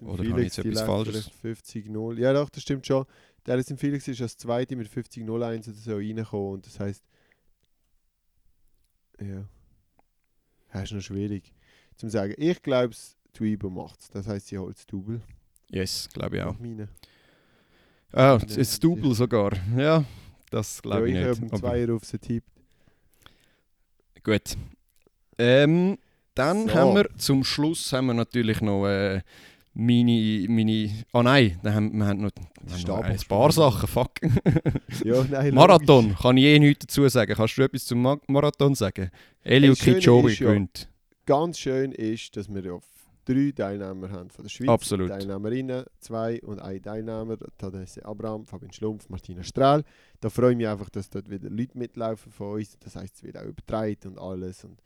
Oder habe ich jetzt etwas Falsches?
vielleicht 50-0. Ja, doch, das stimmt schon. Der Alison Felix ist als Zweite mit 50-01 oder so reingekommen und das heisst. Ja. Das ist noch schwierig zum sagen. Ich glaube, Twibo macht es. Das heisst, sie holt das Double.
Yes, glaube ich auch.
Nach meinen.
Ah,
Ja,
das Double sogar. Ja, das glaube
ja,
ich
ich
nicht.
habe einen
aber
Zweier auf sie tippt.
Gut. Ähm, dann
So.
haben wir zum Schluss haben wir natürlich noch äh, meine, meine. Ah nein, haben, wir haben noch, wir haben noch ein paar Sachen. Fuck.
Ja, nein,
Marathon, kann ich eh nichts dazu sagen. Kannst du etwas zum Ma Marathon sagen? Elio Kipchoge
ist ja-
gewinnt.
Ganz schön ist, dass wir auf drei Teilnehmer haben von der Schweiz.
Absolut.
Teilnehmerinnen, zwei und ein Teilnehmer, Tadesse Abraham, Fabian Schlumpf, Martina Strahl. Da freue ich mich einfach, dass dort wieder Leute mitlaufen von uns. Das heisst, es wird auch übertragen und alles. Und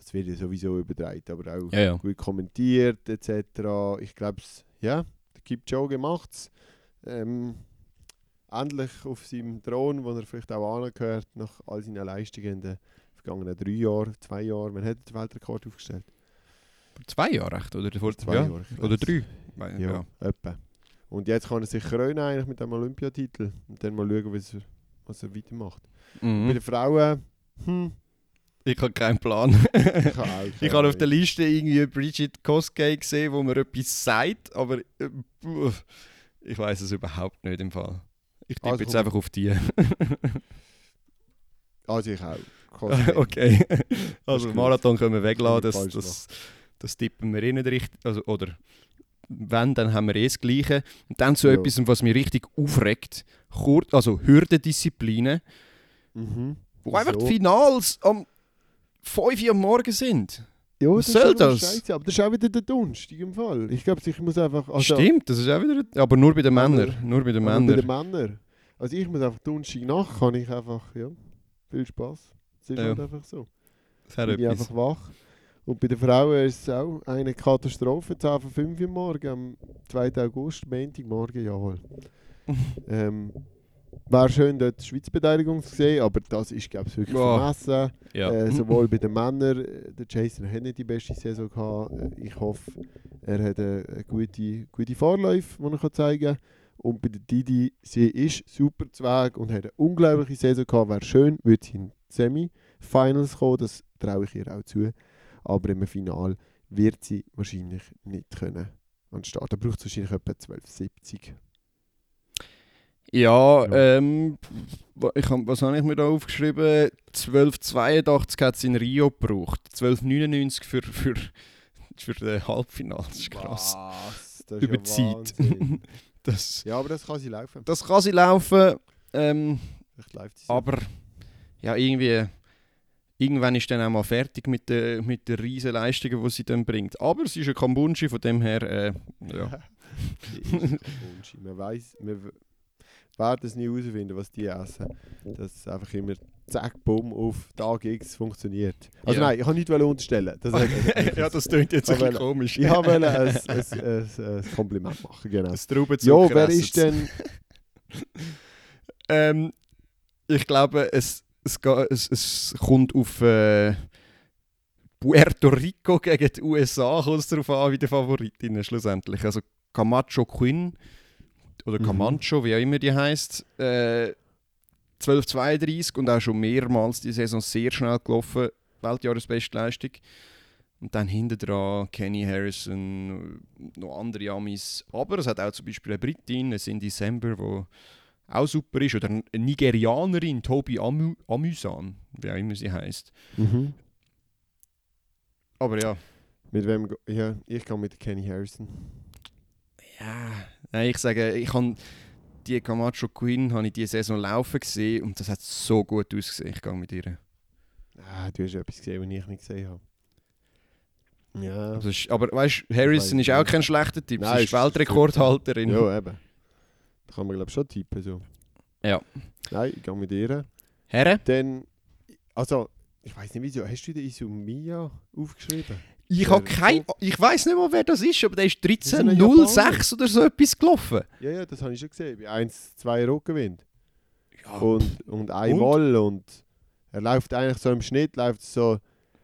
es wird ja sowieso übertragen, aber auch
Ja, ja.
gut kommentiert etc. Ich glaube, ja, der Kipchoge macht es. Ähm, endlich auf seinem Thron, wo er vielleicht auch angehört, nach all seinen Leistungen in den vergangenen drei Jahren, zwei Jahren. Wann hat er den Weltrekord aufgestellt?
Vor zwei Jahren echt? Oder vor
Zwei
ja.
Jahre. ich
Oder drei? Weil-
Ja, etwa. Und jetzt kann er sich krönen eigentlich mit dem Olympiatitel und dann mal schauen, was er, was er weitermacht. Bei
Mhm.
den Frauen, hm,
Ich habe keinen Plan.
ich habe
Ich habe auf der. Liste irgendwie Bridget Koskei gesehen, wo mir etwas sagt, aber äh, ich weiß es überhaupt nicht im Fall. Ich tippe
Also
jetzt einfach auf die.
Also ich auch. Kostet
okay. Also. Marathon können wir weglassen,
Kann
das, das, das tippen wir eh nicht richtig. Also, oder wenn, dann haben wir eh das Gleiche. Und dann zu
Ja.
etwas, was mich richtig aufregt, Kur also Hürdendisziplinen,
Mhm.
wo einfach die
Wieso?
Finals am 5 Uhr am Morgen sind.
Ja,
Was
das
soll das?
Scheiße, aber das ist auch wieder der Donnerstag im Fall. Ich glaube, ich muss einfach... Also,
Stimmt, das ist auch wieder... Aber nur bei den Männern. Nur bei den Männern.
Bei den Männern. Also ich muss einfach Donnerstag nach, kann ich einfach, ja, viel Spaß. Das ist
Ja.
halt einfach so.
Das hat
bin einfach wach. Und bei den Frauen ist es auch eine Katastrophe. 10 von 5 Uhr morgen, am 2. August, Montagmorgen, jawohl. ähm, Wäre schön, dort die Schweizbeteiligung zu sehen, aber das ist, glaube ich, wirklich
Boah.
vermessen.
Ja.
Äh, sowohl bei den Männern, äh, der Jason hat nicht die beste Saison gehabt. Äh, Ich hoffe, er hat eine, eine gute, gute Vorläufe, die er zeigen kann. Und bei der Didi, sie ist super zu Weg und hat eine unglaubliche Saison gehabt. Wäre schön, würde sie in die Semi-Finals kommen, das traue ich ihr auch zu. Aber im Finale wird sie wahrscheinlich nicht können an den Start. Da braucht es wahrscheinlich etwa 1270.
Ja, ähm, wa- ich hab, was habe ich mir da aufgeschrieben? 1282 hat es in Rio gebraucht. 1299 für, für, für den Halbfinale. Das ist krass.
Was? Das ist
Über
ja
Zeit. Das,
ja, aber das kann sie laufen.
das kann sie laufen, ähm, aber ja, irgendwie. Irgendwann ist dann auch mal fertig mit den mit der riesen Leistungen, die sie dann bringt. Aber sie ist ein Kambunchi, von dem her, äh, ja.
Man weiß, man werden es nie herausfinden, was die essen. Dass es einfach immer zack, bumm, auf Tag X funktioniert. Also
Ja.
nein, ich kann nicht unterstellen. Das
ja, das klingt jetzt ein bisschen komisch.
ich wollte ein, ein, ein, ein, Kompliment machen, genau.
Das
Ja, wer ist denn...
Ähm, ich glaube, es, es, es, es kommt auf äh, Puerto Rico gegen die USA kommt es darauf an, wie die Favoritinnen schlussendlich. Also Camacho Quinn oder
Mhm.
Camacho, wie auch immer die heißt, äh, 12,32 und auch schon mehrmals die Saison sehr schnell gelaufen, Weltjahresbestleistung. Und dann hinten dran Kenny Harrison, noch andere Amis. Aber es hat auch zum Beispiel eine Britin, eine Cindy Sember, die auch super ist. Oder eine Nigerianerin, Tobi Amu Amusan, wie auch immer sie heißt.
Mhm.
Aber ja.
Mit wem... Ja, ich gehe mit Kenny Harrison.
Ja, nein, ich sage, ich habe die Camacho Queen habe ich diese Saison laufen gesehen und das hat so gut ausgesehen. Ich gehe mit ihr.
Ah, du hast etwas gesehen, was ich nicht gesehen habe. Ja.
Ist, aber weißt du, Harrison ist auch kein schlechter Typ.
Nein,
sie
ist
ist Weltrekordhalterin.
Ja, eben. Da kann man glaube ich schon tippen. So.
Ja.
Nein, ich gehe mit ihr.
Herren?
Dann, also, ich weiß nicht wieso, hast du den Isumia aufgeschrieben?
Ich habe kein, ich weiß nicht mal, wer das ist, aber der ist
ist ein
13.06 oder so etwas gelaufen.
Ja, ja, das habe ich schon gesehen. Bei 1, 2 Rückenwind.
Ja.
Und, und einmal und? er läuft eigentlich so im Schnitt, läuft so,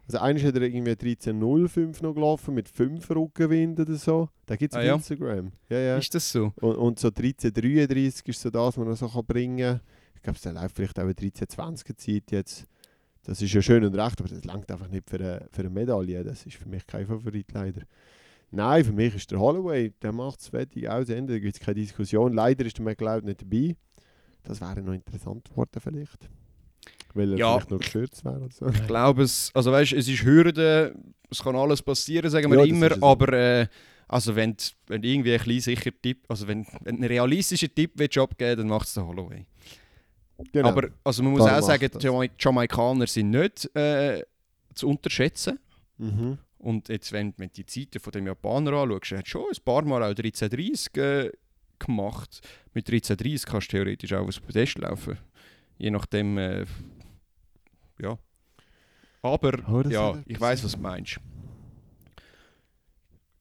also eigentlich hat er irgendwie 13.05 noch gelaufen mit 5 Rückenwind oder so. Da gibt es
Ah,
auf
ja?
Instagram. Ja, ja.
Ist das so?
Und, und so 13.33 ist so das, was man noch so kann bringen kann. Ich glaube, der läuft vielleicht auch eine 13.20er Zeit jetzt. Das ist ja schön und recht, aber das langt einfach nicht für eine, für eine Medaille. Das ist für mich kein Favorit leider. Nein, für mich ist der Holloway, der macht es fertig aus Ende, da gibt es keine Diskussion. Leider ist der McLeod nicht dabei. Das wäre noch interessant geworden vielleicht. Weil er
Ja.
vielleicht noch gekürzt wäre so.
Ich glaube es, also weißt, es ist Hürde, es kann alles passieren, sagen wir
Ja,
immer, aber äh, also wenn, du irgendwie ein sicher Tipp, also wenn, wenn einen realistischen Tipp willst abgeben dann macht es der Holloway.
Genau.
Aber also man muss
Darum
auch sagen, die Jamaik- Jamaikaner sind nicht äh, zu unterschätzen.
mhm.
Und jetzt, wenn, du die Zeiten von dem Japaner anschaust, er hat schon ein paar Mal auch 1330 äh, gemacht. Mit 1330 kannst du theoretisch auch aufs Podest laufen. Je nachdem, äh, ja. Aber,
Oh,
ja, ich weiß, was du meinst.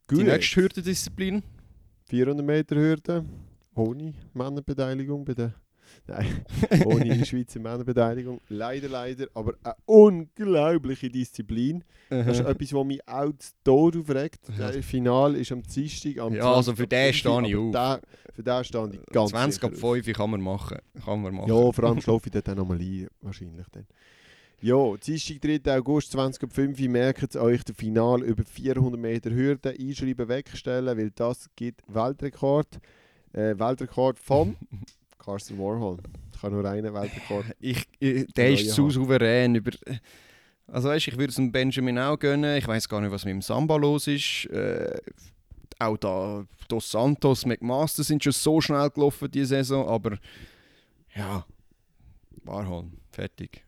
Gut.
Die nächste Hürdendisziplin?
400 Meter Hürde, ohne Männerbeteiligung bei der Nein, ohne Schweizer Männerbeteiligung. Leider, leider, aber eine unglaubliche Disziplin. Das ist etwas, was mich auch zu Tod aufregt. Das Finale ist am Dienstag am
Ja, also
20
für
ab
den
5,
stehe ich
aber der- Für den stehe ich ganz
20 ab
sicher auf.
5 kann man machen. Kann man machen.
Ja, vor allem schlafe ich dort dann nochmal ein, wahrscheinlich dann. Ja, Dienstag, 3. August 20.05 merkt euch das Final über 400 Meter Hürde einschreiben, wegstellen, weil das gibt Weltrekord. Äh, Weltrekord von Carsten Warhol. Ich kann nur einen Weltrekord.
Ich, ich, der ist zu souverän. Über, also weißt, ich würde es dem Benjamin auch gönnen. Ich weiß gar nicht, was mit dem Samba los ist. Äh, auch da Dos Santos, McMaster sind schon so schnell gelaufen diese Saison, aber ja, Warhol, fertig.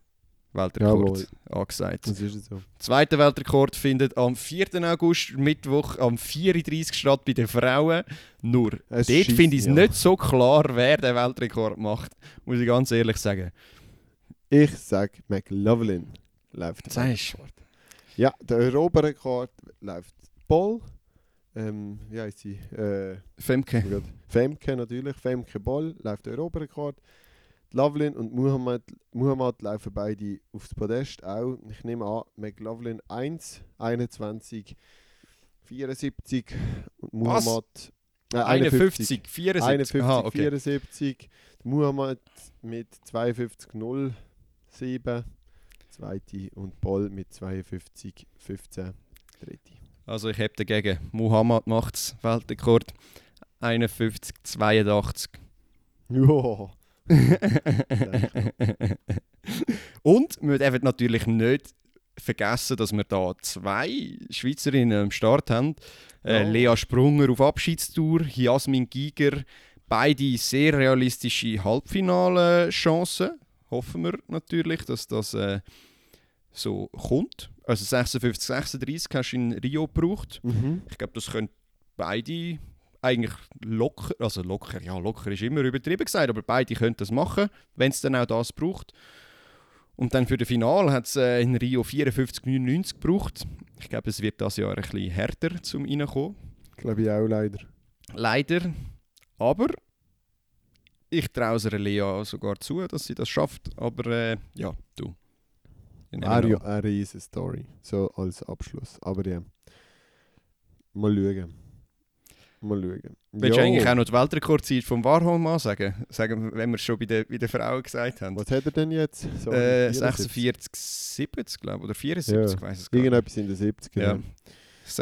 Weltrekord
Jawohl.
angesagt.
Das ist so.
Zweiter Weltrekord findet am 4. August, Mittwoch, am 34. statt bei den Frauen. Nur,
Es
dort finde ich es
an.
nicht so klar, wer den Weltrekord macht. Muss ich ganz ehrlich sagen.
Ich sage, McLaughlin läuft? Weltrekord. Ja, der Europarekord läuft Boll. Ähm, wie heisst sie? Äh,
Femke.
Oh. Femke natürlich, Femke Boll läuft der Europarekord. Lovelin und Muhammad, Muhammad laufen beide aufs Podest auch. Ich nehme an, McLaughlin 1, 21, 74 und? Muhammad äh,
51, 74.
51,
Aha, okay.
74. Muhammad mit 52, 07. Zweite und Boll mit 52, 15. Dritte.
Also ich habe dagegen. Muhammad macht es. Weltrekord 51, 82.
Ja.
Und wir dürfen natürlich nicht vergessen, dass wir da zwei Schweizerinnen am Start haben. Äh,
Ja.
Lea Sprunger auf Abschiedstour, Jasmin Giger. Beide sehr realistische Halbfinale-Chancen. Hoffen wir natürlich, dass das äh, so kommt. Also 56, 36 hast du in Rio gebraucht.
Mhm.
Ich glaube, das können beide eigentlich locker, also locker, ja, locker ist immer übertrieben gesagt, aber beide können das machen, wenn es dann auch das braucht. Und dann für das Finale hat es äh, in Rio 54,99 gebraucht. Ich glaube, es wird das Jahr ein bisschen härter zum reinkommen.
Glaube ich auch leider.
Leider. Aber ich traue es Lea sogar zu, dass sie das schafft. Aber äh, ja, du. Know.
eine riesige Story. So als Abschluss. Aber ja. Mal schauen. Mal schauen.
Willst du eigentlich auch noch die Weltrekordzeit vom Warholm mal sagen? wenn wir es schon bei den, bei den Frauen gesagt haben.
Was hat er denn jetzt? Sorry,
Äh,
74?
46, 70, glaube ich, oder 74,
Ja.
weiß es gar nicht.
Irgendetwas in den 70ern.
Ja. Ich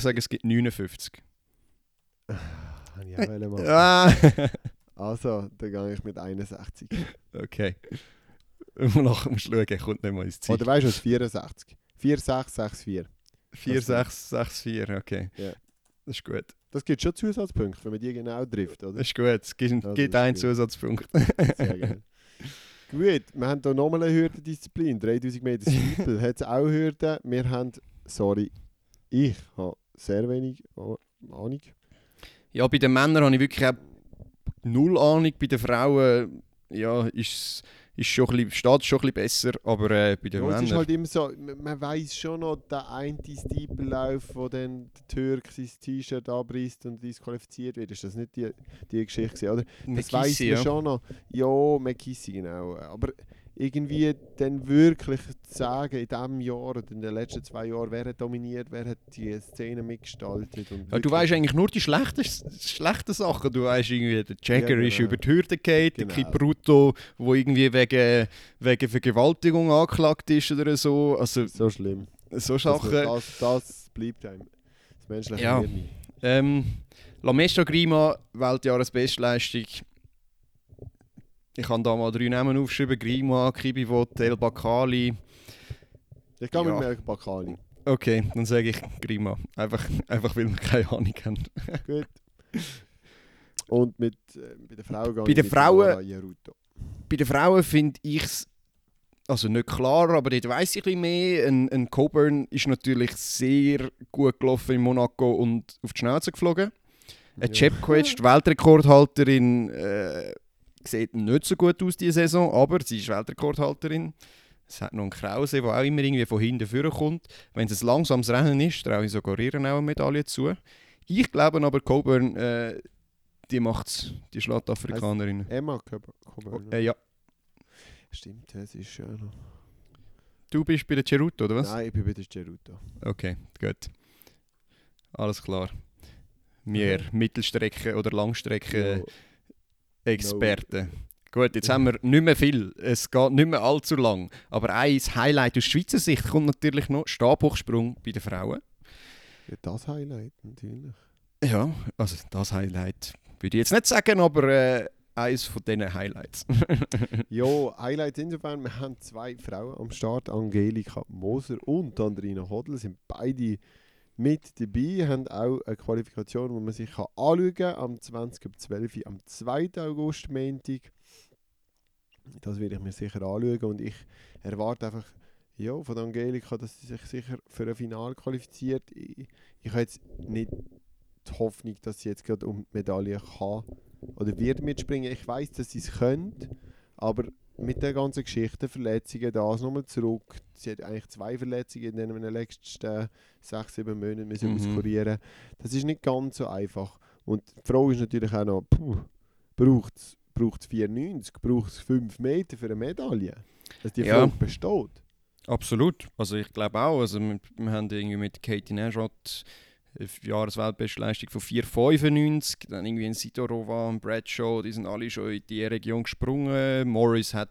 sage, es gibt 59.
Habe ich auch machen.
Ah,
Also, dann gehe ich mit 61.
okay. Nachher musst du schauen, kommt nicht mal ins Ziel.
Oder weißt du was? 64. 4664.
4, 6, 6, 4, okay.
Ja.
Das ist gut.
Das gibt schon Zusatzpunkte, wenn man die genau trifft, oder?
Das ist gut. Es gibt,
das
gibt einen
gut.
Zusatzpunkt.
Sehr geil. Gut, wir haben hier nochmal eine Hürdendisziplin. 3000 Meter Steeple hat es auch Hürden. Wir haben, sorry, ich habe sehr wenig Ah- Ahnung.
Ja, bei den Männern habe ich wirklich auch null Ahnung. Bei den Frauen ja, ist ist schon ein bisschen, steht schon ein bisschen besser, aber äh, bei den
Ja, es ist
Männern...
halt immer so, man, man weiß schon noch, der eine Steeple-Lauf, wo dann der Türk sein T-Shirt abreißt und disqualifiziert wird. Ist das nicht die, die Geschichte gewesen, oder? Das weiß man
ja.
schon noch. Ja, McKinsey, genau. Aber irgendwie dann wirklich zu sagen, in diesem Jahr oder in den letzten zwei Jahren, wer hat dominiert, wer hat die Szene mitgestaltet.
Ja, du weißt eigentlich nur die schlechten, schlechten Sachen. Du weißt irgendwie, der Jagger
Ja,
ist
genau.
über die Hürde gefallen, der
Genau.
Kipruto, wo irgendwie wegen, wegen Vergewaltigung angeklagt ist oder so. Also
So schlimm.
so Sachen.
das, das bleibt einem. Das menschliche
Ja.
Hirn.
Ähm, Lamesta Grima, Weltjahresbestleistung. Ich habe da mal drei Namen aufgeschrieben: Grima, Kibivot, El Bakali.
Ich gehe
Ja.
mit Melk Bakali.
Okay, dann sage ich Grima. Einfach, einfach weil wir keine Ahnung haben.
Gut. Und mit, äh, bei den Frauen gehe
Bei den Frauen-. Bei den Frauen finde ich es, also nicht klar, aber dort weiss ich ein mehr. Ein, ein Coburn ist natürlich sehr gut gelaufen in Monaco und auf die Schnauze geflogen. Eine
Ja.
Chepquetsch, die Weltrekordhalterin, äh, sieht nicht so gut aus diese Saison, aber sie ist Weltrekordhalterin. Es hat noch einen Krause, der auch immer irgendwie von hinten vorkommt. Wenn es ein langsames Rennen ist, traue ich sogar ihr auch eine Medaille zu. Ich glaube aber, Coburn, äh, die macht es, die schlägt Afrikanerin.
Emma Cob- Coburn.
Äh, ja.
Stimmt, das ist schön. noch.
Du bist bei der Ceruto, oder was?
Nein, ich bin bei der Jeruto.
Okay, gut. Alles klar. Wir Mittelstrecke- oder Langstrecke-Experten. Gut, jetzt haben wir nicht mehr viel. Es geht nicht mehr allzu lang. Aber ein Highlight aus Schweizer Sicht kommt natürlich noch: Stabhochsprung bei den Frauen.
Ja, das Highlight natürlich.
Ja, also das Highlight würde ich jetzt nicht sagen, aber äh, eines von diesen Highlights.
Ja, Highlight insofern, wir haben zwei Frauen am Start, Angelika Moser und Andrina Hodl, sind beide mit dabei, haben auch eine Qualifikation, die man sich anschauen kann, am 20. ab 12. am 2. August, Montag. Das werde ich mir sicher anschauen und ich erwarte einfach ja, von Angelika, dass sie sich sicher für ein Finale qualifiziert. Ich, ich habe jetzt nicht die Hoffnung, dass sie jetzt gerade um die Medaille kann oder wird mitspringen. Ich weiß, dass sie es könnte, aber mit der ganzen Geschichte, Verletzungen, das nochmal zurück. Sie hat eigentlich zwei Verletzungen in den letzten sechs, sieben Monaten müssen
Mhm.
auskurieren. Das ist nicht ganz so einfach. Und die Frage ist natürlich auch noch, braucht es braucht 94, braucht es 5 Meter für eine Medaille? Dass die
Ja.
Frage besteht.
Absolut. Also ich glaube auch. Also wir, wir haben irgendwie mit Katie Najot Jahresweltbestleistung von 4,95. Dann irgendwie ein Sidorova, ein Bradshaw, die sind alle schon in die Region gesprungen. Morris hat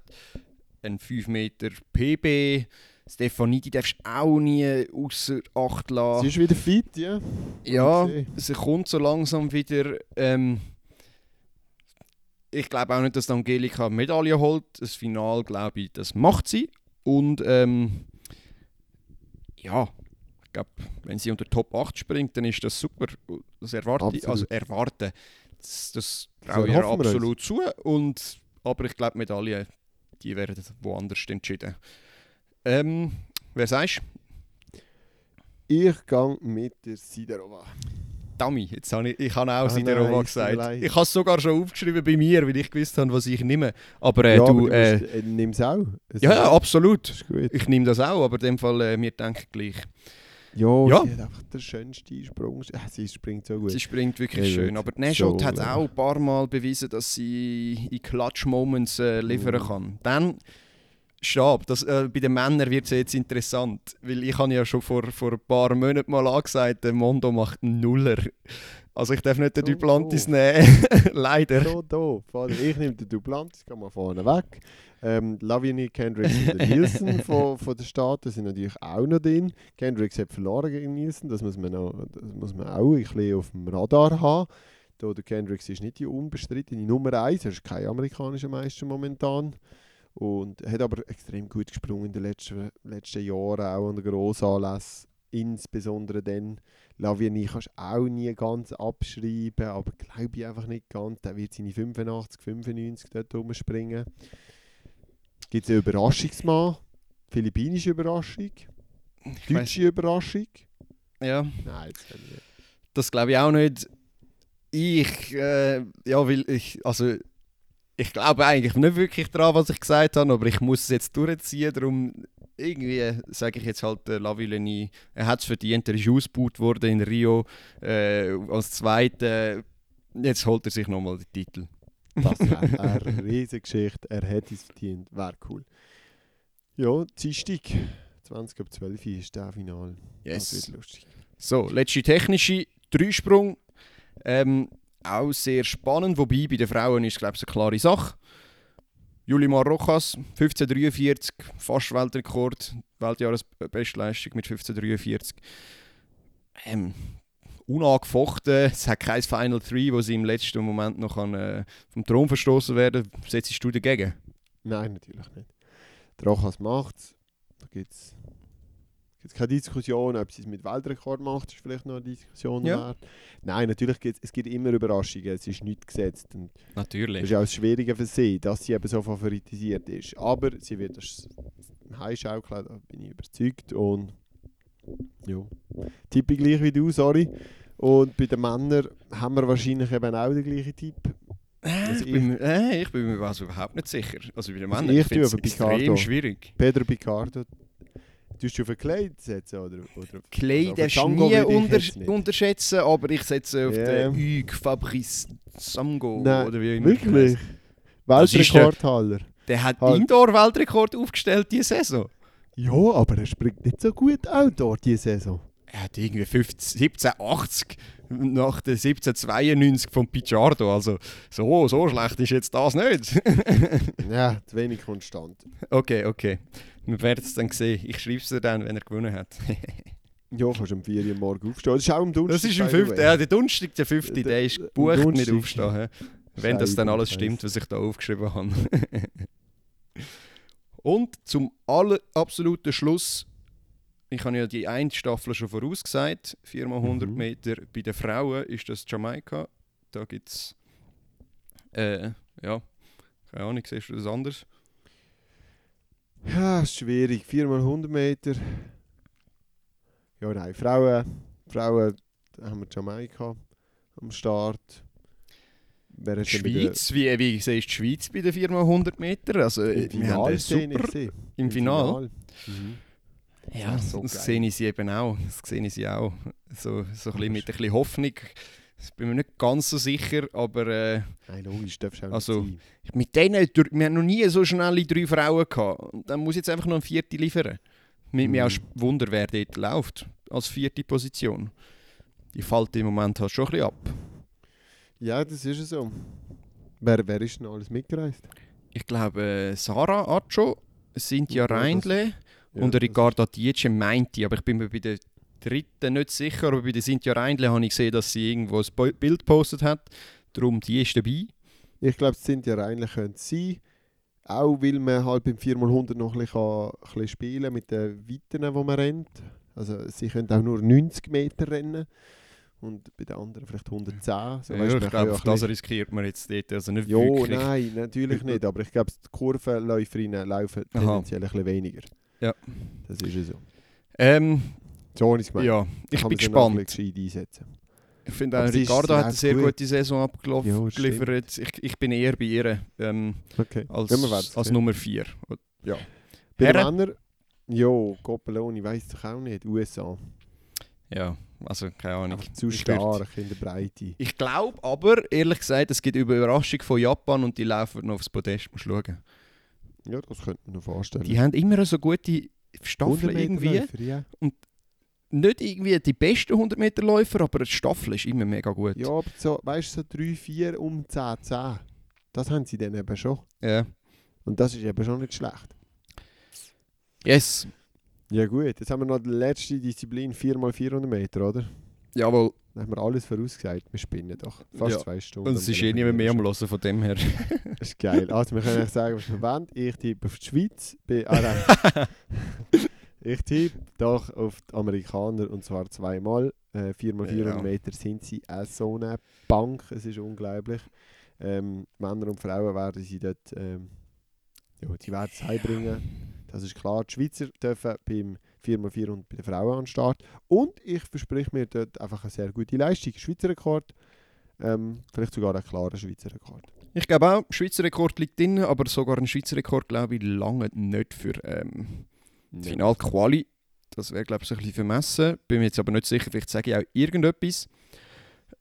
einen 5 Meter PB. Stefanidi darfst du auch nie außer Acht lassen.
Sie ist wieder fit, ja?
Ja,
Okay.
sie kommt so langsam wieder. Ähm, ich glaube auch nicht, dass die Angelika Medaille holt. Das Final, glaube ich, das macht sie. Und ähm, ja, glaube, wenn sie unter Top 8 springt, dann ist das super. Das erwarte ich, also
Absolut.
erwarte. Das, das
So
traue ich ihr absolut zu. Und, aber ich glaube, Medaillen, die werden woanders entschieden. Ähm, wer sagst du?
Ich gehe mit der Siderova.
Dummy. Jetzt habe ich, ich habe auch
Ah,
Sideroma
nein,
gesagt. Ich habe es sogar schon aufgeschrieben bei mir, weil ich gewusst habe, was ich nehme. Aber äh,
ja,
du,
aber
äh,
äh, nimm es auch. Es
ja, ja, absolut. Ich nehme das auch, aber in dem Fall, äh, wir denken gleich.
Ja,
Ja.
sie hat einfach den schönsten Sprung. Sie springt so gut.
Sie springt wirklich
Ja,
schön. Aber Nashot
So,
hat
ja.
auch ein paar Mal bewiesen, dass sie in Clutch-Moments äh, liefern
Mhm.
kann. Dann Stab, das, äh, bei den Männern wird es jetzt interessant, weil ich habe ja schon vor, vor ein paar Monaten mal angesagt, der Mondo macht einen Nuller. Also ich darf nicht den
So
Duplantis
doof.
nehmen, leider.
So doof. Ich nehme den Duplantis, geh mal vorne weg. Ähm, Lavigne, Kendricks und Nielsen von, von den Staaten sind natürlich auch noch drin. Kendricks hat verloren gegen Nielsen, das muss man, auch, das muss man auch ein bisschen auf dem Radar haben. Da der Kendricks ist nicht die unbestrittene Nummer 1, er ist kein amerikanischer Meister momentan. Und hat aber extrem gut gesprungen in den letzten, letzten Jahren, auch an Grossanlässen. Insbesondere dann. Lavigne kannst du auch nie ganz abschreiben, aber glaube ich einfach nicht ganz. Der wird seine 85, 95 dort rumspringen. Gibt es einen Überraschungsmann? Philippinische Überraschung?
Ich
Deutsche Überraschung?
Ja,
Nein, das
das glaube ich auch nicht. Ich, äh, ja, weil ich, also ich glaube eigentlich nicht wirklich daran, was ich gesagt habe, aber ich muss es jetzt durchziehen, darum irgendwie sage ich jetzt halt äh, Lavillenie, er hat es verdient, er ist ausgebaut worden in Rio äh, als Zweiter, jetzt holt er sich nochmal den Titel.
Das wäre eine riesige Geschichte. Er hätte es verdient. Wäre cool. Ja, Dienstag, 20 ab 12 Uhr ist der Final. Das
Yes.
wird lustig.
So, letzte technische Dreisprung. Ähm, auch sehr spannend, wobei bei den Frauen ist glaube ich eine klare Sache. Julimar Rojas, 1543, fast Weltrekord, Weltjahresbestleistung mit 1543. Ähm, unangefochten, es hat kein Final 3, wo sie im letzten Moment noch kann, äh, vom Thron verstoßen werden. Setzt du dagegen?
Nein, natürlich nicht. Der Rochas macht es. Da gibt es keine Diskussion, ob sie es mit Weltrekord macht, ist vielleicht noch eine Diskussion
Ja.
wert. Nein, natürlich gibt es gibt immer Überraschungen, es ist nicht gesetzt. Und das
Natürlich.
ist ja auch das Schwierige für sie, dass sie eben so favoritisiert ist. Aber sie wird das heimschaukeln, da bin ich überzeugt. Und ja, tippe ich gleich wie du, sorry. Und bei den Männern haben wir wahrscheinlich eben auch den gleichen Tipp.
Äh,
Also
ich, bin, mir- äh, ich bin mir also überhaupt nicht sicher. Also bei den
Also
Männern
ich
ich finde es extrem
Picardo.
schwierig.
Pedro Picardo. Tust du auf ein Kleid setzen? Oder, oder auf-
darfst du
Django
nie unter unterschätzen, aber ich setze auf
Ja.
den Hugues Fabrice Samgo
Nein,
oder wie
Wirklich? Weltrekordhaller.
Der hat
Halt.
Indoor-Weltrekord aufgestellt diese Saison.
Ja, aber er springt nicht so gut Outdoor diese Saison.
Er hat irgendwie 15, 1780 nach der 1792 von Picciardo. Also so, so schlecht ist jetzt das nicht.
ja, zu wenig konstant.
okay, okay. Wir werden es dann sehen. Ich schreibe es dir dann, wenn er gewonnen hat.
Ja, kannst um 4 Uhr morgen aufstehen. Das ist auch am Donnerstag.
Das ist am
by the
5.
way.
Ja, der Donnerstag, der 5.
Der-
Der ist gebucht mit
Donnerstag.
Aufstehen. Wenn das dann alles stimmt, was ich da aufgeschrieben habe. Und zum aller absoluten Schluss, ich habe ja die eine Staffel schon vorausgesagt, 4x100
Mhm.
Meter. Bei den Frauen ist das Jamaika. Da gibt es, äh, ja, keine Ahnung, siehst du das anders?
Ja, ist schwierig. 4 mal 100 Meter. Ja, nein. Frauen, Frauen da haben wir Jamaika am Start. Der-
Schweiz, wie, wie siehst du die Schweiz bei den 4x100 Meter? Also, äh,
Im Finale sehe ich
super
sie.
im Finale.
Mhm.
Ja,
so
das sehe ich sie eben auch. Das sehe ich sie auch. So, so ein bisschen mit ein bisschen Hoffnung. Ich bin mir nicht ganz so sicher, aber äh,
Nein, logisch, darfst du auch
Also,
nicht sein.
mit denen, wir haben noch nie so schnelle drei Frauen gehabt. Und Dann muss jetzt einfach noch ein vierte liefern. Mit mir
Mhm.
auch Wunder, wer dort läuft, als vierte Position. Die fällt im Moment halt schon ein bisschen ab.
Ja, das ist so. Wer, wer ist denn alles mitgereist?
Ich glaube, äh, Sarah Acho, Cynthia
Ja, das-
Reindle
Ja,
und Ricarda Dietsche meinte, aber ich bin mir bei der dritten nicht sicher, aber bei der Cynthia Reindle habe ich gesehen, dass sie irgendwo ein Bild gepostet hat. Darum, die ist dabei.
Ich glaube, es sind ja eigentlich könnte sein. Auch weil man halt beim 4x100 noch ein bisschen, kann, ein bisschen spielen mit den Weiten, die man rennt. Also sie können auch nur 90 Meter rennen. Und bei den anderen vielleicht 110. So,
ja, ich
kann
glaube, das
bisschen-
riskiert man jetzt dort also nicht
Ja,
wirklich.
nein, natürlich nicht. Aber ich glaube, die Kurvenläuferinnen laufen
Aha.
tendenziell ein bisschen weniger.
Ja.
Das ist ja so.
Ähm,
So habe ich gemeint.
ja, ich bin gespannt. Ich finde auch, Ricardo hat eine sehr
gut.
gute Saison abgelaufen-
Ja,
abgeliefert. Ich, ich bin eher bei ihr ähm,
Okay.
als,
Ja,
als. Nummer 4. Ja.
Bei den? Männern, jo, Coppeloni, weiss doch auch nicht. USA.
ja, also keine Ahnung.
Einfach zu stark in der Breite.
Ich glaube aber, ehrlich gesagt, es gibt eine Überraschung von Japan und die laufen noch aufs Podest. Musst schauen.
Ja, das könnte man noch vorstellen.
Die haben immer so gute Staffeln
100 Meter
irgendwie.
Ja.
Nicht irgendwie die besten 100 Meter Läufer, aber die Staffel ist immer mega gut.
ja, aber so, weißt du, so 3, 4 um 10, 10. Das haben sie dann eben schon.
Ja.
Und das ist eben schon nicht schlecht.
Yes.
Ja gut, jetzt haben wir noch die letzte Disziplin, 4x400 Meter, oder?
Jawohl.
Dann haben wir alles vorausgesagt. Wir spinnen doch. Fast
Ja.
zwei Stunden.
Und es ist eh niemand mehr am Hören von dem her.
Das ist geil. Also wir können euch sagen, was wir wollen. Ich tippe auf die Schweiz. Bei, ah, nein. ich tippe doch auf die Amerikaner und zwar zweimal. Äh, 4x400
Ja.
Meter sind sie auch so eine Bank. Es ist unglaublich. Ähm, Männer und Frauen werden sie dort, ähm, ja, die werden es heimbringen. Das ist klar. Die Schweizer dürfen beim 4x400 bei den Frauen an den Start. Und ich verspreche mir dort einfach eine sehr gute Leistung. Schweizer Rekord. Ähm, vielleicht sogar ein klarer Schweizer Rekord.
Ich glaube auch, Schweizer Rekord liegt drin, aber sogar ein Schweizer Rekord glaube ich lange nicht für ähm, die Final-Quali. Das wäre glaube ich so ein bisschen vermessen. Bin mir jetzt aber nicht sicher, vielleicht sage ich auch irgendetwas.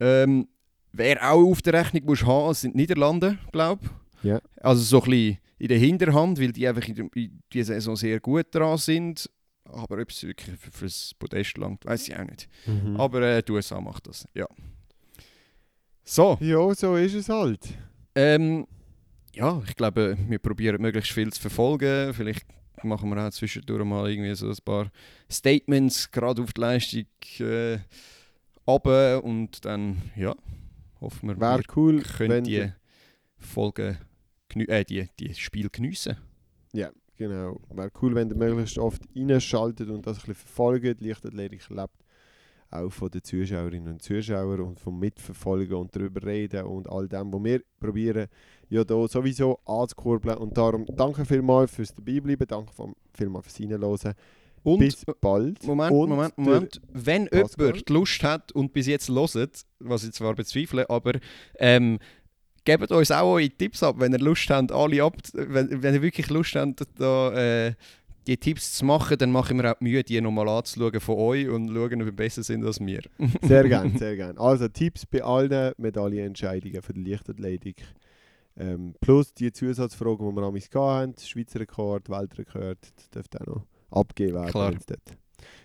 Ähm, wer auch auf der Rechnung muss haben, sind die Niederlande, glaube ich.
Ja.
Also so ein bisschen in der Hinterhand, weil die einfach in, in dieser Saison sehr gut dran sind. Aber ob es wirklich für, fürs Podest langt, weiß ich auch nicht.
Mhm.
Aber äh, die USA macht das, ja. So,
Ja, so ist es halt.
ähm, ja, ich glaube, wir probieren möglichst viel zu verfolgen. Vielleicht machen wir auch zwischendurch mal irgendwie so ein paar Statements, gerade auf die Leistung äh, runter. und dann, ja, hoffen wir,
Wäre
wir
cool,
können
wenn
die Folgen, äh, die, die Spiel geniessen.
Ja, genau. Wäre cool, wenn ihr möglichst oft reinschaltet und das ein bisschen verfolgt. Leichtathletik lebt auch von den Zuschauerinnen und Zuschauern und vom Mitverfolgen und darüber reden und all dem, was wir probieren, ja da sowieso anzukurbeln. Und darum danke vielmals fürs Dabeibleiben, danke vielmals fürs Reinhören.
Und,
Bis bald.
Moment,
und
Moment, Moment. Wenn
Pascal?
jemand Lust hat und bis jetzt hört, was ich zwar bezweifle, aber ähm, gebt uns auch eure Tipps ab, wenn ihr Lust habt, alle ab, wenn, wenn ihr wirklich Lust habt, da, äh, die Tipps zu machen, dann machen wir auch die Mühe, die nochmal anzuschauen von euch und schauen, ob wir besser sind als wir.
Sehr gern, sehr gern. Also Tipps bei allen Medaillenentscheidungen für die Leichtathletik. Ähm, plus die Zusatzfragen, die wir am haben, Schweizer Rekord, Weltrekord, das dürfte auch noch abgegeben werden.
Klar.
dort.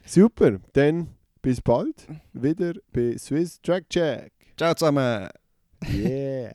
Super, dann bis bald wieder bei Swiss Track Check.
Ciao zusammen!
Yeah.